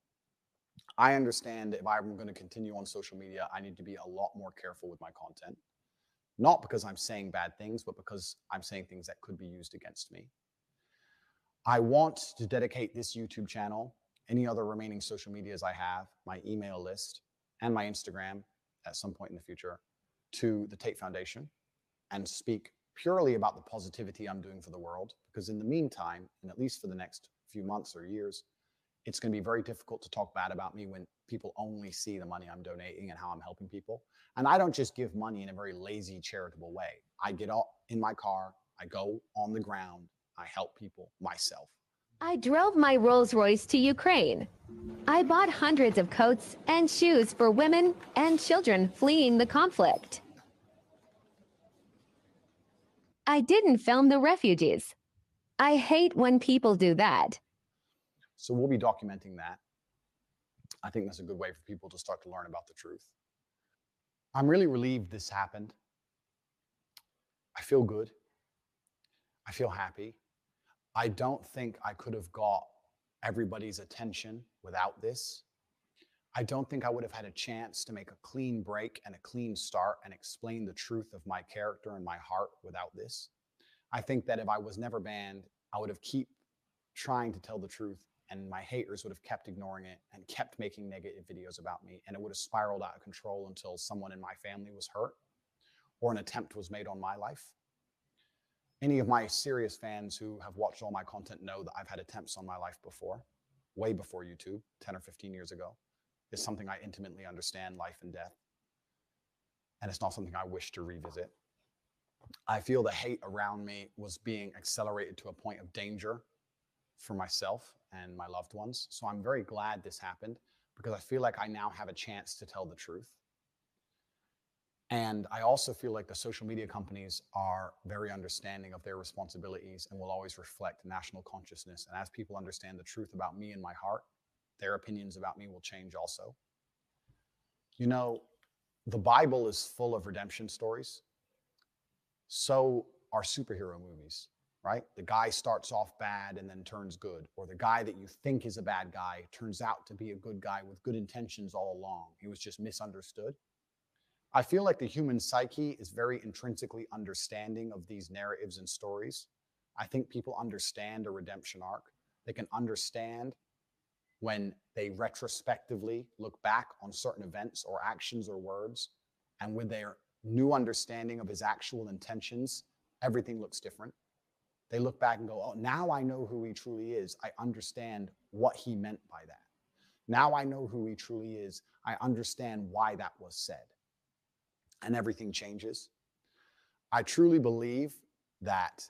I understand that if I'm going to continue on social media, I need to be a lot more careful with my content. Not because I'm saying bad things, but because I'm saying things that could be used against me. I want to dedicate this YouTube channel, any other remaining social medias I have, my email list, and my Instagram at some point in the future to the Tate Foundation and speak purely about the positivity I'm doing for the world. Because in the meantime, and at least for the next few months or years, it's going to be very difficult to talk bad about me when people only see the money I'm donating and how I'm helping people. And I don't just give money in a very lazy, charitable way. I get out in my car, I go on the ground, I help people myself. I drove my Rolls Royce to Ukraine. I bought hundreds of coats and shoes for women and children fleeing the conflict. I didn't film the refugees. I hate when people do that. So we'll be documenting that. I think that's a good way for people to start to learn about the truth. I'm really relieved this happened. I feel good. I feel happy. I don't think I could have got everybody's attention without this. I don't think I would have had a chance to make a clean break and a clean start and explain the truth of my character and my heart without this. I think that if I was never banned, I would have keep trying to tell the truth and my haters would have kept ignoring it and kept making negative videos about me and it would have spiraled out of control until someone in my family was hurt or an attempt was made on my life any of my serious fans who have watched all my content know that i've had attempts on my life before way before youtube 10 or 15 years ago is something i intimately understand life and death and it's not something i wish to revisit i feel the hate around me was being accelerated to a point of danger for myself and my loved ones. So I'm very glad this happened because I feel like I now have a chance to tell the truth. And I also feel like the social media companies are very understanding of their responsibilities and will always reflect national consciousness. And as people understand the truth about me and my heart, their opinions about me will change also. You know, the Bible is full of redemption stories. So are superhero movies right? The guy starts off bad and then turns good, or the guy that you think is a bad guy turns out to be a good guy with good intentions all along. He was just misunderstood. I feel like the human psyche is very intrinsically understanding of these narratives and stories. I think people understand a redemption arc. They can understand when they retrospectively look back on certain events or actions or words, and with their new understanding of his actual intentions, everything looks different they look back and go, oh, now I know who he truly is. I understand what he meant by that. Now I know who he truly is. I understand why that was said. And everything changes. I truly believe that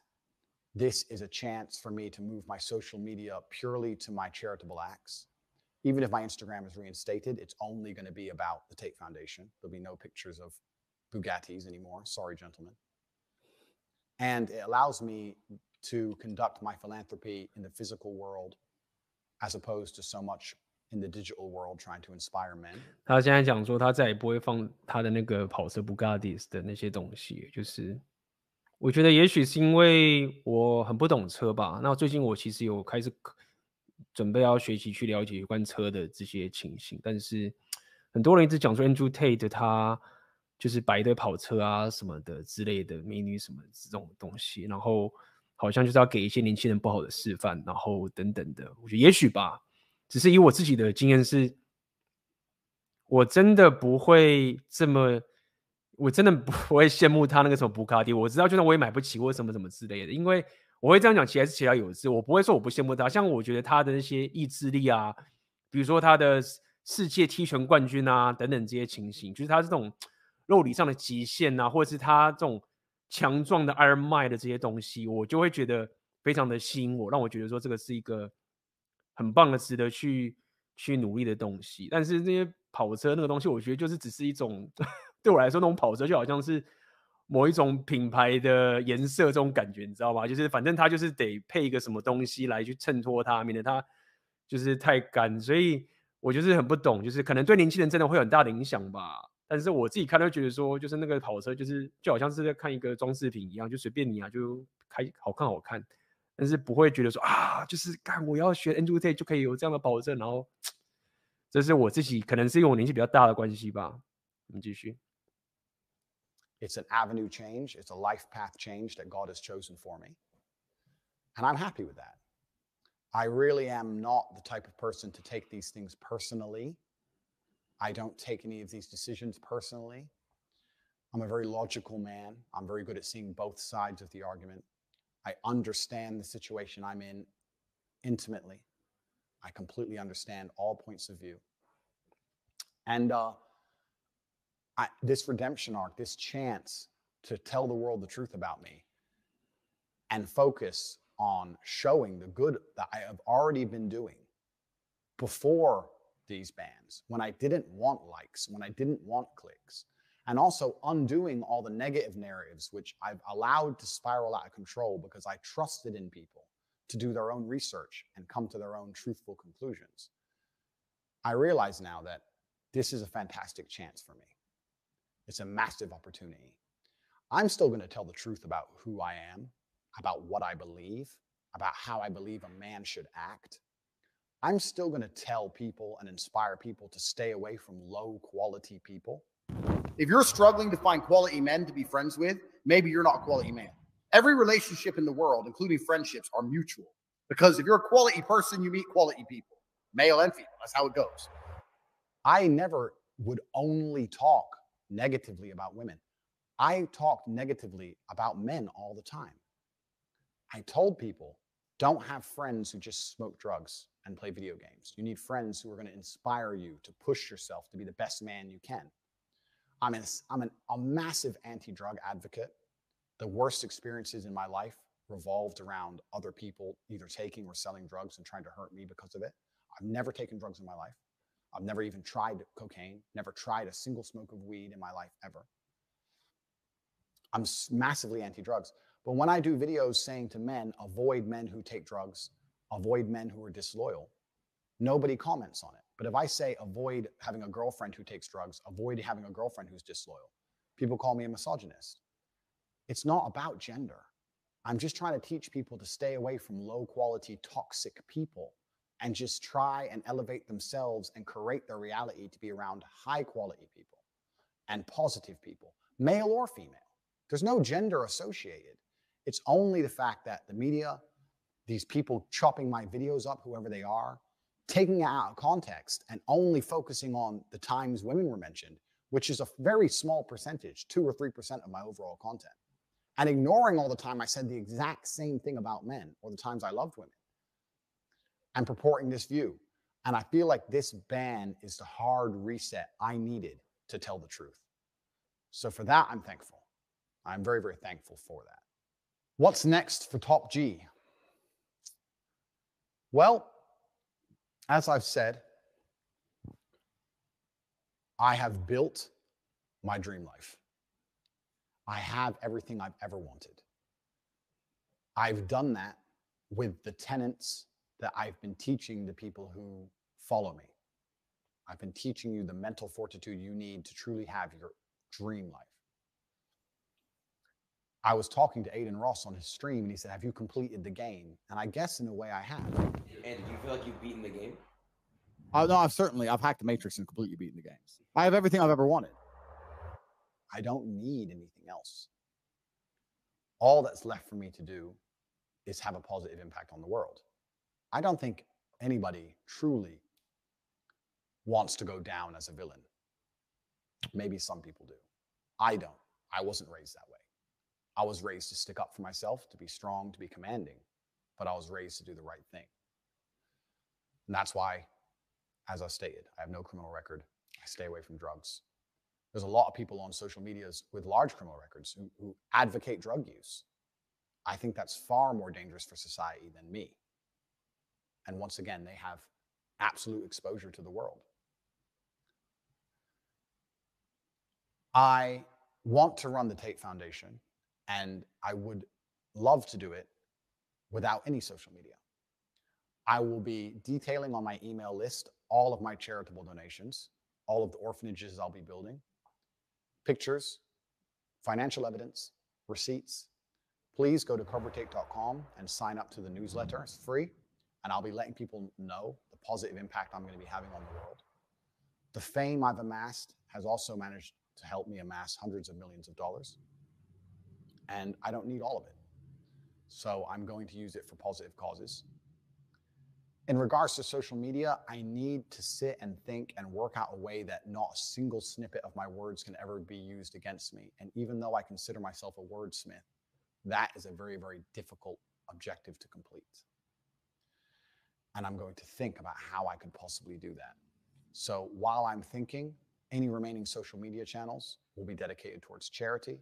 this is a chance for me to move my social media purely to my charitable acts. Even if my Instagram is reinstated, it's only going to be about the Tate Foundation. There'll be no pictures of Bugattis anymore. Sorry, gentlemen. And it allows me to conduct my philanthropy in the physical world as opposed to so much in the digital world trying to inspire men. 他现在讲说，他再也不会放他的那个跑车 Bugatti 的那些东西，就是我觉得也许是因为我很不懂车吧。那最近我其实有开始准备要学习去了解有关车的这些情形，但是很多人一直讲说 Andrew Tate 他就是摆一堆跑车啊什么的之类的美女什么这种东西，然后好像就是要给一些年轻人不好的示范，然后等等的。我觉得也许吧，只是以我自己的经验是，我真的不会这么，我真的不会羡慕他那个什么布卡迪。我知道，就算我也买不起或什么什么之类的，因为。我会这样讲，其实还是其他有志。我不会说我不羡慕他，像我觉得他的那些意志力啊，比如说他的世界踢拳冠军啊等等这些情形，就是他这种肉体上的极限啊，或者是他这种强壮的 Iron Mind 的这些东西，我就会觉得非常的吸引我，让我觉得说这个是一个很棒的、值得去去努力的东西。但是那些跑车那个东西，我觉得就是只是一种 对我来说，那种跑车就好像是。某一种品牌的颜色，这种感觉你知道吗？就是反正它就是得配一个什么东西来去衬托它，免得它就是太干。所以我就是很不懂，就是可能对年轻人真的会有很大的影响吧。但是我自己看都觉得说，就是那个跑车，就是就好像是在看一个装饰品一样，就随便你啊，就开好看好看，但是不会觉得说啊，就是看我要学 Andrew Tate 就可以有这样的保证。然后这是我自己可能是因为我年纪比较大的关系吧。我们继续。It's an avenue change, it's a life path change that God has chosen for me. And I'm happy with that. I really am not the type of person to take these things personally. I don't take any of these decisions personally. I'm a very logical man. I'm very good at seeing both sides of the argument. I understand the situation I'm in intimately. I completely understand all points of view. And uh, I, this redemption arc, this chance to tell the world the truth about me and focus on showing the good that I have already been doing before these bans, when I didn't want likes, when I didn't want clicks, and also undoing all the negative narratives which I've allowed to spiral out of control because I trusted in people to do their own research and come to their own truthful conclusions. I realize now that this is a fantastic chance for me. It's a massive opportunity. I'm still going to tell the truth about who I am, about what I believe, about how I believe a man should act. I'm still going to tell people and inspire people to stay away from low quality people. If you're struggling to find quality men to be friends with, maybe you're not a quality man. Every relationship in the world, including friendships, are mutual. Because if you're a quality person, you meet quality people, male and female. That's how it goes. I never would only talk negatively about women. I talked negatively about men all the time. I told people, don't have friends who just smoke drugs and play video games. You need friends who are going to inspire you to push yourself to be the best man you can. I'm, I'm an, a massive anti drug advocate. The worst experiences in my life revolved around other people either taking or selling drugs and trying to hurt me because of it. I've never taken drugs in my life. I've never even tried cocaine, never tried a single smoke of weed in my life ever. I'm massively anti drugs. But when I do videos saying to men, avoid men who take drugs, avoid men who are disloyal, nobody comments on it. But if I say avoid having a girlfriend who takes drugs, avoid having a girlfriend who's disloyal, people call me a misogynist. It's not about gender. I'm just trying to teach people to stay away from low quality, toxic people and just try and elevate themselves and create their reality to be around high quality people and positive people, male or female. There's no gender associated. It's only the fact that the media, these people chopping my videos up, whoever they are, taking out context and only focusing on the times women were mentioned, which is a very small percentage, two or 3% of my overall content, and ignoring all the time I said the exact same thing about men or the times I loved women and purporting this view. And I feel like this ban is the hard reset I needed to tell the truth. So for that, I'm thankful. I'm very, very thankful for that. What's next for Top G? Well, as I've said, I have built my dream life. I have everything I've ever wanted. I've done that with the tenets that I've been teaching the people who follow me. I've been teaching you the mental fortitude you need to truly have your dream life. I was talking to Aiden Ross on his stream and he said, Have you completed the game? And I guess in a way I have. And do you feel like you've beaten the game? Oh no, I've certainly I've hacked the matrix and completely beaten the games. I have everything I've ever wanted. I don't need anything else. All that's left for me to do is have a positive impact on the world. I don't think anybody truly wants to go down as a villain. Maybe some people do. I don't. I wasn't raised that way. I was raised to stick up for myself, to be strong, to be commanding, but I was raised to do the right thing. And that's why, as I stated, I have no criminal record. I stay away from drugs. There's a lot of people on social medias with large criminal records who, who advocate drug use. I think that's far more dangerous for society than me. And once again, they have absolute exposure to the world. I want to run the Tate Foundation, and I would love to do it without any social media. I will be detailing on my email list all of my charitable donations, all of the orphanages I'll be building, pictures, financial evidence, receipts. Please go to cobratate.com and sign up to the newsletter. It's free, and I'll be letting people know the positive impact I'm going to be having on the world. The fame I've amassed has also managed to help me amass hundreds of millions of dollars. And I don't need all of it. So I'm going to use it for positive causes. In regards to social media, I need to sit and think and work out a way that not a single snippet of my words can ever be used against me. And even though I consider myself a wordsmith, that is a very, very difficult objective to complete. And I'm going to think about how I could possibly do that. So while I'm thinking, any remaining social media channels will be dedicated towards charity.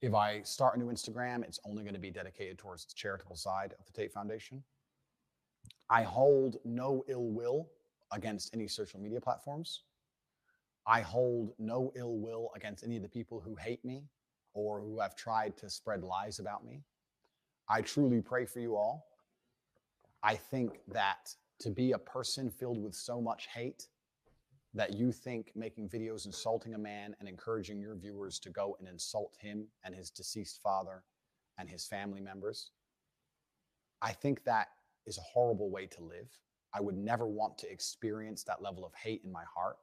If I start a new Instagram, it's only going to be dedicated towards the charitable side of the Tate Foundation. I hold no ill will against any social media platforms. I hold no ill will against any of the people who hate me or who have tried to spread lies about me. I truly pray for you all. I think that to be a person filled with so much hate that you think making videos insulting a man and encouraging your viewers to go and insult him and his deceased father and his family members, I think that is a horrible way to live. I would never want to experience that level of hate in my heart.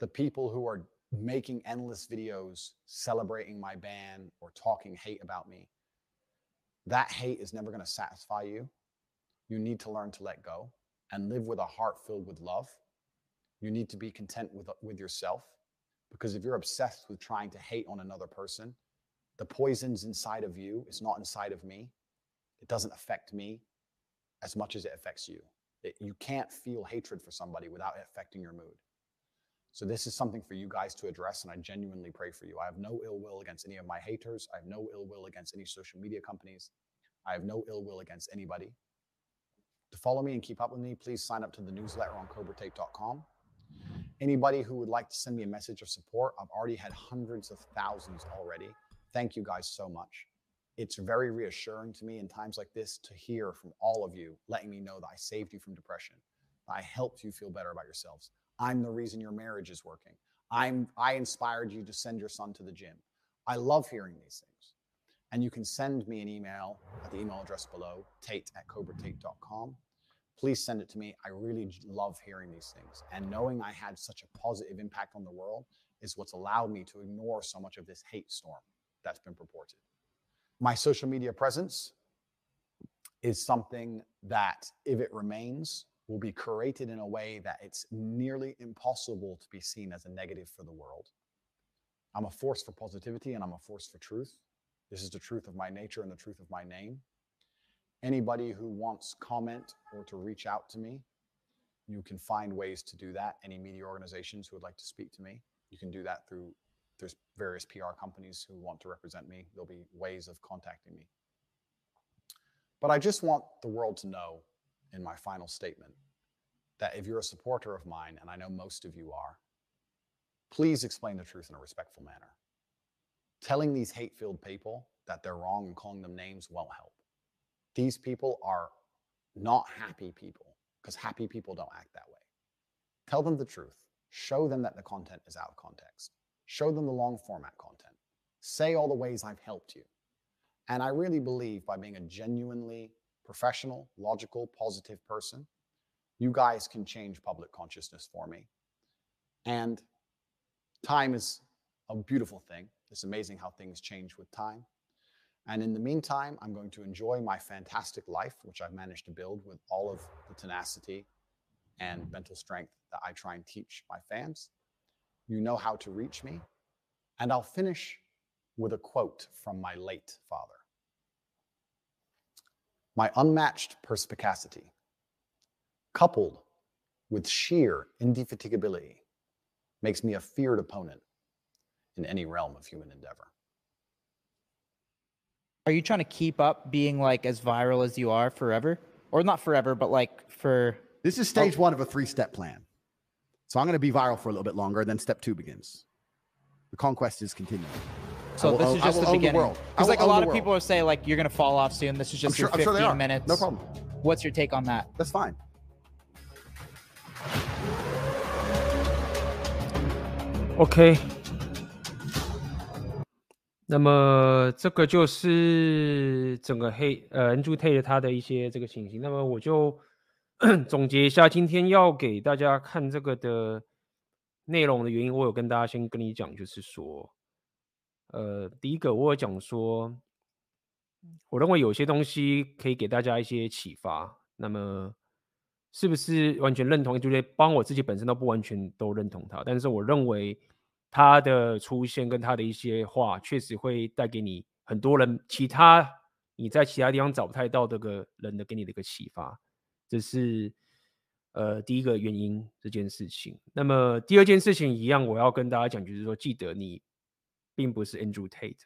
The people who are making endless videos celebrating my ban or talking hate about me, that hate is never going to satisfy you. You need to learn to let go and live with a heart filled with love. You need to be content with, with yourself because if you're obsessed with trying to hate on another person, the poison's inside of you. It's not inside of me. It doesn't affect me as much as it affects you. It, you can't feel hatred for somebody without it affecting your mood. So this is something for you guys to address, and I genuinely pray for you. I have no ill will against any of my haters. I have no ill will against any social media companies. I have no ill will against anybody. To follow me and keep up with me, please sign up to the newsletter on cobratate.com. Anybody who would like to send me a message of support, I've already had hundreds of thousands already. Thank you guys so much. It's very reassuring to me in times like this to hear from all of you letting me know that I saved you from depression, that I helped you feel better about yourselves. I'm the reason your marriage is working. I'm I inspired you to send your son to the gym. I love hearing these things. And you can send me an email at the email address below, tate at cobratate.com. Please send it to me. I really love hearing these things. And knowing I had such a positive impact on the world is what's allowed me to ignore so much of this hate storm that's been purported my social media presence is something that, if it remains, will be curated in a way that it's nearly impossible to be seen as a negative for the world. I'm a force for positivity and I'm a force for truth. This is the truth of my nature and the truth of my name. Anybody who wants comment or to reach out to me, you can find ways to do that. Any media organizations who would like to speak to me, you can do that through there's various PR companies who want to represent me. There'll be ways of contacting me. But I just want the world to know in my final statement that if you're a supporter of mine, and I know most of you are, please explain the truth in a respectful manner. Telling these hate filled people that they're wrong and calling them names won't help. These people are not happy people because happy people don't act that way. Tell them the truth. Show them that the content is out of context. Show them the long format content. Say all the ways I've helped you. And I really believe by being a genuinely professional, logical, positive person, you guys can change public consciousness for me. And time is a beautiful thing. It's amazing how things change with time. And in the meantime, I'm going to enjoy my fantastic life, which I've managed to build with all of the tenacity and mm-hmm. mental strength that I try and teach my fans. You know how to reach me. And I'll finish with a quote from my late father My unmatched perspicacity, coupled with sheer indefatigability, makes me a feared opponent in any realm of human endeavor. Are you trying to keep up being like as viral as you are forever? Or not forever, but like for. This is stage one of a three step plan. So I'm going to be viral for a little bit longer, then step two begins. The conquest is continuing. So will this own- is just the beginning. world. Because like a lot of people are saying like you're gonna fall off soon. This is just sure- your I'm sure 15 minutes. No problem. What's your take on that? That's fine. OK，那么这个就是整个黑呃 Andrew Tate 他的一些这个情形。那么我就 总结一下今天要给大家看这个的内容的原因。我有跟大家先跟你讲，就是说，呃，第一个我有讲说，我认为有些东西可以给大家一些启发。那么是不是完全认同？就是帮我自己本身都不完全都认同他，但是我认为他的出现跟他的一些话，确实会带给你很多人其他你在其他地方找不太到这个人的给你的一个启发，这是呃第一个原因这件事情。那么第二件事情一样，我要跟大家讲，就是说记得你并不是 Andrew Tate，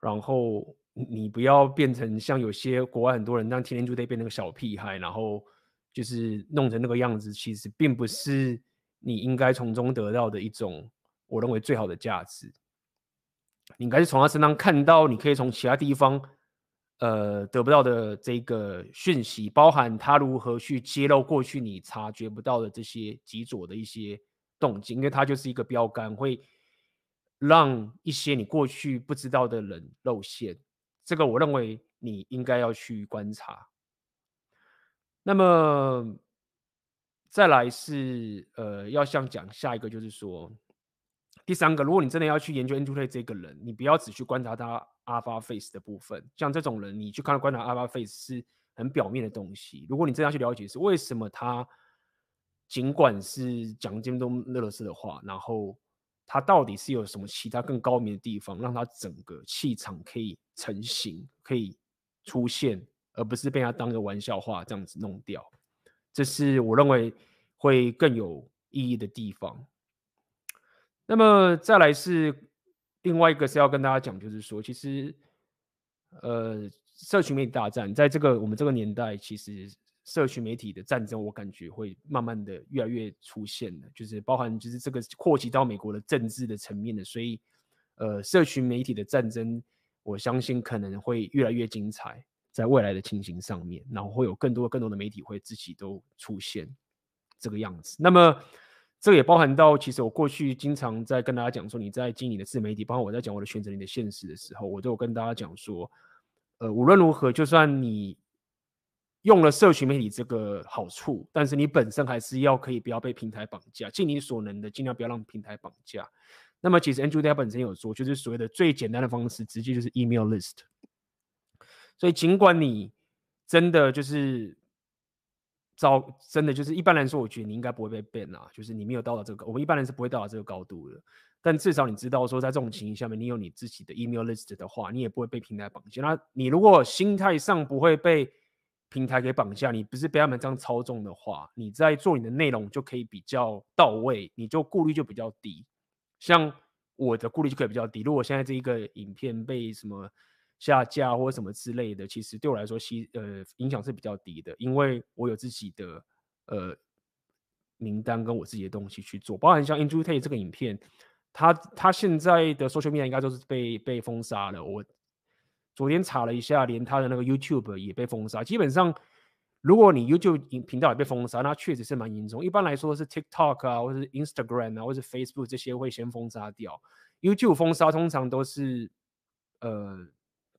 然后。你不要变成像有些国外很多人，让天天就得变成个小屁孩，然后就是弄成那个样子，其实并不是你应该从中得到的一种我认为最好的价值。你应该是从他身上看到，你可以从其他地方呃得不到的这个讯息，包含他如何去揭露过去你察觉不到的这些极左的一些动静，因为他就是一个标杆，会让一些你过去不知道的人露馅。这个我认为你应该要去观察。那么再来是呃，要想讲下一个，就是说第三个，如果你真的要去研究 Andrew Tate 这个人，你不要只去观察他 Alpha Face 的部分。像这种人，你去看观察 Alpha Face 是很表面的东西。如果你真的要去了解是为什么他尽管是讲这么多垃圾的话，然后。他到底是有什么其他更高明的地方，让他整个气场可以成型，可以出现，而不是被他当个玩笑话这样子弄掉。这是我认为会更有意义的地方。那么再来是另外一个是要跟大家讲，就是说，其实呃，社群媒体大战在这个我们这个年代，其实。社群媒体的战争，我感觉会慢慢的越来越出现的，就是包含就是这个扩及到美国的政治的层面的，所以呃，社群媒体的战争，我相信可能会越来越精彩，在未来的情形上面，然后会有更多更多的媒体会自己都出现这个样子。那么这个也包含到，其实我过去经常在跟大家讲说，你在经营的自媒体，包括我在讲我的选择你的现实的时候，我都有跟大家讲说，呃，无论如何，就算你。用了社群媒体这个好处，但是你本身还是要可以不要被平台绑架，尽你所能的尽量不要让平台绑架。那么其实 Andrew 他本身有说，就是所谓的最简单的方式，直接就是 email list。所以尽管你真的就是糟，真的就是一般来说，我觉得你应该不会被 ban 啊，就是你没有到达这个，我们一般人是不会到达这个高度的。但至少你知道说，在这种情形下面，你有你自己的 email list 的话，你也不会被平台绑架。那你如果心态上不会被平台给绑架，你不是被他们这样操纵的话，你在做你的内容就可以比较到位，你就顾虑就比较低。像我的顾虑就可以比较低。如果现在这一个影片被什么下架或什么之类的，其实对我来说，吸呃影响是比较低的，因为我有自己的呃名单跟我自己的东西去做，包含像 Andrew Tate 这个影片，他他现在的 social media 应该都是被被封杀了。我。昨天查了一下，连他的那个 YouTube 也被封杀。基本上，如果你 YouTube 频道也被封杀，那确实是蛮严重。一般来说是 TikTok 啊，或是 Instagram 啊，或是 Facebook 这些会先封杀掉。YouTube 封杀通常都是呃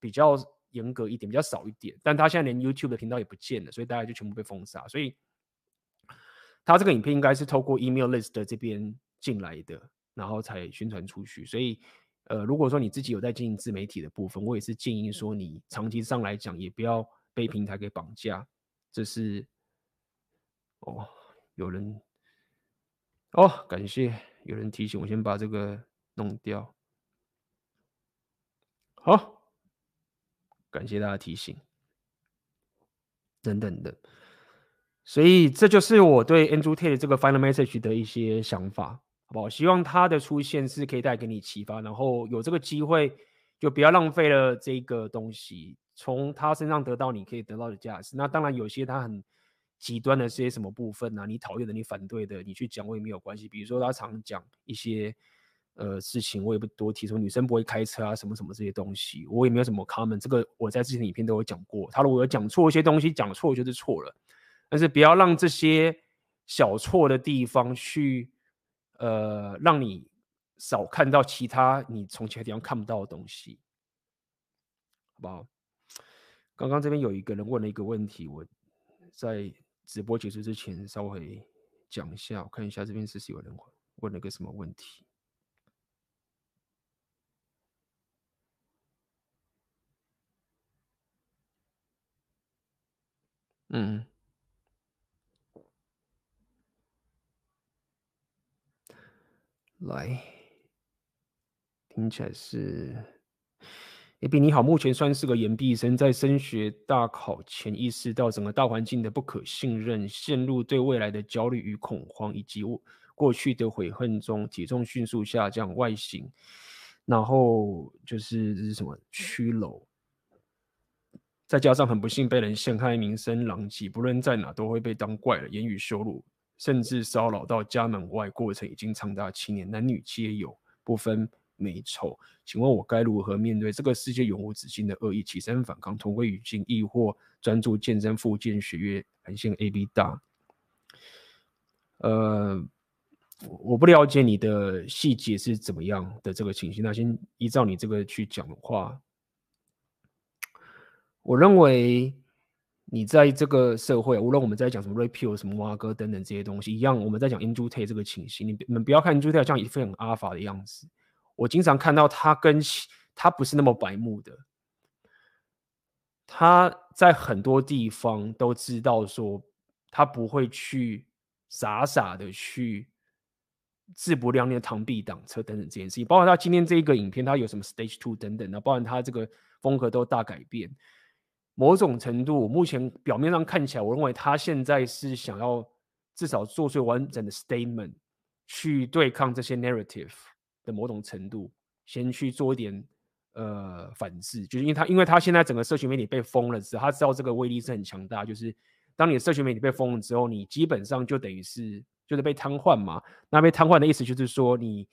比较严格一点，比较少一点。但他现在连 YouTube 的频道也不见了，所以大家就全部被封杀。所以他这个影片应该是透过 Email List 这边进来的，然后才宣传出去。所以。呃，如果说你自己有在经营自媒体的部分，我也是建议说，你长期上来讲，也不要被平台给绑架。这是哦，有人哦，感谢有人提醒我，先把这个弄掉。好，感谢大家提醒，等等的。所以这就是我对 Andrew Tate 这个 Final Message 的一些想法。好不好？希望他的出现是可以带给你启发，然后有这个机会就不要浪费了这个东西，从他身上得到你可以得到的价值。那当然有些他很极端的这些什么部分啊，你讨厌的、你反对的，你去讲我也没有关系。比如说他常讲一些呃事情，我也不多提，说女生不会开车啊，什么什么这些东西，我也没有什么 comment。这个我在之前影片都有讲过。他如果有讲错一些东西，讲错就是错了，但是不要让这些小错的地方去。呃，让你少看到其他你从其他地方看不到的东西，好不好？刚刚这边有一个人问了一个问题，我在直播结束之前稍微讲一下，我看一下这边是不是有人问了个什么问题？嗯。来，听起来是，也比你好。目前算是个研毕生，在升学大考前意识到整个大环境的不可信任，陷入对未来的焦虑与恐慌，以及过去的悔恨中，体重迅速下降，外形，然后就是这是什么佝僂，再加上很不幸被人陷害，名声狼藉，不论在哪都会被当怪了，言语羞辱。甚至骚扰到家门外，过程已经长达七年，男女皆有，不分美丑。请问我该如何面对这个世界永无止境的恶意？起身反抗，同归于尽，亦或专注健身、复健、学业？感谢 AB 大。呃，我不了解你的细节是怎么样的这个情形。那先依照你这个去讲的话，我认为。你在这个社会，无论我们在讲什么 repeal 什么蛙哥等等这些东西，一样我们在讲 Indu Take 这个情形，你你们不要看 Indu Take 像一副很阿法的样子。我经常看到他跟他不是那么白目的，他在很多地方都知道说他不会去傻傻的去自不量力的螳臂挡车等等这件事情，包括他今天这一个影片，他有什么 Stage Two 等等的，包含他这个风格都大改变。某种程度，目前表面上看起来，我认为他现在是想要至少做出完整的 statement，去对抗这些 narrative 的某种程度，先去做一点呃反制，就是因为他因为他现在整个社群媒体被封了之后，他知道这个威力是很强大，就是当你的社群媒体被封了之后，你基本上就等于是就是被瘫痪嘛。那被瘫痪的意思就是说你，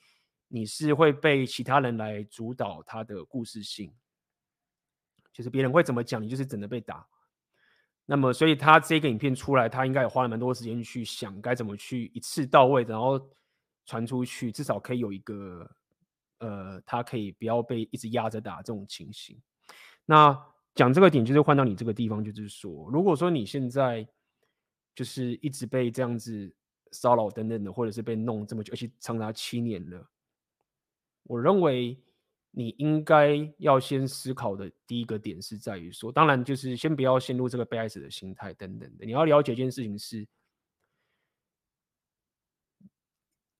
你你是会被其他人来主导他的故事性。就是别人会怎么讲，你就是只能被打。那么，所以他这个影片出来，他应该也花了蛮多时间去想该怎么去一次到位，然后传出去，至少可以有一个，呃，他可以不要被一直压着打这种情形。那讲这个点，就是换到你这个地方，就是说，如果说你现在就是一直被这样子骚扰等等的，或者是被弄这么久，而且长达七年了，我认为。你应该要先思考的第一个点是在于说，当然就是先不要陷入这个被害者的心态等等的。你要了解一件事情是，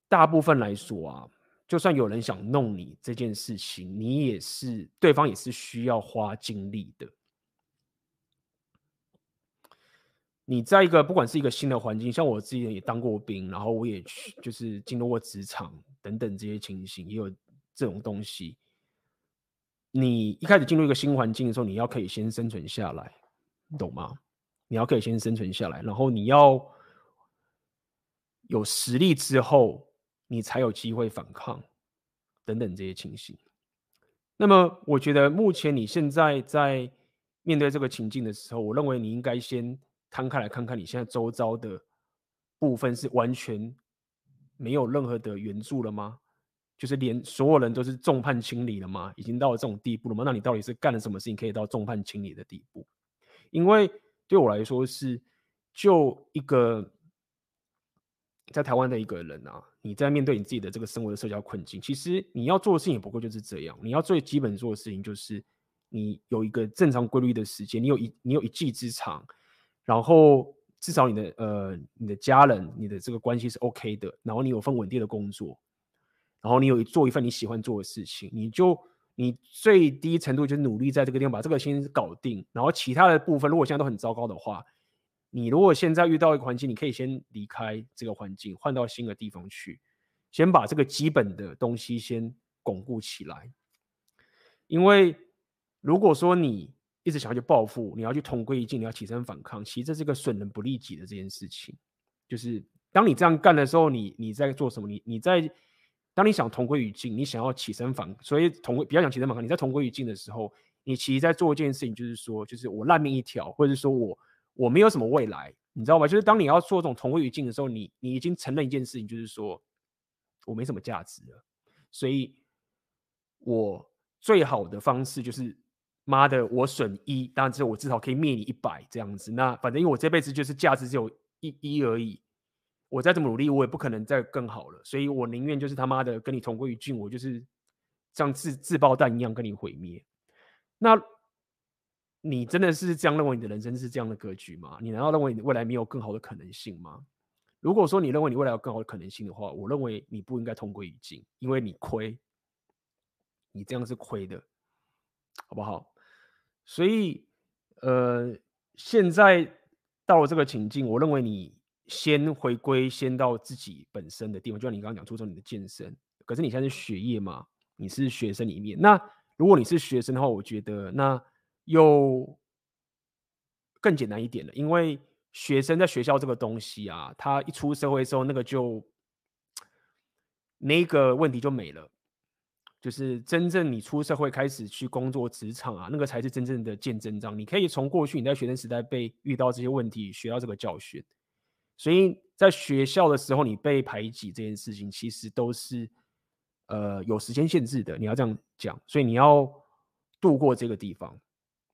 大部分来说啊，就算有人想弄你这件事情，你也是对方也是需要花精力的。你在一个不管是一个新的环境，像我之前也当过兵，然后我也去就是进入过职场等等这些情形，也有这种东西。你一开始进入一个新环境的时候，你要可以先生存下来，你懂吗？你要可以先生存下来，然后你要有实力之后，你才有机会反抗，等等这些情形。那么，我觉得目前你现在在面对这个情境的时候，我认为你应该先摊开来看看你现在周遭的部分是完全没有任何的援助了吗？就是连所有人都是众叛亲离了吗？已经到了这种地步了吗？那你到底是干了什么事情可以到众叛亲离的地步？因为对我来说是，就一个在台湾的一个人啊，你在面对你自己的这个生活的社交困境，其实你要做的事情也不过就是这样。你要最基本做的事情就是，你有一个正常规律的时间，你有一你有一技之长，然后至少你的呃你的家人你的这个关系是 OK 的，然后你有份稳定的工作。然后你有做一份你喜欢做的事情，你就你最低程度就是努力在这个地方把这个先搞定，然后其他的部分如果现在都很糟糕的话，你如果现在遇到一个环境，你可以先离开这个环境，换到新的地方去，先把这个基本的东西先巩固起来。因为如果说你一直想要去报复，你要去同归于尽，你要起身反抗，其实这是个损人不利己的这件事情。就是当你这样干的时候，你你在做什么？你你在。当你想同归于尽，你想要起身反，所以同归，比较想起身反抗。你在同归于尽的时候，你其实在做一件事情，就是说，就是我烂命一条，或者是说我我没有什么未来，你知道吗？就是当你要做这种同归于尽的时候，你你已经承认一件事情，就是说我没什么价值了。所以，我最好的方式就是，妈的，我损一，当然之后我至少可以灭你一百这样子。那反正因为我这辈子就是价值只有一一而已。我再怎么努力，我也不可能再更好了，所以我宁愿就是他妈的跟你同归于尽，我就是像自自爆弹一样跟你毁灭。那你真的是这样认为？你的人生是这样的格局吗？你难道认为你未来没有更好的可能性吗？如果说你认为你未来有更好的可能性的话，我认为你不应该同归于尽，因为你亏，你这样是亏的，好不好？所以，呃，现在到了这个情境，我认为你。先回归，先到自己本身的地方，就像你刚刚讲，注重你的健身。可是你现在是学业嘛？你是学生里面，那如果你是学生的话，我觉得那又更简单一点了，因为学生在学校这个东西啊，他一出社会之后，那个就那个问题就没了。就是真正你出社会开始去工作职场啊，那个才是真正的见真章。你可以从过去你在学生时代被遇到这些问题，学到这个教训。所以在学校的时候，你被排挤这件事情，其实都是呃有时间限制的。你要这样讲，所以你要度过这个地方。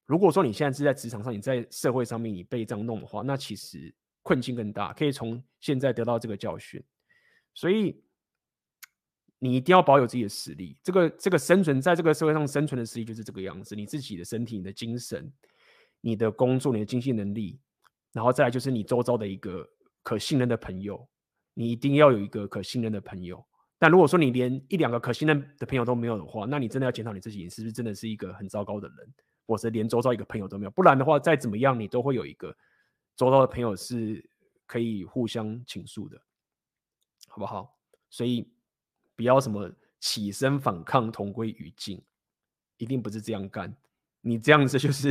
如果说你现在是在职场上，你在社会上面你被这样弄的话，那其实困境更大。可以从现在得到这个教训，所以你一定要保有自己的实力。这个这个生存在这个社会上生存的实力就是这个样子：你自己的身体、你的精神、你的工作、你的经济能力，然后再来就是你周遭的一个。可信任的朋友，你一定要有一个可信任的朋友。但如果说你连一两个可信任的朋友都没有的话，那你真的要检讨你自己，你是不是真的是一个很糟糕的人，或是连周遭一个朋友都没有？不然的话，再怎么样，你都会有一个周遭的朋友是可以互相倾诉的，好不好？所以不要什么起身反抗，同归于尽，一定不是这样干。你这样子就是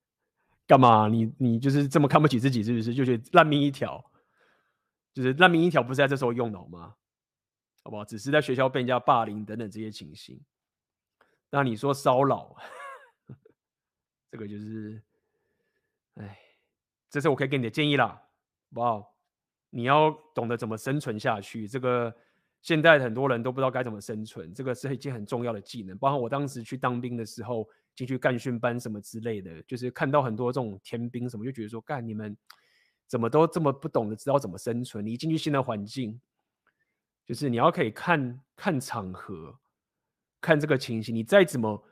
干嘛？你你就是这么看不起自己，是不是？就觉得烂命一条。就是烂命一条，不是在这时候用脑吗？好不好？只是在学校被人家霸凌等等这些情形。那你说骚扰，这个就是，哎，这是我可以给你的建议啦，好不好？你要懂得怎么生存下去。这个现在很多人都不知道该怎么生存，这个是一件很重要的技能。包括我当时去当兵的时候，进去干训班什么之类的，就是看到很多这种天兵什么，就觉得说，干你们。怎么都这么不懂得知道怎么生存？你一进去新的环境，就是你要可以看看场合，看这个情形，你再怎么，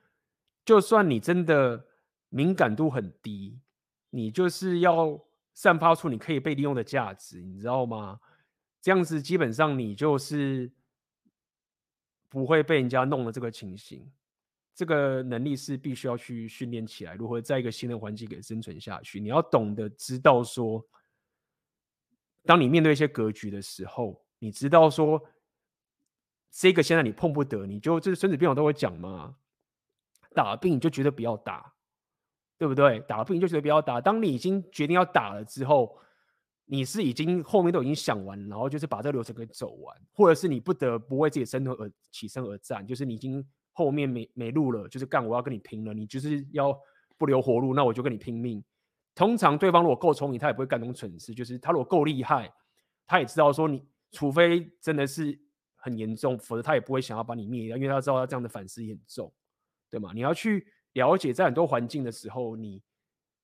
就算你真的敏感度很低，你就是要散发出你可以被利用的价值，你知道吗？这样子基本上你就是不会被人家弄的这个情形。这个能力是必须要去训练起来，如何在一个新的环境给生存下去。你要懂得知道说，当你面对一些格局的时候，你知道说，这个现在你碰不得，你就就是孙子兵法都会讲嘛，打了病就绝对不要打，对不对？打了病就绝对不要打。当你已经决定要打了之后，你是已经后面都已经想完，然后就是把这个流程给走完，或者是你不得不为自己生存而起身而战，就是你已经。后面没没路了，就是干，我要跟你拼了。你就是要不留活路，那我就跟你拼命。通常对方如果够聪明，他也不会干这种蠢事。就是他如果够厉害，他也知道说你，除非真的是很严重，否则他也不会想要把你灭掉，因为他知道他这样的反噬严重，对吗？你要去了解，在很多环境的时候，你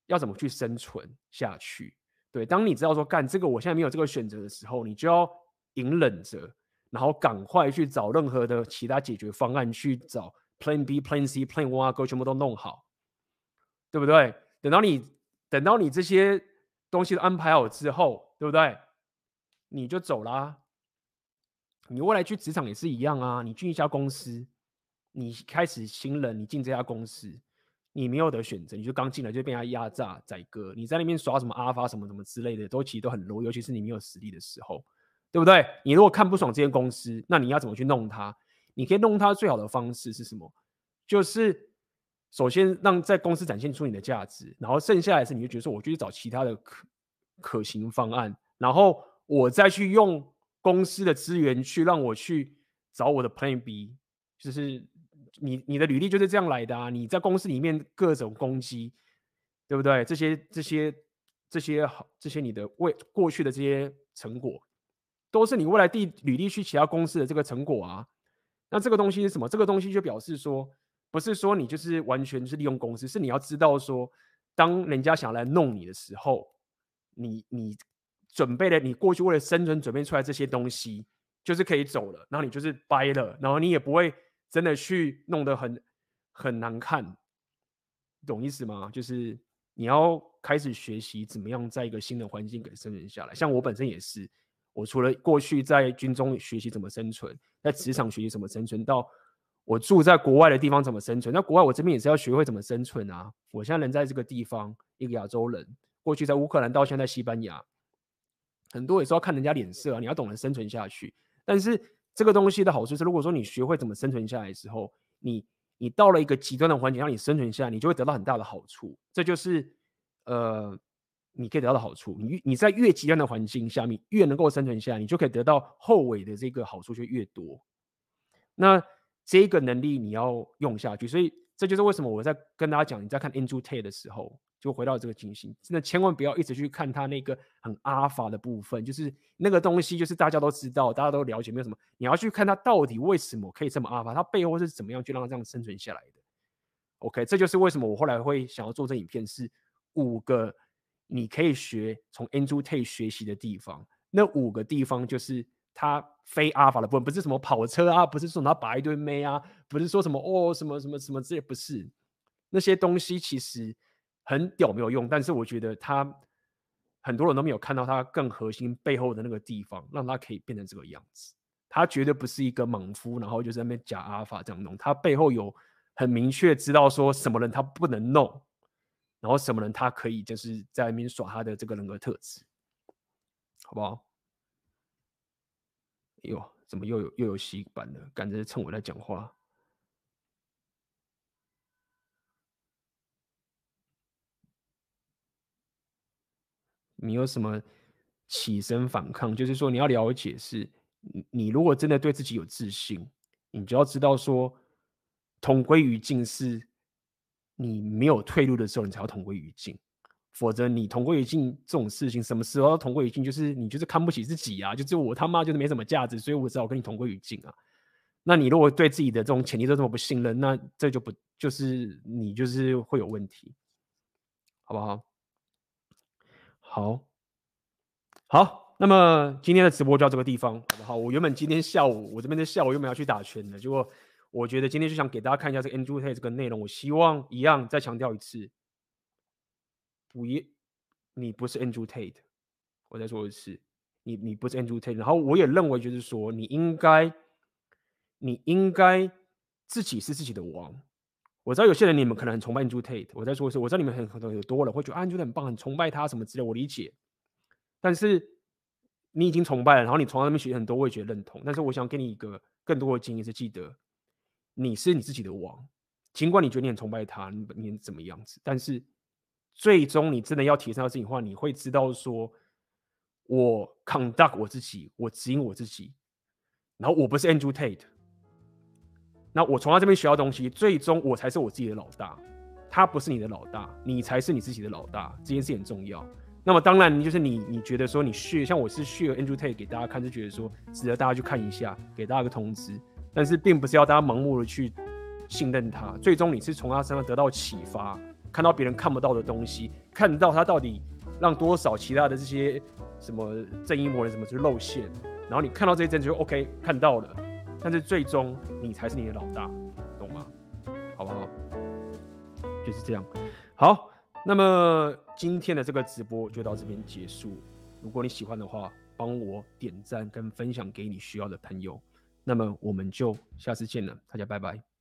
要怎么去生存下去。对，当你知道说干这个，我现在没有这个选择的时候，你就要隐忍着。然后赶快去找任何的其他解决方案，去找 Plan B、Plan C、Plan One 啊，全部都弄好，对不对？等到你等到你这些东西都安排好之后，对不对？你就走啦。你未来去职场也是一样啊。你进一家公司，你开始新人，你进这家公司，你没有得选择，你就刚进来就被人家压榨宰割。你在那边耍什么阿发什么什么之类的，都其实都很 low，尤其是你没有实力的时候。对不对？你如果看不爽这间公司，那你要怎么去弄它？你可以弄它最好的方式是什么？就是首先让在公司展现出你的价值，然后剩下来是你就觉得说，我就去找其他的可可行方案，然后我再去用公司的资源去让我去找我的 Plan B，就是你你的履历就是这样来的啊！你在公司里面各种攻击，对不对？这些这些这些好这些你的未过去的这些成果。都是你未来递履历去其他公司的这个成果啊，那这个东西是什么？这个东西就表示说，不是说你就是完全是利用公司，是你要知道说，当人家想来弄你的时候，你你准备了你过去为了生存准备出来这些东西，就是可以走了，然后你就是掰了，然后你也不会真的去弄得很很难看，懂意思吗？就是你要开始学习怎么样在一个新的环境给生存下来，像我本身也是。我除了过去在军中学习怎么生存，在职场学习怎么生存，到我住在国外的地方怎么生存。那国外我这边也是要学会怎么生存啊！我现在人在这个地方，一个亚洲人，过去在乌克兰，到现在西班牙，很多也是要看人家脸色啊。你要懂得生存下去。但是这个东西的好处是，如果说你学会怎么生存下来的时候，你你到了一个极端的环境让你生存下来，你就会得到很大的好处。这就是呃。你可以得到的好处，你你在越极端的环境下面，越能够生存下来，你就可以得到后尾的这个好处就越多。那这个能力你要用下去，所以这就是为什么我在跟大家讲，你在看 Andrew Tate 的时候，就回到这个情形，真的千万不要一直去看他那个很阿法的部分，就是那个东西，就是大家都知道，大家都了解，没有什么，你要去看他到底为什么可以这么阿法，他背后是怎么样去让他这样生存下来的。OK，这就是为什么我后来会想要做这影片，是五个。你可以学从 Andrew Tate 学习的地方，那五个地方就是他非阿尔法的部分，不是什么跑车啊，不是说他把一堆妹啊，不是说什么哦什么什么什么这些，不是那些东西其实很屌没有用，但是我觉得他很多人都没有看到他更核心背后的那个地方，让他可以变成这个样子。他绝对不是一个莽夫，然后就在那边假阿尔法这样弄，他背后有很明确知道说什么人他不能弄。然后什么人他可以就是在那边耍他的这个人格特质，好不好？哟，怎么又有又有洗版了？赶着趁我在讲话。你有什么起身反抗？就是说你要了解是，你你如果真的对自己有自信，你就要知道说，同归于尽是。你没有退路的时候，你才要同归于尽，否则你同归于尽这种事情，什么时候同归于尽？就是你就是看不起自己啊，就是我他妈就是没什么价值，所以我只好跟你同归于尽啊。那你如果对自己的这种潜力都这么不信任，那这就不就是你就是会有问题，好不好？好，好，那么今天的直播就到这个地方，好不好？我原本今天下午我这边的下午又没有要去打拳的，结果。我觉得今天就想给大家看一下这个 Andrew Tate 这个内容。我希望一样再强调一次，不一，你不是 Andrew Tate。我再说一次，你你不是 Andrew Tate。然后我也认为就是说，你应该，你应该自己是自己的王。我知道有些人你们可能很崇拜 Andrew Tate。我再说一次，我知道你们很很多有多了会觉得，Andrew 很棒，很崇拜他什么之类，我理解。但是你已经崇拜了，然后你从他那边学很多，我也觉得认同。但是我想给你一个更多的经验，是记得。你是你自己的王，尽管你觉得你很崇拜他，你你怎么样子，但是最终你真的要提升到自己的话，你会知道说，我 conduct 我自己，我指引我自己，然后我不是 Andrew Tate，那我从他这边学到东西，最终我才是我自己的老大，他不是你的老大，你才是你自己的老大，这件事很重要。那么当然，就是你你觉得说你 share，像我是 share Andrew Tate 给大家看，就觉得说值得大家去看一下，给大家个通知。但是并不是要大家盲目的去信任他，最终你是从他身上得到启发，看到别人看不到的东西，看到他到底让多少其他的这些什么正义魔人什么就露馅，然后你看到这些证据 OK 看到了，但是最终你才是你的老大，懂吗？好不好？就是这样。好，那么今天的这个直播就到这边结束。如果你喜欢的话，帮我点赞跟分享给你需要的朋友。那么我们就下次见了，大家拜拜。